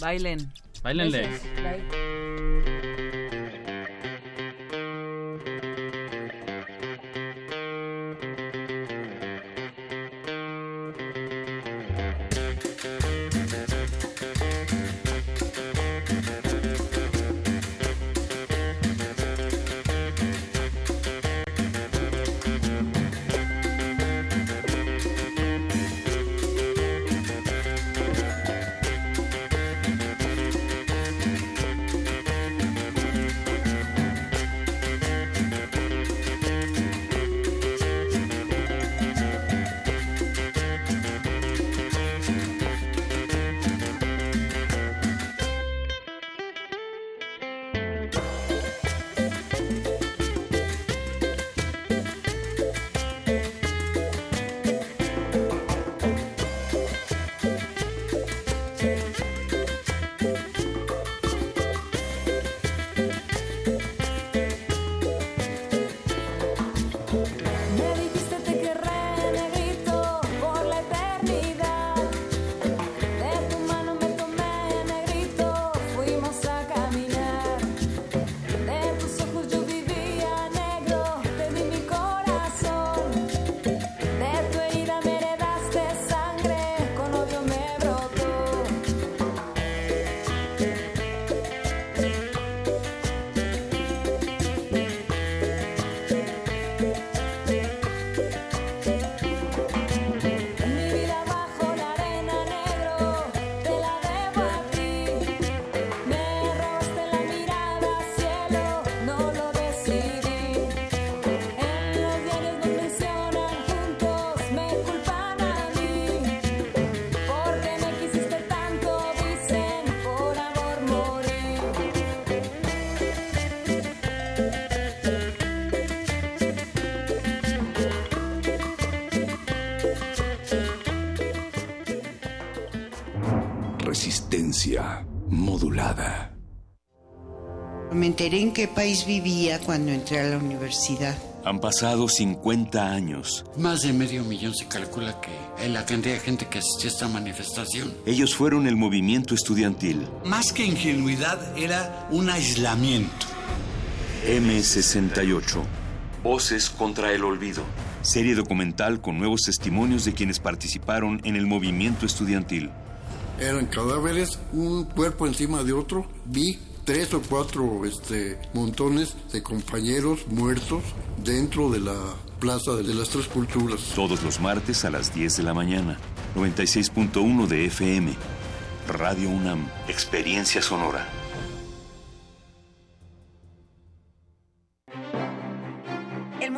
Bailen. Báilenle. Me Resistencia modulada. Me enteré en qué país vivía cuando entré a la universidad. Han pasado 50 años. Más de medio millón se calcula que es la cantidad de gente que asistió a esta manifestación. Ellos fueron el movimiento estudiantil Más que ingenuidad era un aislamiento. M68. Voces contra el olvido. Serie documental con nuevos testimonios de quienes participaron en el movimiento estudiantil. Eran cadáveres, un cuerpo encima de otro. Vi tres o cuatro este, montones de compañeros muertos dentro de la Plaza de las Tres Culturas. Todos los martes a las 10 de la mañana. 96.1 de FM. Radio UNAM. Experiencia sonora.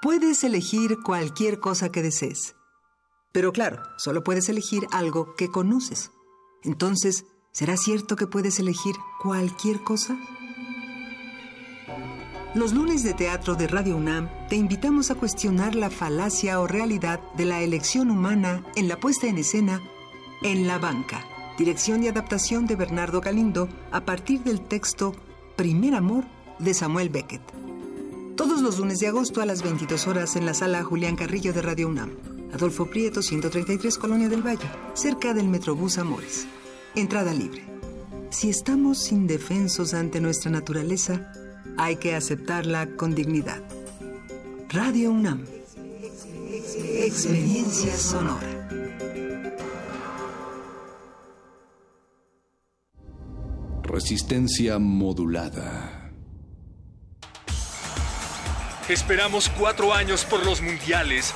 Puedes elegir cualquier cosa que desees. Pero claro, solo puedes elegir algo que conoces. Entonces, ¿será cierto que puedes elegir cualquier cosa? Los lunes de teatro de Radio UNAM te invitamos a cuestionar la falacia o realidad de la elección humana en la puesta en escena En la banca, dirección y adaptación de Bernardo Galindo a partir del texto Primer Amor de Samuel Beckett. Todos los lunes de agosto a las 22 horas en la sala Julián Carrillo de Radio UNAM. Adolfo Prieto, 133, Colonia del Valle, cerca del Metrobús Amores. Entrada libre. Si estamos indefensos ante nuestra naturaleza, hay que aceptarla con dignidad. Radio UNAM. Experiencia sonora. Resistencia modulada. Esperamos cuatro años por los mundiales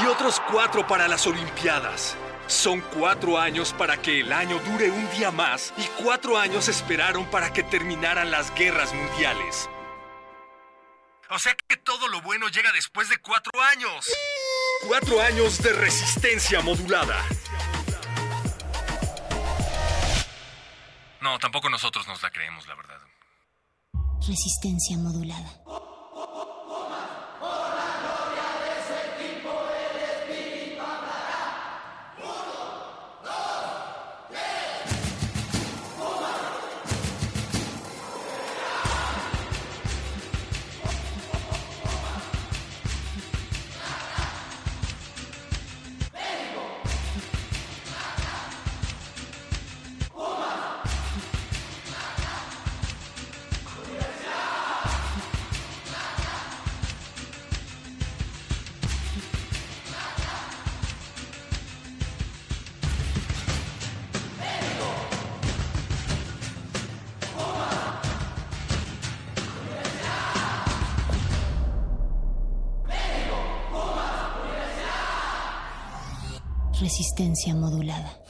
y otros cuatro para las Olimpiadas. Son cuatro años para que el año dure un día más y cuatro años esperaron para que terminaran las guerras mundiales. O sea que todo lo bueno llega después de cuatro años. Cuatro años de resistencia modulada. No, tampoco nosotros nos la creemos, la verdad. Resistencia modulada. oh, oh, oh, Modulada.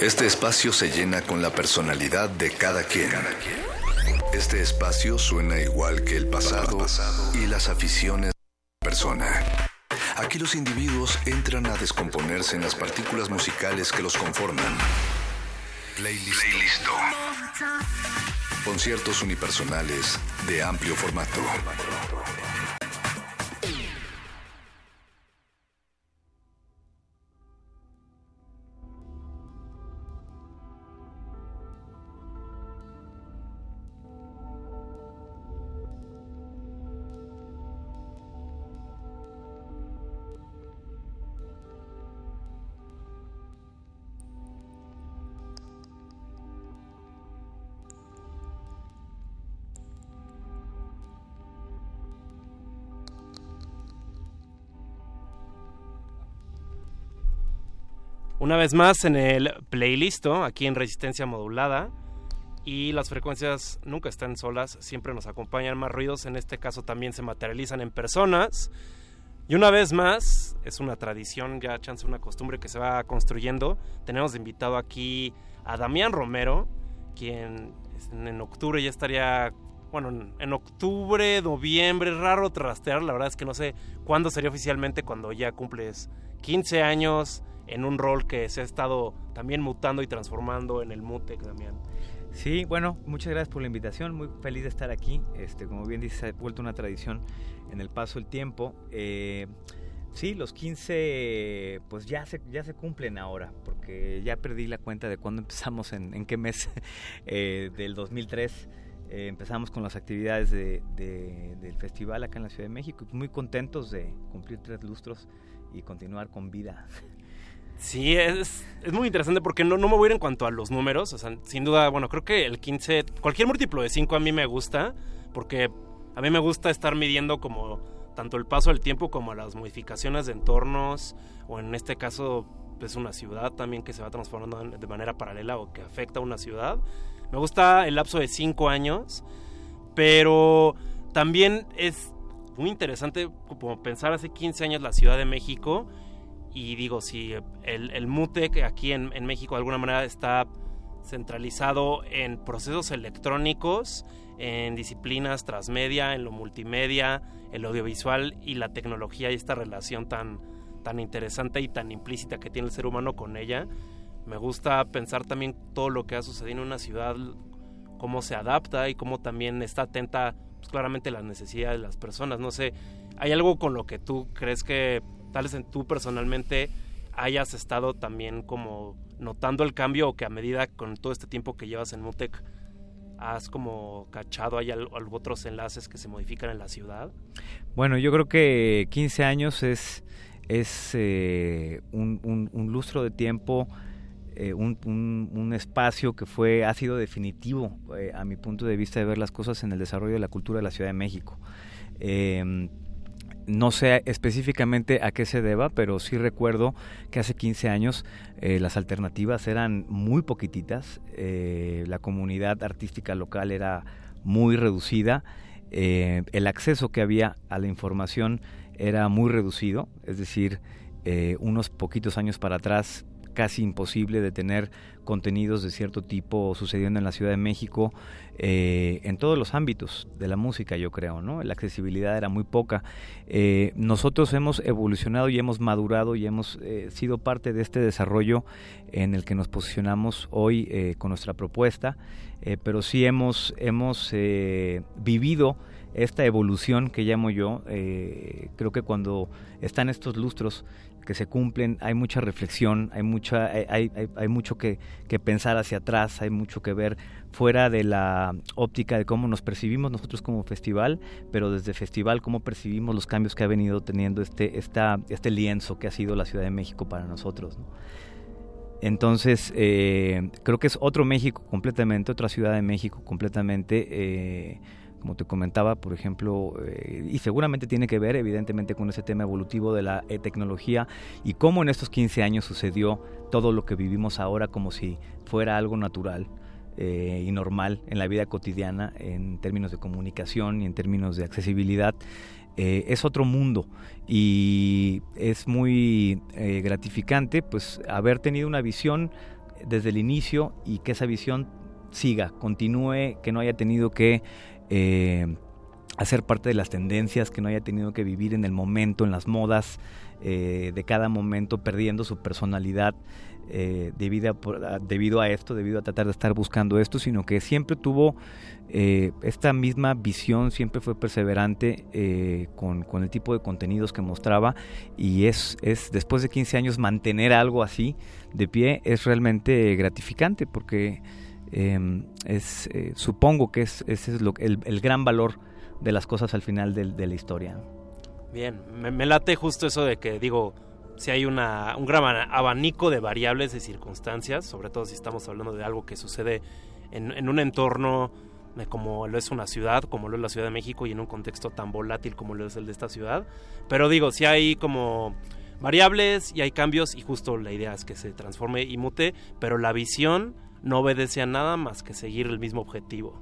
Este espacio se llena con la personalidad de cada quien. Este espacio suena igual que el pasado y las aficiones de la persona. Aquí los individuos entran a descomponerse en las partículas musicales que los conforman. Playlist. Conciertos unipersonales de amplio formato. Una vez más en el playlist, aquí en Resistencia Modulada. Y las frecuencias nunca están solas, siempre nos acompañan más ruidos. En este caso también se materializan en personas. Y una vez más, es una tradición, ya chance una costumbre que se va construyendo. Tenemos invitado aquí a Damián Romero, quien en, octubre ya estaría bueno, en- octubre, noviembre, raro trastear, la verdad es que no sé cuándo sería oficialmente cuando ya cumples 15 años en un rol que se ha estado también mutando y transformando en el Mutec, Damián. Sí, bueno, muchas gracias por la invitación, muy feliz de estar aquí. Este, como bien dices, ha vuelto una tradición en el paso del tiempo. Eh, sí, los 15 pues ya se, ya se cumplen ahora, porque ya perdí la cuenta de cuándo empezamos, en, qué mes eh, del 2003. Eh, empezamos con las actividades de- de- del festival acá en la Ciudad de México, muy contentos de cumplir tres lustros y continuar con vida. Sí, es, es muy interesante porque no, no me voy a ir en cuanto a los números. O sea, sin duda, bueno, creo que el 15, cualquier múltiplo de 5 a mí me gusta porque a mí me gusta estar midiendo como tanto el paso del tiempo como las modificaciones de entornos o en este caso es una ciudad también que se va transformando de manera paralela o que afecta a una ciudad. Me gusta el lapso de 5 años, pero también es muy interesante como pensar hace 15 años la Ciudad de México y digo, si el, el MUTEC aquí en, en, México de alguna manera está centralizado en procesos electrónicos, en disciplinas transmedia, en lo multimedia, el audiovisual y la tecnología y esta relación tan, tan interesante y tan implícita que tiene el ser humano con ella. Me gusta pensar también todo lo que ha sucedido en una ciudad, cómo se adapta y cómo también está atenta pues, claramente las necesidades de las personas. No sé, ¿hay algo con lo que tú crees que tal vez tú personalmente hayas estado también como notando el cambio o que a medida con todo este tiempo que llevas en Mutec has como cachado hay otros enlaces que se modifican en la ciudad? Bueno, yo creo que 15 años es, es eh, un, lustro de tiempo, eh, un, un, espacio que fue, ha sido definitivo eh, a mi punto de vista de ver las cosas en el desarrollo de la cultura de la Ciudad de México. No sé específicamente a qué se deba, pero sí recuerdo que hace 15 años eh, las alternativas eran muy poquititas, eh, la comunidad artística local era muy reducida, eh, el acceso que había a la información era muy reducido, es decir, unos poquitos años para atrás casi imposible de tener contenidos de cierto tipo sucediendo en la Ciudad de México eh, en todos los ámbitos de la música, yo creo, ¿no? La accesibilidad era muy poca. Eh, nosotros hemos evolucionado y hemos madurado y hemos eh, sido parte de este desarrollo en el que nos posicionamos hoy con nuestra propuesta, pero sí hemos, hemos vivido esta evolución que llamo yo, creo que cuando están estos lustros que se cumplen, hay mucha reflexión, hay mucha, hay, hay, hay mucho que, que, pensar hacia atrás, hay mucho que ver fuera de la óptica de cómo nos percibimos nosotros como festival, pero desde festival cómo percibimos los cambios que ha venido teniendo este, esta, este lienzo que ha sido la Ciudad de México para nosotros. ¿no? Entonces, eh, creo que es otro México completamente, otra Ciudad de México completamente. Eh, como te comentaba, por ejemplo, eh, y seguramente tiene que ver evidentemente con ese tema evolutivo de la eh, tecnología y cómo en estos 15 años sucedió todo lo que vivimos ahora como si fuera algo natural eh, y normal en la vida cotidiana en términos de comunicación y en términos de accesibilidad. es otro mundo y es muy gratificante pues haber tenido una visión desde el inicio y que esa visión siga, continúe, que no haya tenido que eh, hacer parte de las tendencias, que no haya tenido que vivir en el momento, en las modas eh, de cada momento, perdiendo su personalidad eh, debido, a, debido a esto, debido a tratar de estar buscando esto, sino que siempre tuvo esta misma visión, siempre fue perseverante con, con, el tipo de contenidos que mostraba y es, es después de 15 años mantener algo así de pie es realmente gratificante porque eh, es, eh, supongo que es, ese es lo, el, el, gran valor de las cosas al final de, la historia. Bien, me, me, late justo eso de que digo, si hay una, un gran abanico de variables, de circunstancias, sobre todo si estamos hablando de algo que sucede en, en un entorno como lo es una ciudad, como lo es la Ciudad de México y en un contexto tan volátil como lo es el de esta ciudad. Pero digo, si hay como variables y hay cambios y justo la idea es que se transforme y mute, pero la visión no obedece a nada más que seguir el mismo objetivo.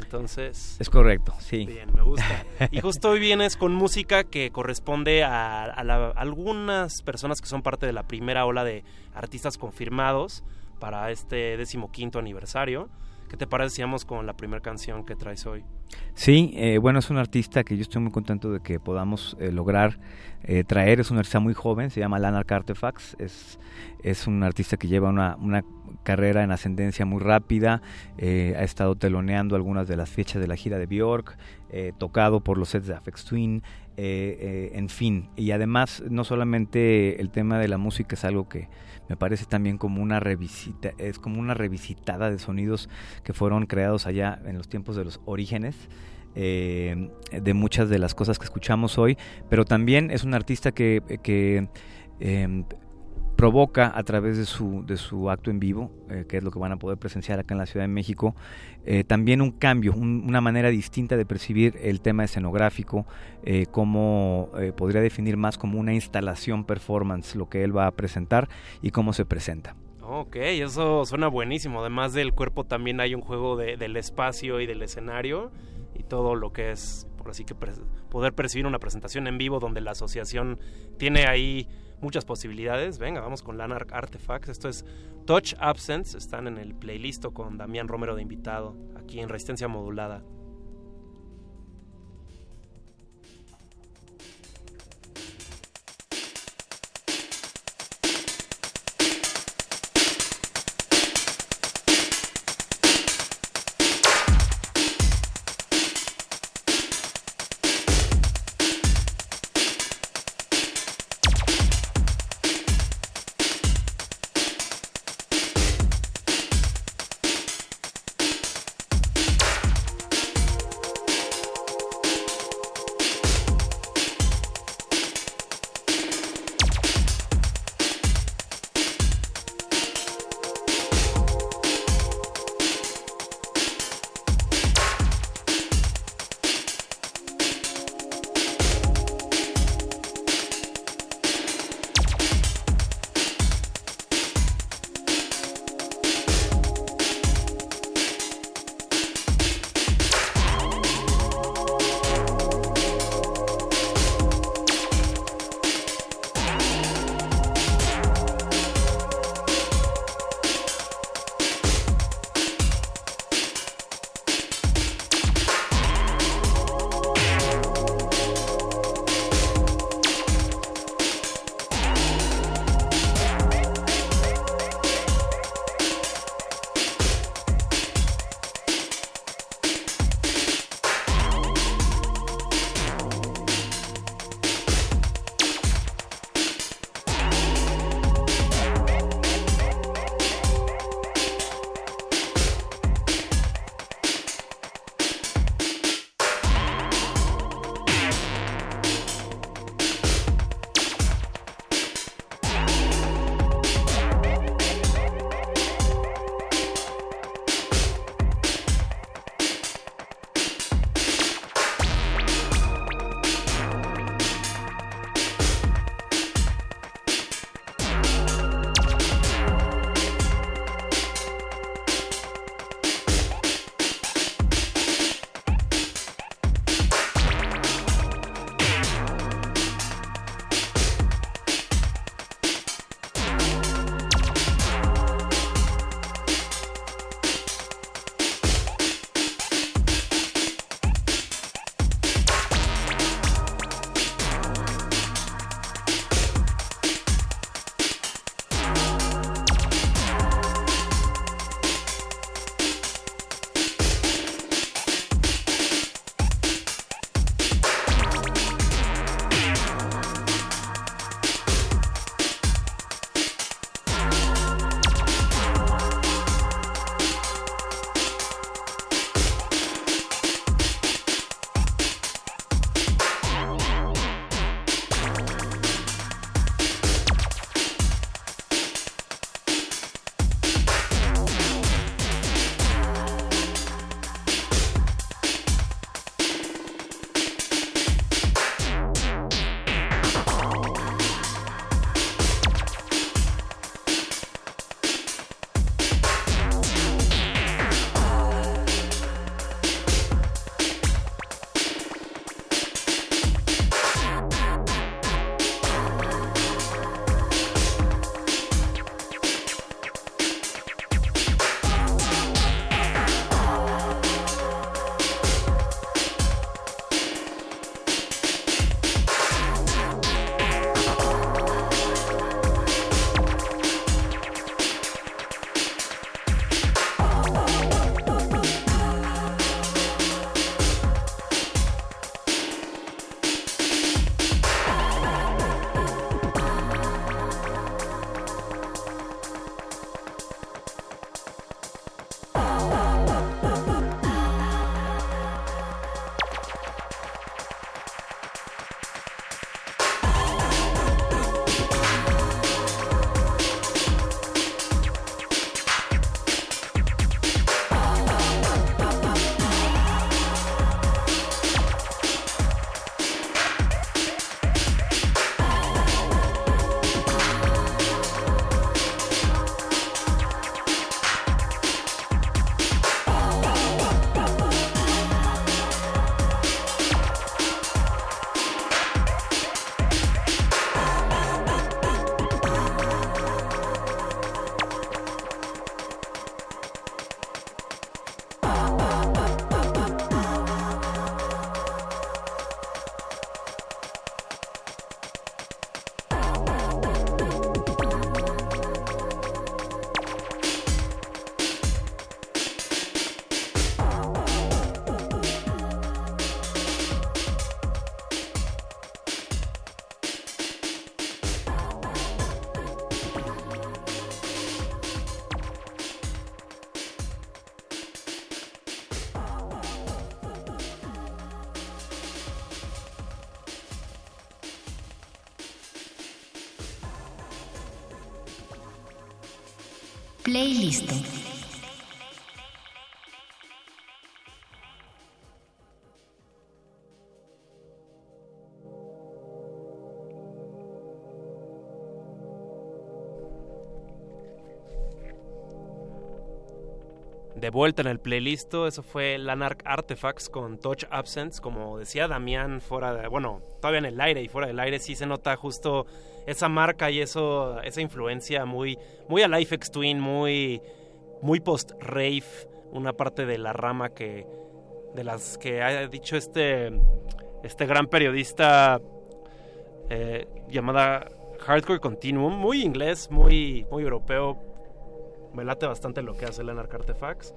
Entonces... Es correcto, sí. Bien, me gusta. Y justo hoy vienes con música que corresponde a, a, la, a, algunas personas que son parte de la primera ola de artistas confirmados para este decimoquinto aniversario. ¿Qué te parece si vamos con la primera canción que traes hoy? Sí, eh, bueno, es un artista que yo estoy muy contento de que podamos eh, lograr eh, traer. Es un artista muy joven, se llama Lana Artefacts. Es, es un artista que lleva una, una carrera en ascendencia muy rápida. ha estado teloneando algunas de las fechas de la gira de Bjork, tocado por los sets de Afex Twin. en fin, y además, no solamente el tema de la música es algo que me parece también como una revisita, es como una revisitada de sonidos que fueron creados allá en los tiempos de los orígenes. eh, de muchas de las cosas que escuchamos hoy, pero también es un artista que, eh, provoca a través de su, de su acto en vivo, eh, que es lo que van a poder presenciar acá en la Ciudad de México, eh, también un cambio, un- una manera distinta de percibir el tema escenográfico, eh, cómo eh, podría definir más como una instalación performance lo que él va a presentar y cómo se presenta. Ok, eso suena buenísimo. Además del cuerpo también hay un juego de- del espacio y del escenario y todo lo que es, por así que poder percibir una presentación en vivo donde la asociación tiene ahí muchas posibilidades. Venga, vamos con Lanark Artifacts. Esto es Touch Absence. Están en el playlist con Damián Romero de invitado aquí en Resistencia Modulada. Playlist. Vuelta en el playlist, eso fue Lanark Artifacts con Touch Absence, como decía Damián, fuera de, bueno, todavía en el aire y fuera del aire sí se nota justo esa marca y eso, esa influencia muy, muy a Life X Twin, muy, muy post rave, una parte de la rama que, de las que ha dicho este, este gran periodista eh, llamada Hardcore Continuum, muy inglés, muy, muy europeo, me late bastante lo que hace Leonard Artifacts.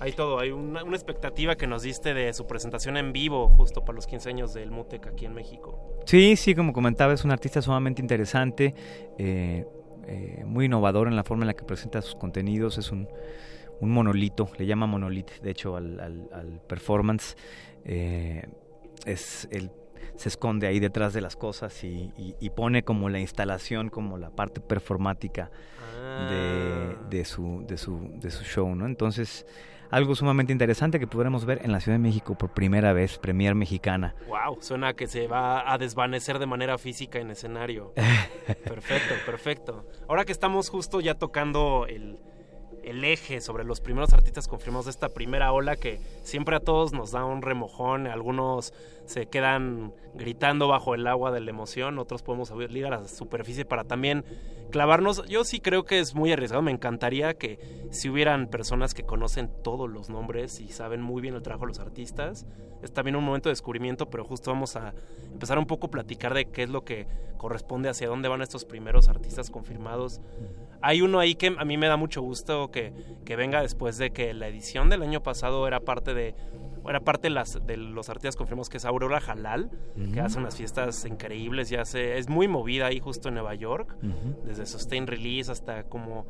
Hay todo, hay una, expectativa que nos diste de su presentación en vivo justo para los 15 años del Mutec aquí en México. Sí, sí, como comentaba, es un artista sumamente interesante, eh, eh, muy innovador en la forma en la que presenta sus contenidos, es un, monolito, le llama monolith, de hecho, al performance. Eh, es el se esconde ahí detrás de las cosas y, y, y, pone como la instalación, como la parte performática ah. de, de, su, de, su, de su show, ¿no? Entonces, algo sumamente interesante que podremos ver en la Ciudad de México por primera vez, Premier Mexicana. Wow, suena que se va a desvanecer de manera física en escenario. perfecto, perfecto. Ahora que estamos justo ya tocando el, el eje sobre los primeros artistas confirmados de esta primera ola que siempre a todos nos da un remojón, algunos se quedan gritando bajo el agua de la emoción, otros podemos salir a la superficie para también clavarnos. Yo sí creo que es muy arriesgado, me encantaría que si hubieran personas que conocen todos los nombres y saben muy bien el trabajo de los artistas, es también un momento de descubrimiento, pero justo vamos a empezar un poco a platicar de qué es lo que corresponde, hacia dónde van estos primeros artistas confirmados. Hay uno ahí que a mí me da mucho gusto que, que venga después de que la edición del año pasado era parte de era parte de, las, de los artistas confirmamos que es Aurora uh -huh. que hace unas fiestas increíbles y hace, es muy movida ahí justo en Nueva York, uh -huh. desde Sustain Release hasta como,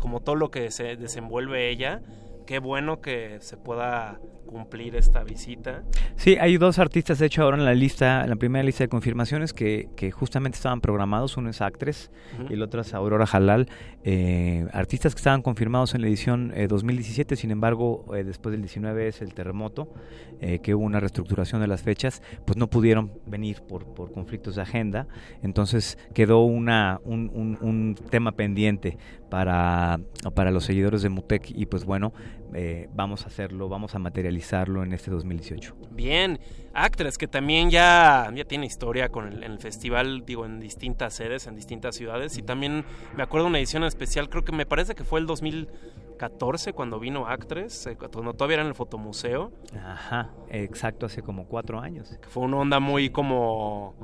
como todo lo que se desenvuelve ella. Qué bueno que se pueda cumplir esta visita. Sí, hay dos artistas, de hecho, ahora en la lista, en la primera lista de confirmaciones que, que justamente estaban programados. Uno es Actres uh -huh. y el otro es Aurora Halal. Eh, artistas que estaban confirmados en la edición eh, 2017, sin embargo, eh, después del 19 es el terremoto, eh, que hubo una reestructuración de las fechas, pues no pudieron venir por, por conflictos de agenda. Entonces quedó una, un, un, un tema pendiente para, para los seguidores de Mutec y pues bueno, eh, vamos a hacerlo, vamos a materializarlo en este 2018. Bien, Actres que también ya, ya tiene historia con el, el, festival, digo, en distintas sedes, en distintas ciudades y también me acuerdo una edición especial, creo que me parece que fue el 2014 cuando vino Actres, eh, cuando todavía era en el fotomuseo. Ajá, exacto, hace como cuatro años. Que fue una onda muy como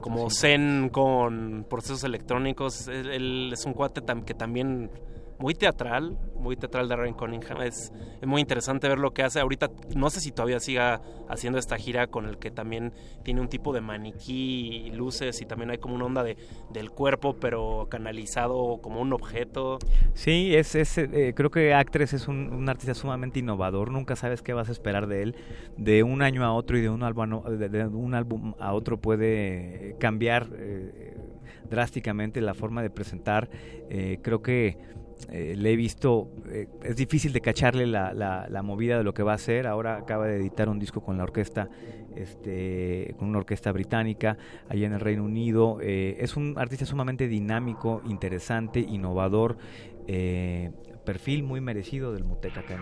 como Zen con procesos electrónicos. Él, él es un cuate tam que también muy teatral, muy teatral de Ryan Cunningham. Es, es, muy interesante ver lo que hace. Ahorita no sé si todavía siga haciendo esta gira con el que también tiene un tipo de maniquí y luces y también hay como una onda de, del cuerpo pero canalizado como un objeto. Sí, es, es eh, creo que Actres es un, artista sumamente innovador. Nunca sabes qué vas a esperar de él. De un año a otro y de un álbum, a otro puede cambiar eh, drásticamente la forma de presentar. Eh, creo que eh, le he visto, eh, es difícil de cacharle la, la, movida de lo que va a hacer. Ahora acaba de editar un disco con la orquesta, este, con una orquesta británica allá en el Reino Unido. Eh, es un artista sumamente dinámico, interesante, innovador. Perfil muy merecido del Muteca acá.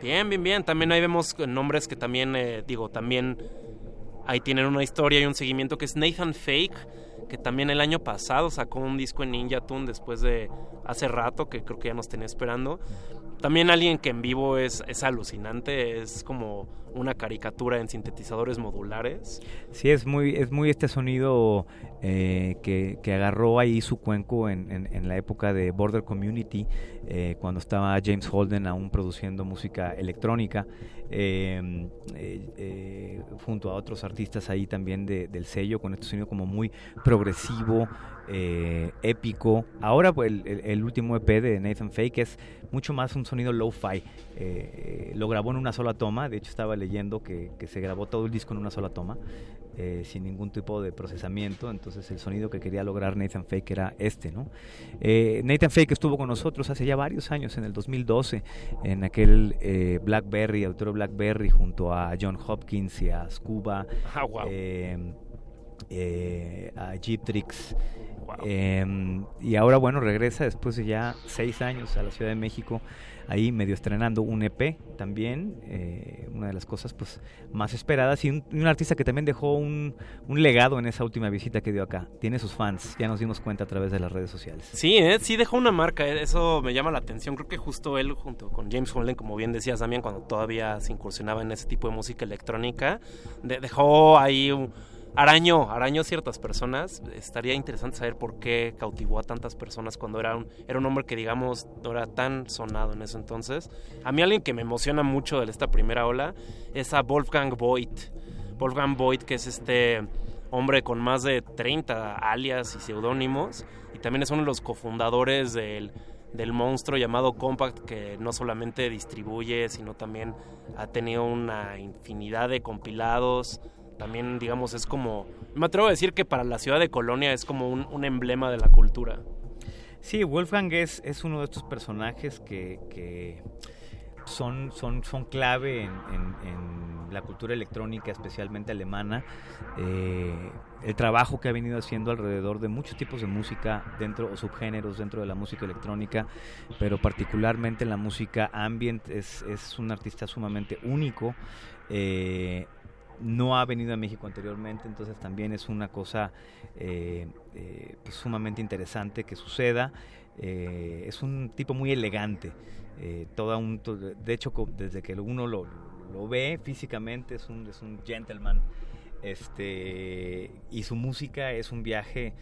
Bien, bien, bien. También ahí vemos nombres que también, digo, también ahí tienen una historia y un seguimiento que es Nathan Fake que también el año pasado sacó un disco en Ninja Tune después de hace rato, que creo que ya nos tenía esperando. También alguien que en vivo es, es alucinante, es como una caricatura en sintetizadores modulares. Sí, es muy, es muy este sonido eh, que, que, agarró ahí su cuenco en, en, en la época de Border Community, eh, cuando estaba James Holden aún produciendo música electrónica, eh, eh junto a otros artistas ahí también de, del sello, con este sonido como muy progresivo, eh, épico. Ahora pues, el, el, el, último EP de Nathan Fake es mucho más un sonido low-fi. Eh, lo grabó en una sola toma, de hecho estaba leyendo que, que se grabó todo el disco en una sola toma, eh, sin ningún tipo de procesamiento. Entonces el sonido que quería lograr Nathan Fake era este, ¿no? Eh, Nathan Fake estuvo con nosotros hace ya varios años, en el 2012, en aquel eh, Blackberry, Auditorio Blackberry, junto a John Hopkins y a Scuba, Ah, wow. eh, a Jeep Tricks. Eh, y ahora, bueno, regresa después de ya seis años a la Ciudad de México, ahí medio estrenando un EP también, eh, una de las cosas pues más esperadas, y un, artista que también dejó un, un legado en esa última visita que dio acá. Tiene sus fans, ya nos dimos cuenta a través de las redes sociales. Sí, ¿eh? sí dejó una marca, eh, eso me llama la atención. Creo que justo él, junto con James Holden, como bien decías también, cuando todavía se incursionaba en ese tipo de música electrónica, de- dejó ahí un araño, arañó ciertas personas. Estaría interesante saber por qué cautivó a tantas personas cuando era un, era un hombre que, digamos, no era tan sonado en ese entonces. A mí alguien que me emociona mucho de esta primera ola es a Wolfgang Voigt. Wolfgang Voigt, que es este hombre con más de 30 alias y seudónimos, y también es uno de los cofundadores del, del monstruo llamado Compact, que no solamente distribuye, sino también ha tenido una infinidad de compilados. También, digamos, es como, me atrevo a decir que para la ciudad de Colonia es como un, emblema de la cultura. Sí, Wolfgang es, es uno de estos personajes que, que son, son, son clave en la cultura electrónica, especialmente alemana. Eh, el trabajo que ha venido haciendo alrededor de muchos tipos de música dentro o subgéneros dentro de la música electrónica, pero particularmente en la música ambient es, es un artista sumamente único. Eh, no ha venido a México anteriormente, entonces también es una cosa eh, eh, pues, sumamente interesante que suceda. Eh, es un tipo muy elegante, eh, toda un, de hecho desde que uno lo, lo ve físicamente es un, es un gentleman, este y su música es un viaje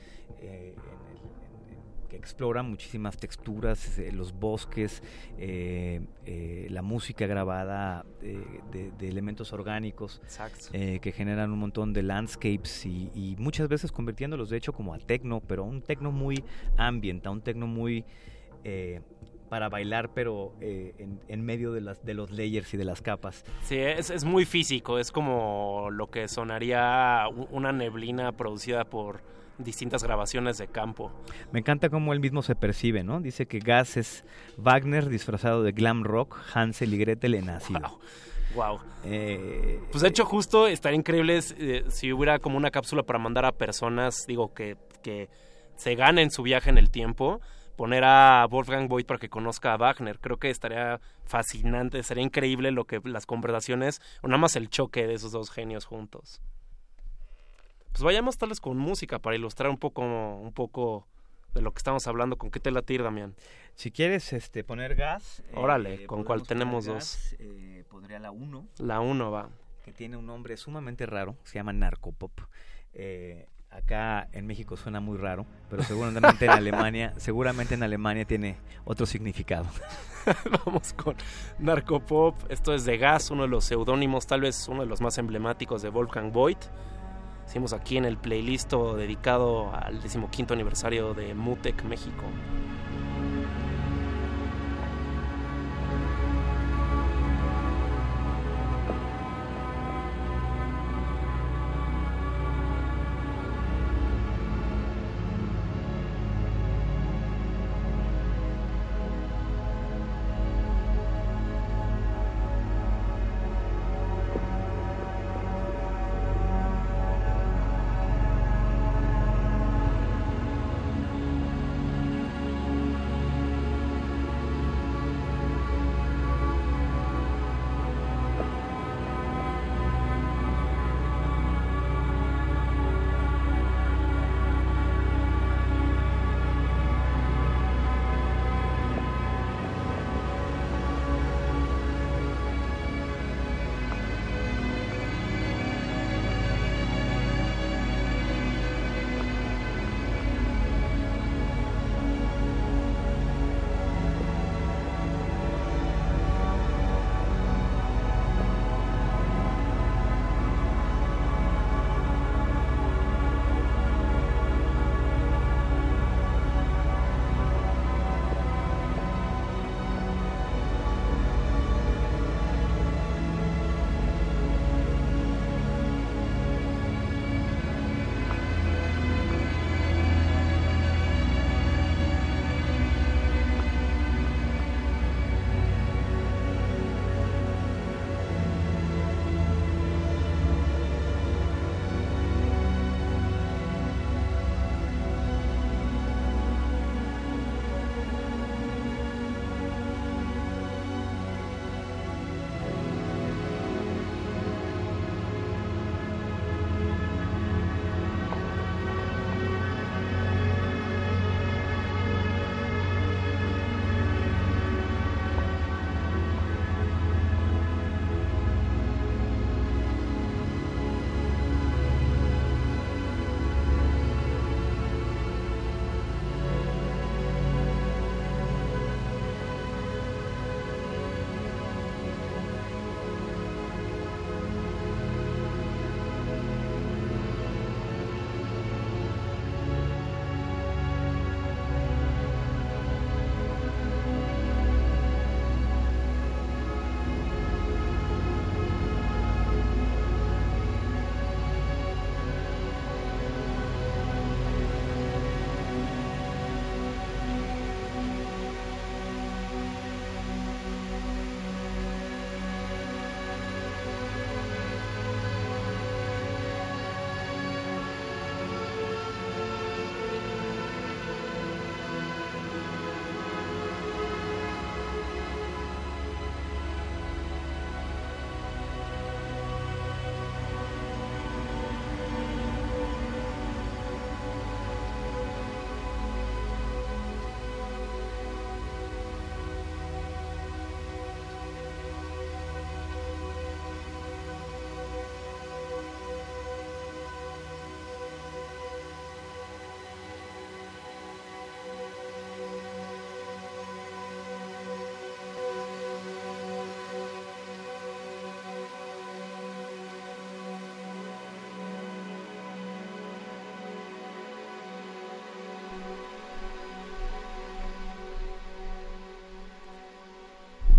que explora muchísimas texturas, eh, los bosques, eh, eh, la música grabada de, de elementos orgánicos Exacto. eh, que generan un montón de landscapes y, y muchas veces convirtiéndolos de hecho como a tecno, pero a un tecno muy ambient, a un tecno muy eh, para bailar, pero eh, en, en medio de, las, de los layers y de las capas. Sí, es, es muy físico, es como lo que sonaría una neblina producida por distintas grabaciones de campo. Me encanta cómo él mismo se percibe, ¿no? Dice que Gas es Wagner disfrazado de glam rock, Hansel y Gretel en ácido. Wow. Eh, Pues de hecho justo estaría increíble eh, si hubiera como una cápsula para mandar a personas, digo, que, que se ganen su viaje en el tiempo, poner a Wolfgang Voigt para que conozca a Wagner. Creo que estaría fascinante, sería increíble lo que las conversaciones, o nada más el choque de esos dos genios juntos. Pues vayamos tal vez con música para ilustrar un poco, un poco de lo que estamos hablando. ¿Con qué te latir, Damián? Si quieres este, poner gas. Órale, eh, ¿con cuál tenemos dos? gas, eh, podría la 1. La uno va. Que tiene un nombre sumamente raro, se llama narcopop. Eh, acá en México suena muy raro, pero seguramente en Alemania, seguramente en Alemania tiene otro significado. Vamos con Narcopop. Esto es de Gas, uno de los seudónimos, tal vez uno de los más emblemáticos de Wolfgang Voigt. Hicimos aquí en el playlist dedicado al decimoquinto aniversario de Mutec México.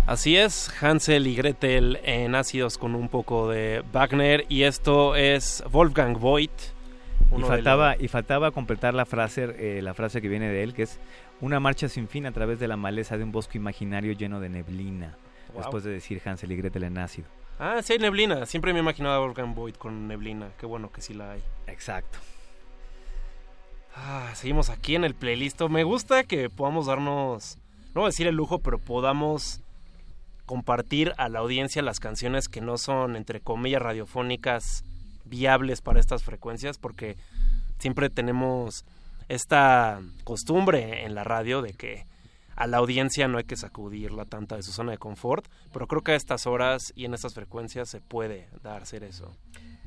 Así es, Hansel y Gretel en ácidos con un poco de Wagner y esto es Wolfgang Voigt. Y faltaba, y faltaba completar la frase, eh, la frase que viene de él, que es una marcha sin fin a través de la maleza de un bosque imaginario lleno de neblina. Wow. Después de decir Hansel y Gretel en ácido. Ah, sí hay neblina. Siempre me he imaginado a Wolfgang Voigt con neblina. Qué bueno que sí la hay. Exacto. Ah, seguimos aquí en el playlist. Me gusta que podamos darnos, no voy a decir el lujo, pero podamos compartir a la audiencia las canciones que no son, entre comillas, radiofónicas viables para estas frecuencias, porque siempre tenemos esta costumbre en la radio de que a la audiencia no hay que sacudirla tanta de su zona de confort, pero creo que a estas horas y en estas frecuencias se puede dar ser eso.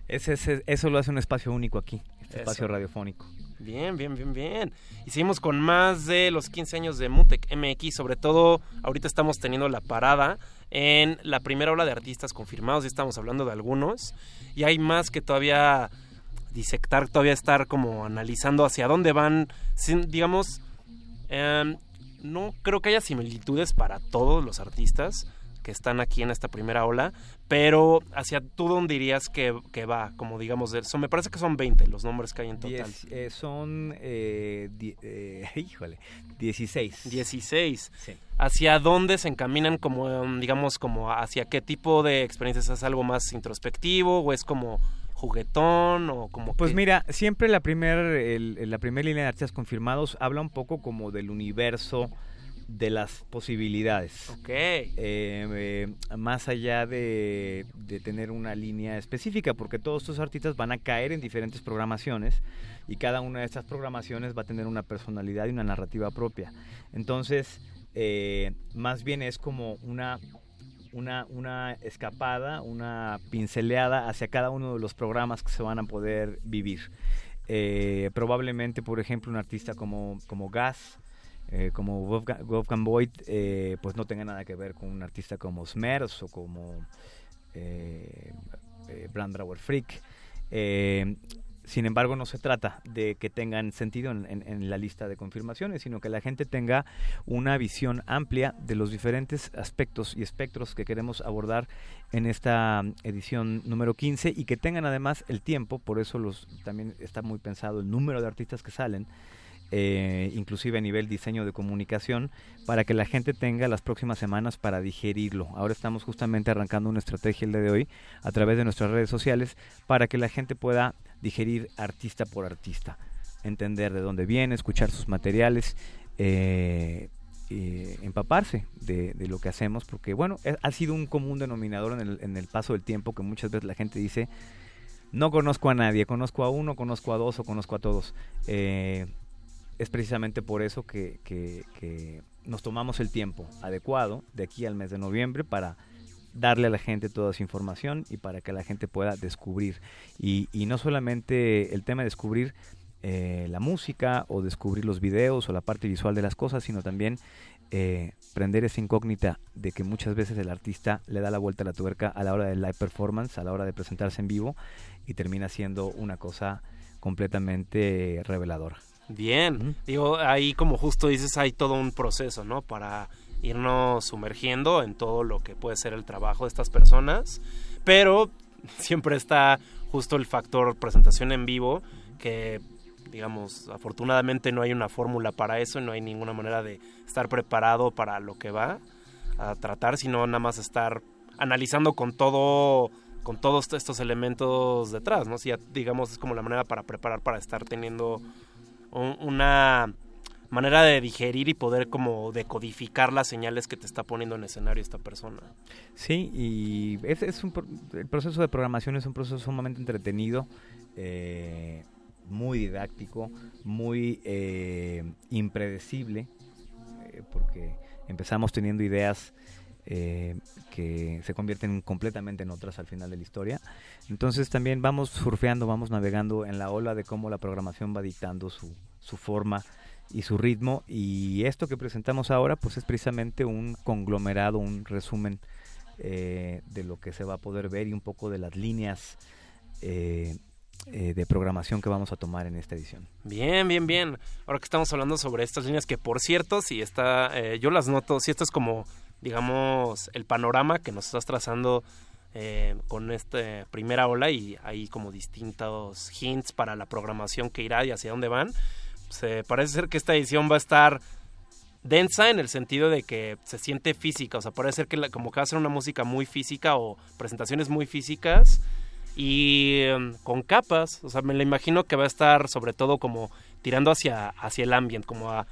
Ese, ese- eso lo hace un espacio único aquí, este Eso. espacio radiofónico. Bien, bien, bien, bien. Y seguimos con más de los 15 años de Mutec MX. Sobre todo, ahorita estamos teniendo la parada en la primera ola de artistas confirmados. Ya estamos hablando de algunos. Y hay más que todavía disectar, todavía estar como analizando hacia dónde van. Digamos, em, no creo que haya similitudes para todos los artistas que están aquí en esta primera ola, pero hacia tú dónde dirías que, que va, como digamos, de, son, me parece que son 20 los nombres que hay en total. Diez- eh, son, eh, die- eh, híjole, 16. 16. Sí. ¿Hacia dónde se encaminan como, em, digamos, como hacia qué tipo de experiencias? ¿Es algo más introspectivo o es como juguetón o como Pues que- mira, siempre la primera la primer línea de artistas confirmados habla un poco como del universo de las posibilidades. Ok. Eh, eh, más allá de, de tener una línea específica, porque todos estos artistas van a caer en diferentes programaciones y cada una de estas programaciones va a tener una personalidad y una narrativa propia. Entonces, eh, más bien es como una una, una escapada, una pinceleada hacia cada uno de los programas que se van a poder vivir. Eh, probablemente, por ejemplo, un artista como, como Gas, eh, como Wolfgang, Wolfgang Voigt, eh, pues no tenga nada que ver con un artista como Smers o como eh, eh, Brandauer Freak. Eh, sin embargo, no se trata de que tengan sentido en, en- en la lista de confirmaciones, sino que la gente tenga una visión amplia de los diferentes aspectos y espectros que queremos abordar en esta mm, edición número 15 y que tengan además el tiempo, por eso los también está muy pensado el número de artistas que salen, eh, inclusive a nivel diseño de comunicación, para que la gente tenga las próximas semanas para digerirlo. Ahora estamos justamente arrancando una estrategia el día de hoy a través de nuestras redes sociales para que la gente pueda digerir artista por artista, entender de dónde viene, escuchar sus materiales. eh, empaparse de, lo que hacemos porque bueno eh, ha sido un común denominador en el, en el paso del tiempo que muchas veces la gente dice no conozco a nadie, conozco a uno, conozco a dos o conozco a todos. Eh, es precisamente por eso que, nos tomamos el tiempo adecuado de aquí al mes de noviembre para darle a la gente toda esa información y para que la gente pueda descubrir. Y, y no solamente el tema de descubrir eh, la música o descubrir los videos o la parte visual de las cosas, sino también eh, prender esa incógnita de que muchas veces el artista le da la vuelta a la tuerca a la hora del live performance, a la hora de presentarse en vivo y termina siendo una cosa completamente reveladora. Bien, digo, ahí como justo dices, hay todo un proceso, ¿no? Para irnos sumergiendo en todo lo que puede ser el trabajo de estas personas, pero siempre está justo el factor presentación en vivo, que digamos, afortunadamente no hay una fórmula para eso, no hay ninguna manera de estar preparado para lo que va a tratar, sino nada más estar analizando con todo con todos estos elementos detrás, ¿no? Si ya, digamos es como la manera para preparar para estar teniendo una manera de digerir y poder como decodificar las señales que te está poniendo en escenario esta persona. Sí, y es, es un, el proceso de programación es un proceso sumamente entretenido, eh, muy didáctico, muy eh, impredecible, eh, porque empezamos teniendo ideas eh, que se convierten completamente en otras al final de la historia. Entonces también vamos surfeando, vamos navegando en la ola de cómo la programación va dictando su, su forma y su ritmo. Y esto que presentamos ahora, pues es precisamente un conglomerado, un resumen eh, de lo que se va a poder ver y un poco de las líneas eh, de programación que vamos a tomar en esta edición. Bien, bien, bien. Ahora que estamos hablando sobre estas líneas que por cierto, si está, yo las noto, si esto es como digamos, el panorama que nos estás trazando eh, con esta primera ola y hay como distintos hints para la programación que irá y hacia dónde van. Se parece ser que esta edición va a estar densa en el sentido de que se siente física, o sea, parece ser que la- como que va a ser una música muy física o presentaciones muy físicas y em, con capas, o sea, me la imagino que va a estar sobre todo como tirando hacia, hacia el ambient, como a, a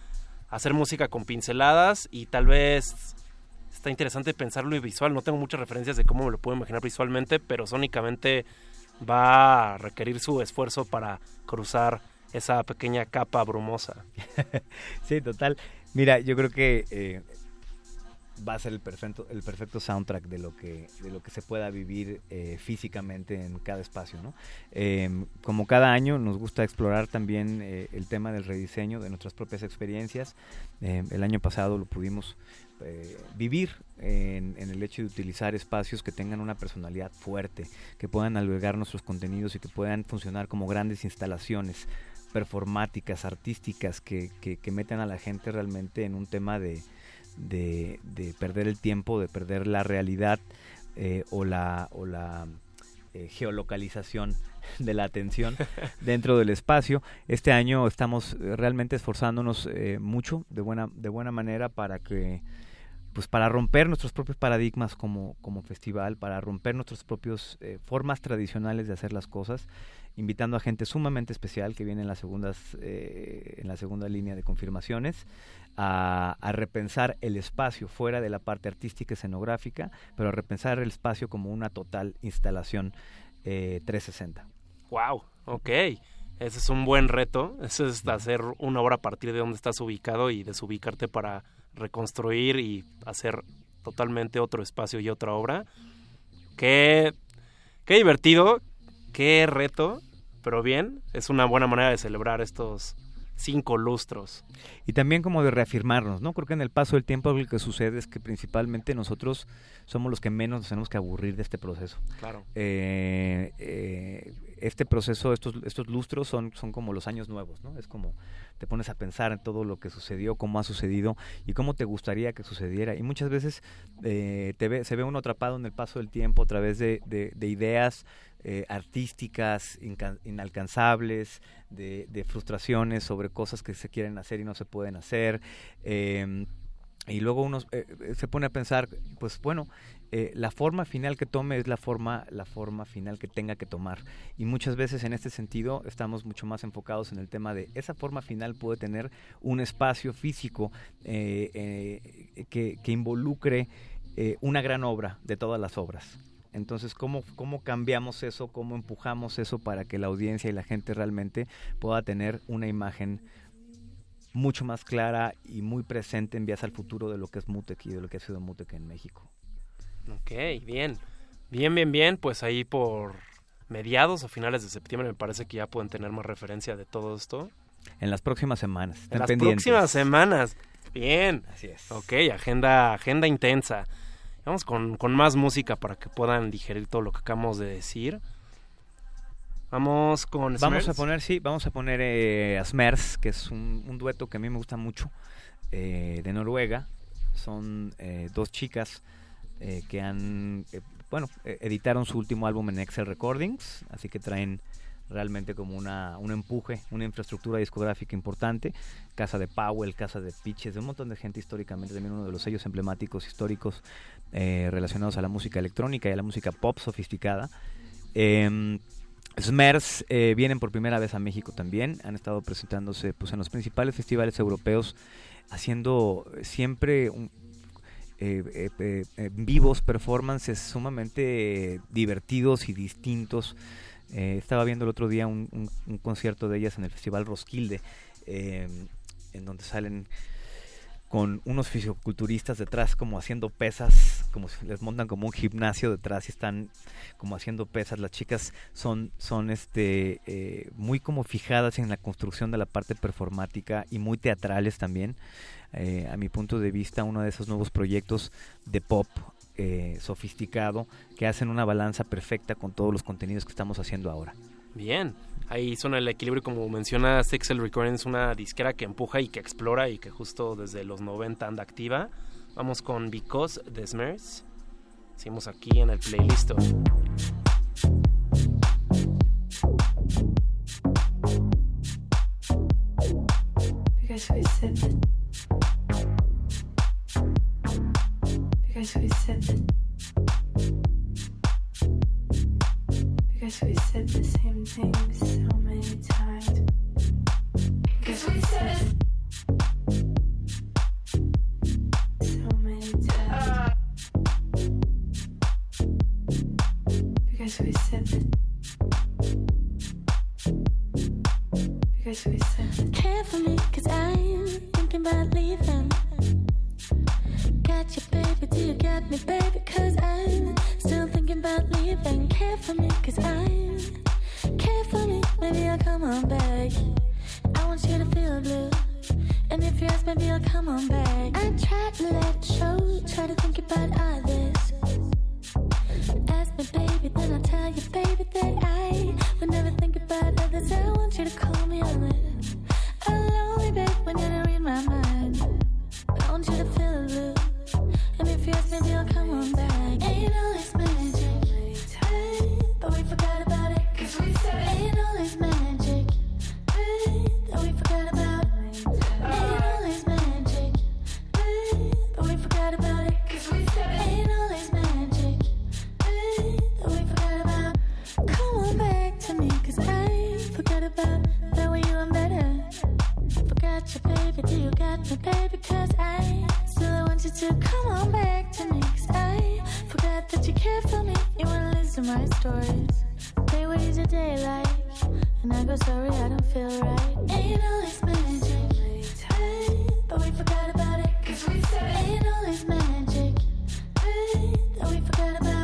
hacer música con pinceladas y tal vez está interesante pensarlo y visual, no tengo muchas referencias de cómo me lo puedo imaginar visualmente, pero sónicamente va a requerir su esfuerzo para cruzar esa pequeña capa brumosa. sí, total. Mira, yo creo que eh, va a ser el perfecto, el perfecto soundtrack de lo que, de lo que se pueda vivir eh, físicamente en cada espacio, ¿no? Eh, como cada año nos gusta explorar también eh, el tema del rediseño de nuestras propias experiencias. Eh, el año pasado lo pudimos eh, vivir en, en el hecho de utilizar espacios que tengan una personalidad fuerte, que puedan albergar nuestros contenidos y que puedan funcionar como grandes instalaciones performáticas, artísticas, que, que, que metan a la gente realmente en un tema de, de, de perder el tiempo, de perder la realidad eh, o la, o la eh, geolocalización de la atención dentro del espacio. Este año estamos realmente esforzándonos eh, mucho, de buena, de buena manera, para que pues para romper nuestros propios paradigmas como, como festival, para romper nuestras propias eh, formas tradicionales de hacer las cosas, invitando a gente sumamente especial que viene en las segundas, eh, en la segunda línea de confirmaciones, a, a repensar el espacio fuera de la parte artística escenográfica, pero a repensar el espacio como una total instalación eh, 360. Wow, ok. Ese es un buen reto. Eso es hacer una obra a partir de donde estás ubicado y desubicarte para reconstruir y hacer totalmente otro espacio y otra obra. Qué, qué divertido, qué reto, pero bien, es una buena manera de celebrar estos cinco lustros. Y también como de reafirmarnos, ¿no? Creo que en el paso del tiempo lo que sucede es que principalmente nosotros somos los que menos nos tenemos que aburrir de este proceso. Claro. Eh, eh, este proceso, estos, estos lustros son, son como los años nuevos, ¿no? Es como te pones a pensar en todo lo que sucedió, cómo ha sucedido y cómo te gustaría que sucediera. Y muchas veces eh, te ve, se ve uno atrapado en el paso del tiempo a través de, de, de ideas eh, artísticas inalcanzables, de, de frustraciones sobre cosas que se quieren hacer y no se pueden hacer. eh, y luego uno eh, se pone a pensar, pues bueno, eh, la forma final que tome es la forma, la forma final que tenga que tomar. Y muchas veces en este sentido estamos mucho más enfocados en el tema de esa forma final puede tener un espacio físico eh, eh, que, que involucre eh, una gran obra de todas las obras. Entonces, ¿cómo, ¿cómo cambiamos eso? ¿Cómo empujamos eso para que la audiencia y la gente realmente pueda tener una imagen mucho más clara y muy presente en vías al futuro de lo que es Mutec y de lo que ha sido Mutec en México? Ok, bien. Bien, bien, bien. Pues ahí por mediados o finales de septiembre me parece que ya pueden tener más referencia de todo esto. En las próximas semanas. En las pendientes. próximas semanas. Bien. Así es. Ok, agenda, agenda intensa. Vamos con, con más música para que puedan digerir todo lo que acabamos de decir. Vamos con Vamos a poner, sí, vamos a poner eh, a Smers, que es un, un dueto que a mí me gusta mucho, eh, de Noruega. Son eh, dos chicas eh, que han, eh, bueno, eh, editaron su último álbum en Excel Recordings, así que traen realmente como una, un empuje, una infraestructura discográfica importante. Casa de Powell, Casa de Pitches, de un montón de gente históricamente, también uno de los sellos emblemáticos históricos eh, relacionados a la música electrónica y a la música pop sofisticada. Em, eh, vienen por primera vez a México también, han estado presentándose pues, en los principales festivales europeos, haciendo siempre un- eh, eh, eh, vivos performances sumamente divertidos y distintos. Eh, estaba viendo el otro día un, concierto de ellas en el Festival Roskilde, en donde salen con unos fisioculturistas detrás como haciendo pesas, como si les montan como un gimnasio detrás y están como haciendo pesas. Las chicas son, son este muy como fijadas en la construcción de la parte performática y muy teatrales también. Eh, a mi punto de vista, uno de esos nuevos proyectos de pop eh, sofisticado que hacen una balanza perfecta con todos los contenidos que estamos haciendo ahora. Bien. Ahí son el equilibrio, como menciona Excel Recordings, una disquera que empuja y que explora y que justo desde los 90 anda activa. Vamos con Because de Smers. Seguimos aquí en el playlist. Because we said that. Because we said that. Because we said the same things so many times. Because we said so many times. Because we said that. Because we said Care for me, cause I'm thinking about leaving. Got you, baby, you got me, baby? Cause I'm still thinking about leaving. Care for me, cause I'm. Care for me, maybe I'll come on back. I want you to feel blue. And if you ask, maybe I'll come on back. I try to let it show, try to think about others. Ask me, baby, then I'll tell you, baby, that I would never think about others. I want you to call me on it. I'm lonely, babe, when you don't read my mind. I want you to feel blue. And if you ask, maybe I'll come on back. Ain't always magic, but we forgot about it. Cause we said ain't always magic, that we forgot about. Ain't always magic, but we forgot about it. Cause we said ain't always magic, that we forgot about. Come on back to me, cause I forgot about the way you were better. Forgot baby, do you got me, baby? Cause I still want you to come my stories. They ways your day like. And I go, sorry, I don't feel right. Ain't always magic. But we forgot about it. Cause we said ain't always magic. That we forgot about. Ain't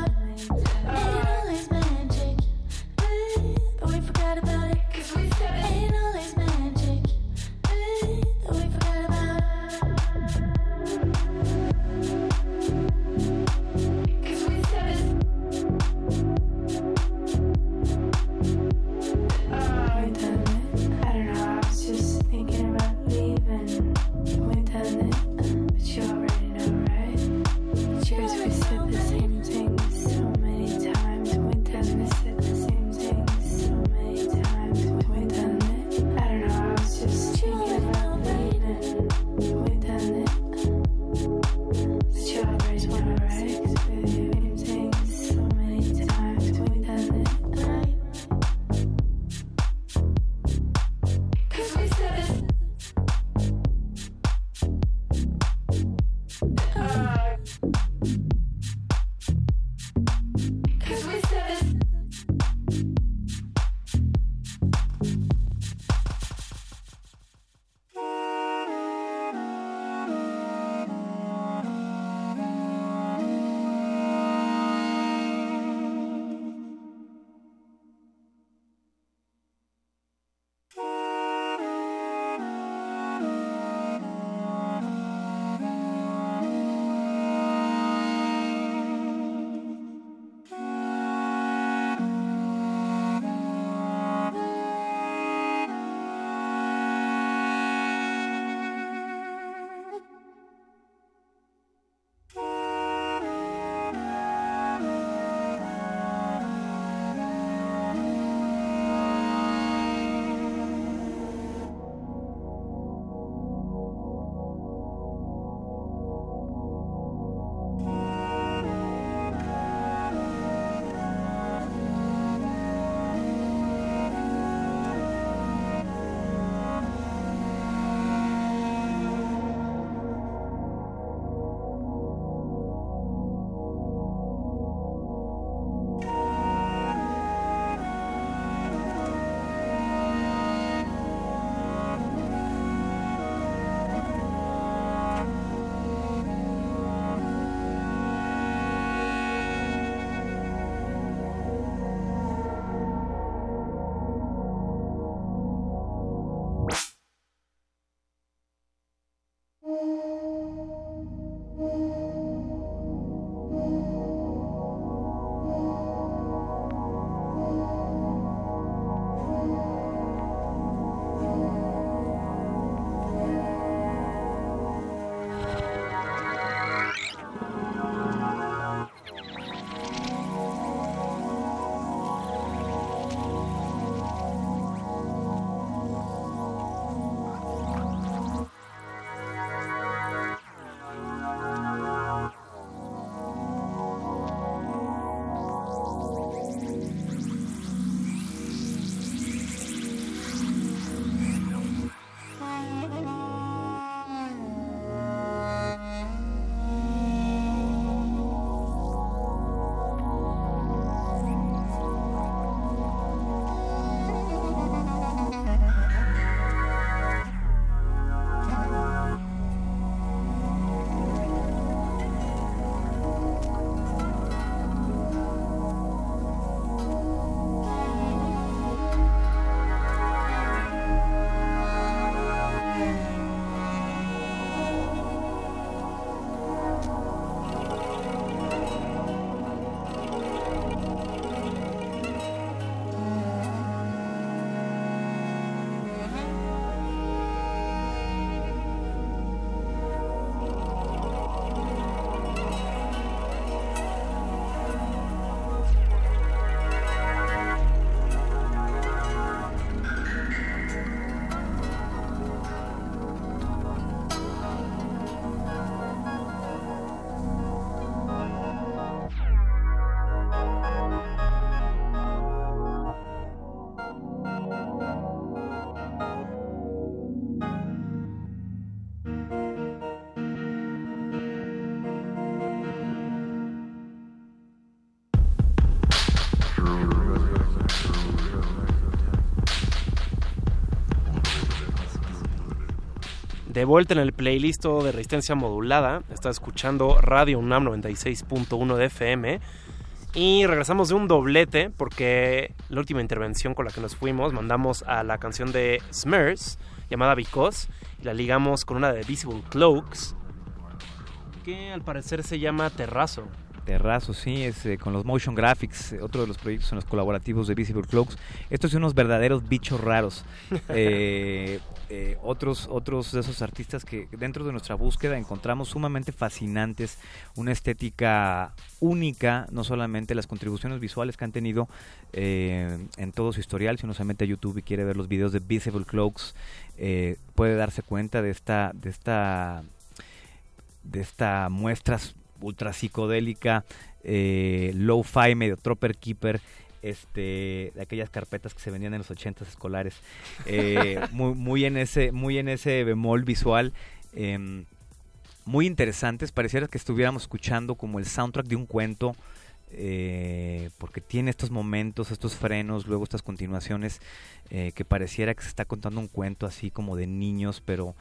de vuelta en el playlist de Resistencia Modulada. Está escuchando Radio UNAM 96.1 de FM. Y regresamos de un doblete porque la última intervención con la que nos fuimos mandamos a la canción de Smurfs llamada Because y la ligamos con una de Visible Cloaks que al parecer se llama Terrazo. Terrazo, sí, es eh, con los motion graphics, eh, otro de los proyectos en los colaborativos de Visible Cloaks. Estos son unos verdaderos bichos raros. Eh, otros, otros de esos artistas que dentro de nuestra búsqueda encontramos sumamente fascinantes, una estética única, no solamente las contribuciones visuales que han tenido en todo su historial, si uno se mete a YouTube y quiere ver los videos de Visible Cloaks, puede darse cuenta de esta, de esta, de esta muestra ultra psicodélica, eh, low-fi, medio Tropper Keeper, este, de aquellas carpetas que se vendían en los ochentas escolares, eh, muy, muy, en ese, muy en ese bemol visual, em, muy interesantes, pareciera que estuviéramos escuchando como el soundtrack de un cuento, eh, porque tiene estos momentos, estos frenos, luego estas continuaciones, eh, que pareciera que se está contando un cuento así como de niños, pero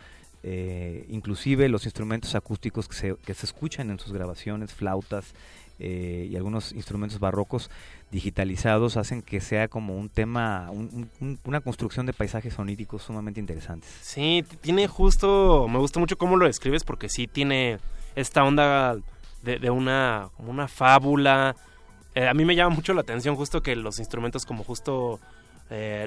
eh, inclusive los instrumentos acústicos que se, que se escuchan en sus grabaciones, flautas eh, y algunos instrumentos barrocos digitalizados hacen que sea como un tema, un- un- una construcción de paisajes soníricos sumamente interesantes. Sí, tiene justo, me gusta mucho cómo lo describes porque sí tiene esta onda de, de una, una fábula. Eh, a mí me llama mucho la atención justo que los instrumentos como justo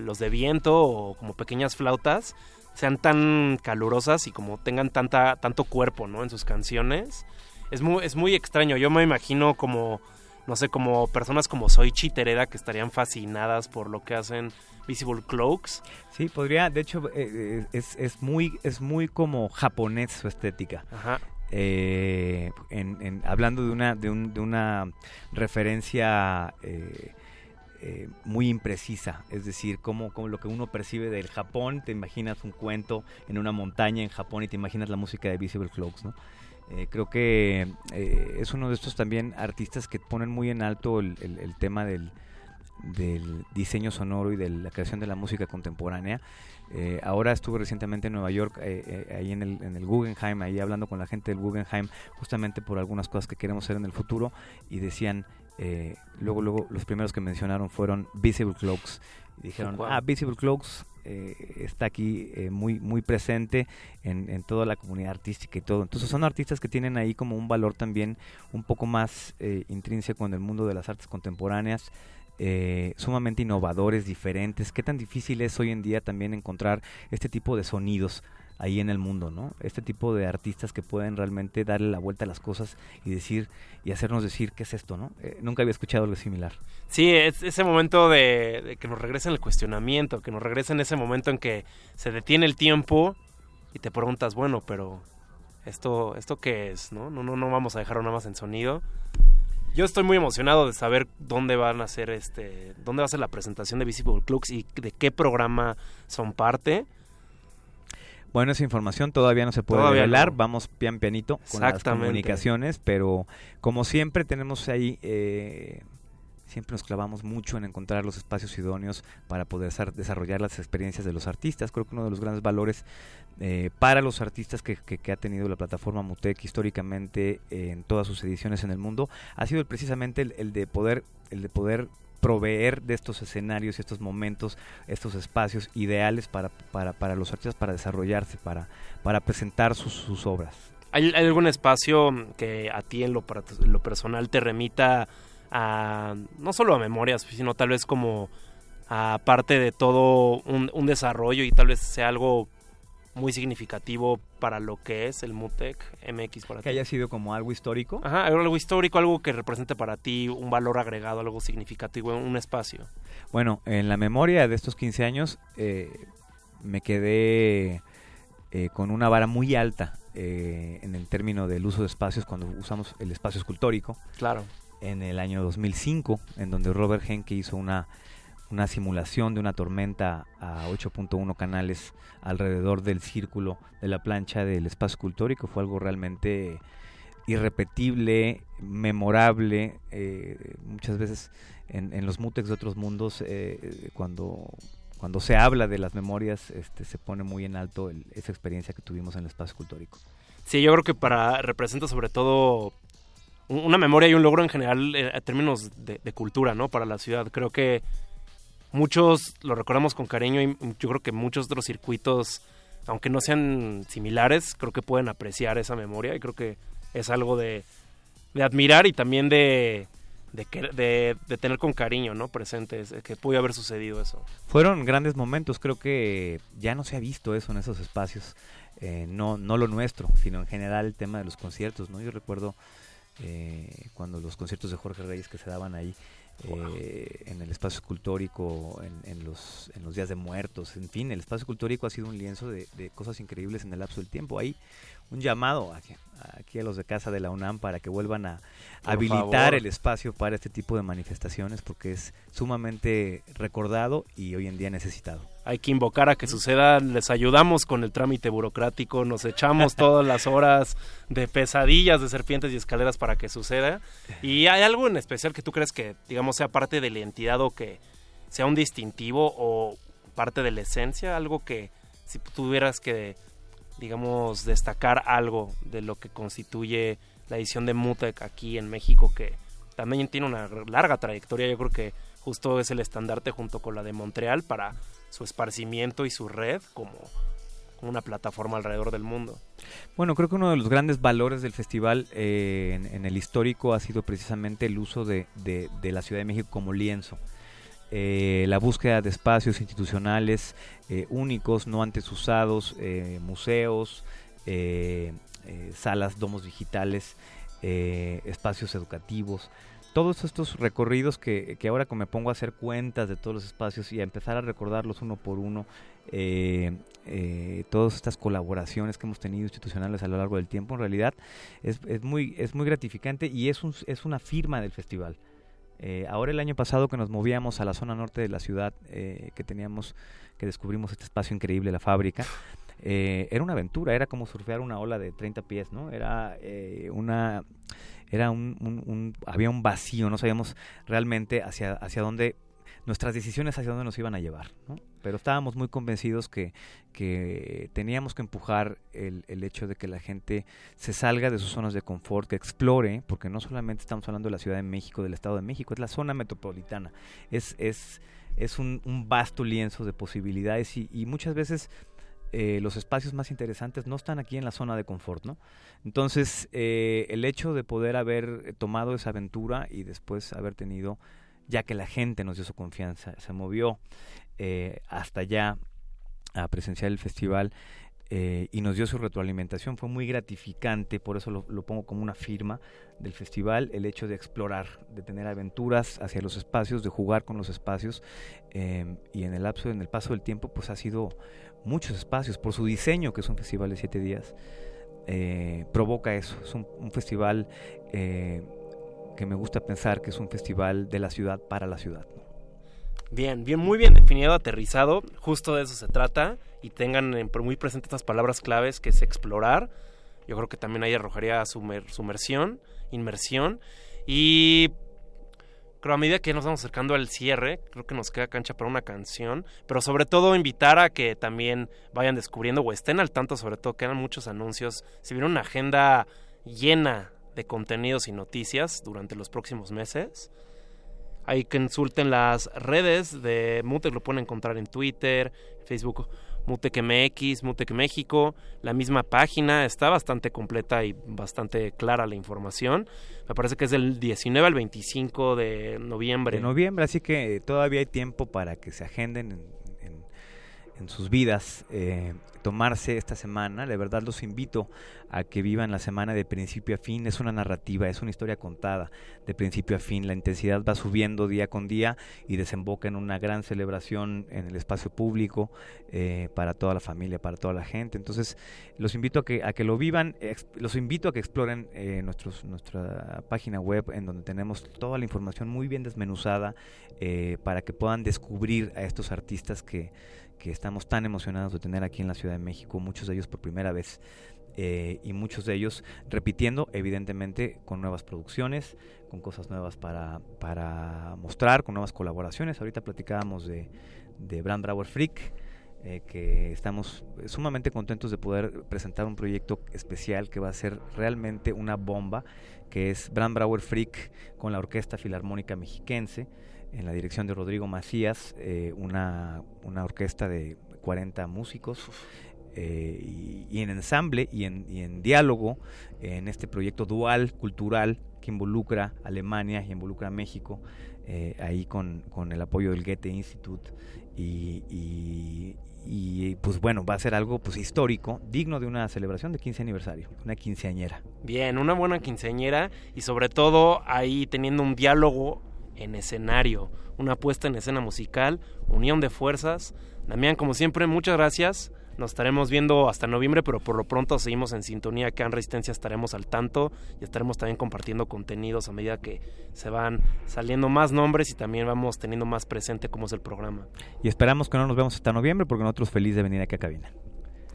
los de viento o como pequeñas flautas sean tan calurosas y como tengan tanta, tanto cuerpo, ¿no? En sus canciones. Es muy, es muy extraño. Yo me imagino como, no sé, como personas como Soichi Tereda que estarían fascinadas por lo que hacen Visible Cloaks. Sí, podría, de hecho, eh, eh, es, es muy, es muy como japonés su estética. Ajá. Eh, en, en- hablando de una, de, un- de una referencia eh, eh, muy imprecisa, es decir, como, lo que uno percibe del Japón, te imaginas un cuento en una montaña en Japón y te imaginas la música de Visible Cloaks, ¿no? Eh, creo que eh, es uno de estos también artistas que ponen muy en alto el, tema del, diseño sonoro y de la creación de la música contemporánea. Ahora estuve recientemente en Nueva York, ahí en el, en el Guggenheim, ahí hablando con la gente del Guggenheim, justamente por algunas cosas que queremos hacer en el futuro, y decían, eh, luego, luego, los primeros que mencionaron fueron Visible Cloaks. Dijeron, ah, Visible Cloaks eh, está aquí eh, muy, muy presente en, en toda la comunidad artística y todo. Entonces son artistas que tienen ahí como un valor también un poco más eh, intrínseco en el mundo de las artes contemporáneas, eh, sumamente innovadores, diferentes. Qué tan difícil es hoy en día también encontrar este tipo de sonidos ahí en el mundo, ¿no? Este tipo de artistas que pueden realmente darle la vuelta a las cosas y decir y hacernos decir qué es esto, ¿no? Eh, nunca había escuchado algo similar. Sí, es ese momento de, que nos regresen el cuestionamiento, que nos regresen ese momento en que se detiene el tiempo y te preguntas, bueno, pero esto, esto qué es, ¿no? No, no, no vamos a dejarlo nada más en sonido. Yo estoy muy emocionado de saber dónde van a hacer este, dónde va a ser la presentación de Visible Clux y de qué programa son parte. Bueno, esa información todavía no se puede Todavía revelar, no. vamos pian pianito con las comunicaciones, pero como siempre tenemos ahí, eh, siempre nos clavamos mucho en encontrar los espacios idóneos para poder sar- desarrollar las experiencias de los artistas. Creo que uno de los grandes valores eh, para los artistas que, que- que ha tenido la plataforma Mutec históricamente eh, en todas sus ediciones en el mundo ha sido el- precisamente el, el de poder el de poder proveer de estos escenarios y estos momentos, estos espacios ideales para, para, para los artistas para desarrollarse, para, para presentar sus, obras. ¿Hay, algún espacio que a ti en lo, lo personal te remita a no solo a memorias, sino tal vez como a parte de todo un, un desarrollo y tal vez sea algo muy significativo para lo que es el MUTEC MX para Que ti? haya sido como algo histórico. Ajá, algo histórico, algo que represente para ti un valor agregado, algo significativo, un espacio. Bueno, en la memoria de estos 15 años eh, me quedé eh, con una vara muy alta eh, en el término del uso de espacios cuando usamos el espacio escultórico. Claro. En el año 2005, en donde Robert Henke hizo una, una simulación de una tormenta a 8.1 canales alrededor del círculo de la plancha del espacio escultórico. Fue algo realmente irrepetible, memorable. eh, muchas veces en, los mutex de otros mundos, eh, cuando cuando se habla de las memorias, este, se pone muy en alto esa experiencia que tuvimos en el espacio escultórico. Sí, yo creo que para representa sobre todo un- una memoria y un logro en general eh, en términos de cultura, ¿no? Para la ciudad. Creo que muchos lo recordamos con cariño y yo creo que muchos otros circuitos, aunque no sean similares, creo que pueden apreciar esa memoria y creo que es algo de, de admirar y también de, de, de- de tener con cariño, ¿no? Presentes, eh, que pudo haber sucedido eso. Fueron grandes momentos, creo que ya no se ha visto eso en esos espacios, eh, no, no lo nuestro, sino en general el tema de los conciertos, ¿no? Yo recuerdo eh, cuando los conciertos de Jorge Reyes que se daban ahí eh, en el espacio escultórico, en, en los, en los días de muertos, en fin, el espacio escultórico ha sido un lienzo de, de cosas increíbles en el lapso del tiempo. Hay un llamado aquí, aquí a los de casa de la UNAM para que vuelvan a Por habilitar favor. el espacio para este tipo de manifestaciones porque es sumamente recordado y hoy en día necesitado. Hay que invocar a que suceda, les ayudamos con el trámite burocrático, nos echamos todas las horas de pesadillas de serpientes y escaleras para que suceda. ¿Y hay algo en especial que tú crees que, digamos, sea parte de la identidad o que sea un distintivo o parte de la esencia? Algo que, si tuvieras que, digamos, destacar algo de lo que constituye la edición de Mutec aquí en México, que también tiene una larga trayectoria, yo creo que justo es el estandarte junto con la de Montreal para su esparcimiento y su red como, una plataforma alrededor del mundo. Bueno, creo que uno de los grandes valores del festival eh, en, el histórico ha sido precisamente el uso de, la Ciudad de México como lienzo. Eh, la búsqueda de espacios institucionales eh, únicos, no antes usados, eh, museos, eh, salas, domos digitales, espacios educativos. Todos estos recorridos que, que ahora que me pongo a hacer cuentas de todos los espacios y a empezar a recordarlos uno por uno, eh, eh, todas estas colaboraciones que hemos tenido institucionales a lo largo del tiempo, en realidad es, es muy, es muy gratificante y es, un- es una firma del festival. Eh, ahora el año pasado que nos movíamos a la zona norte de la ciudad, eh, que teníamos, que descubrimos este espacio increíble, la fábrica, era una aventura, era como surfear una ola de 30 pies, ¿no? Era una, era un, había un vacío, no sabíamos realmente hacia, hacia dónde, nuestras decisiones hacia dónde nos iban a llevar, ¿no? Pero estábamos muy convencidos que, que teníamos que empujar el, el hecho de que la gente se salga de sus zonas de confort, que explore, porque no solamente estamos hablando de la Ciudad de México, del Estado de México, es la zona metropolitana, es, es, es un, un vasto lienzo de posibilidades y, y muchas veces eh, los espacios más interesantes no están aquí en la zona de confort, ¿no? Entonces, eh, el hecho de poder haber tomado esa aventura y después haber tenido, ya que la gente nos dio su confianza, se movió eh, hasta allá a presenciar el festival y nos dio su retroalimentación, fue muy gratificante, por eso lo, lo pongo como una firma del festival, el hecho de explorar, de tener aventuras hacia los espacios, de jugar con los espacios y en el lapso, en el paso del tiempo, pues ha sido muchos espacios por su diseño, que es un festival de siete días, eh, provoca eso. Es un, festival eh, que me gusta pensar que es un festival de la ciudad para la ciudad. Bien, bien, muy bien definido, aterrizado, justo de eso se trata y tengan en- muy presentes estas palabras claves que es explorar. Yo creo que también ahí arrojaría sumer- sumersión, inmersión y creo a medida que nos vamos acercando al cierre, creo que nos queda cancha para una canción, pero sobre todo invitar a que también vayan descubriendo o estén al tanto, sobre todo quedan muchos anuncios, si viene una agenda llena de contenidos y noticias durante los próximos meses. Ahí consulten las redes de Mutec, lo pueden encontrar en Twitter, Facebook, Mutec MX, Mutec México. La misma página está bastante completa y bastante clara la información. Me parece que es del 19 al 25 de noviembre. De noviembre, así que todavía hay tiempo para que se agenden en, sus vidas, eh, tomarse esta semana. De verdad los invito a que vivan la semana de principio a fin. Es una narrativa, es una historia contada de principio a fin. La intensidad va subiendo día con día y desemboca en una gran celebración en el espacio público eh, para toda la familia, para toda la gente. Entonces los invito a que, a que lo vivan, los invito a que exploren eh, nuestros, nuestra página web en donde tenemos toda la información muy bien desmenuzada eh, para que puedan descubrir a estos artistas que, que estamos tan emocionados de tener aquí en la Ciudad de México, muchos de ellos por primera vez. eh, y muchos de ellos repitiendo, evidentemente, con nuevas producciones, con cosas nuevas para, para mostrar, con nuevas colaboraciones. Ahorita platicábamos de, de Brand Brauer Freak, eh, que estamos sumamente contentos de poder presentar un proyecto especial que va a ser realmente una bomba, que es Brand Brauer Freak con la Orquesta Filarmónica Mexiquense, en la dirección de Rodrigo Macías, eh, una, una orquesta de 40 músicos. eh, y, en ensamble y en, diálogo en este proyecto dual cultural que involucra Alemania y involucra México, eh, ahí con, con el apoyo del Goethe Institute y, y- y, pues bueno, va a ser algo pues histórico, digno de una celebración de 15 aniversario, una quinceañera. Bien, una buena quinceañera y sobre todo ahí teniendo un diálogo en escenario, una puesta en escena musical, unión de fuerzas. Damián, como siempre, muchas gracias. Nos estaremos viendo hasta noviembre, pero por lo pronto seguimos en sintonía. Acá en Resistencia estaremos al tanto y estaremos también compartiendo contenidos a medida que se van saliendo más nombres y también vamos teniendo más presente cómo es el programa. Y esperamos que no nos vemos hasta noviembre porque nosotros felices de venir aquí a cabina.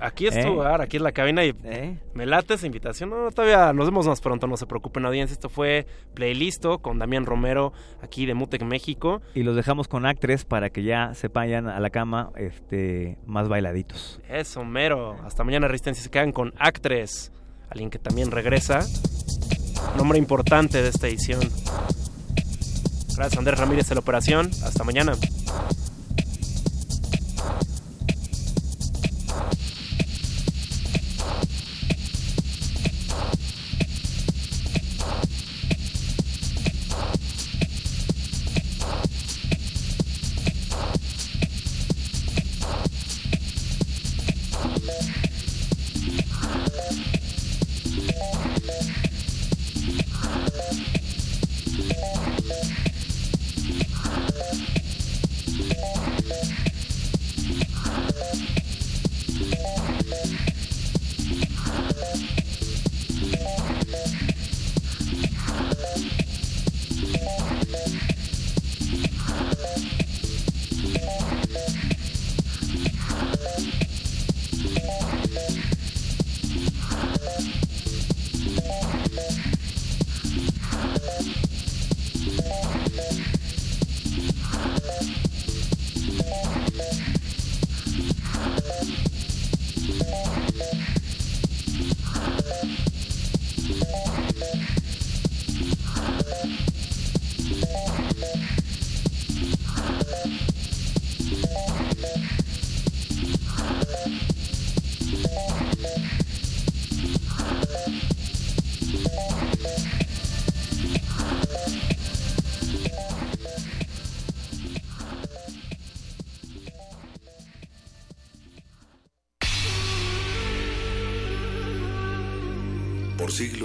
Aquí es ¿Eh? tu lugar, aquí es la cabina y me late esa invitación. No, todavía nos vemos más pronto, no se preocupen audiencia. Esto fue Playlisto con Damián Romero aquí de Mutec México. Y los dejamos con actres para que ya se vayan a la cama este, más bailaditos. Eso, mero. Hasta mañana Resistencia se quedan con Actres, alguien que también regresa. Nombre importante de esta edición. Gracias Andrés Ramírez de la operación. Hasta mañana. Por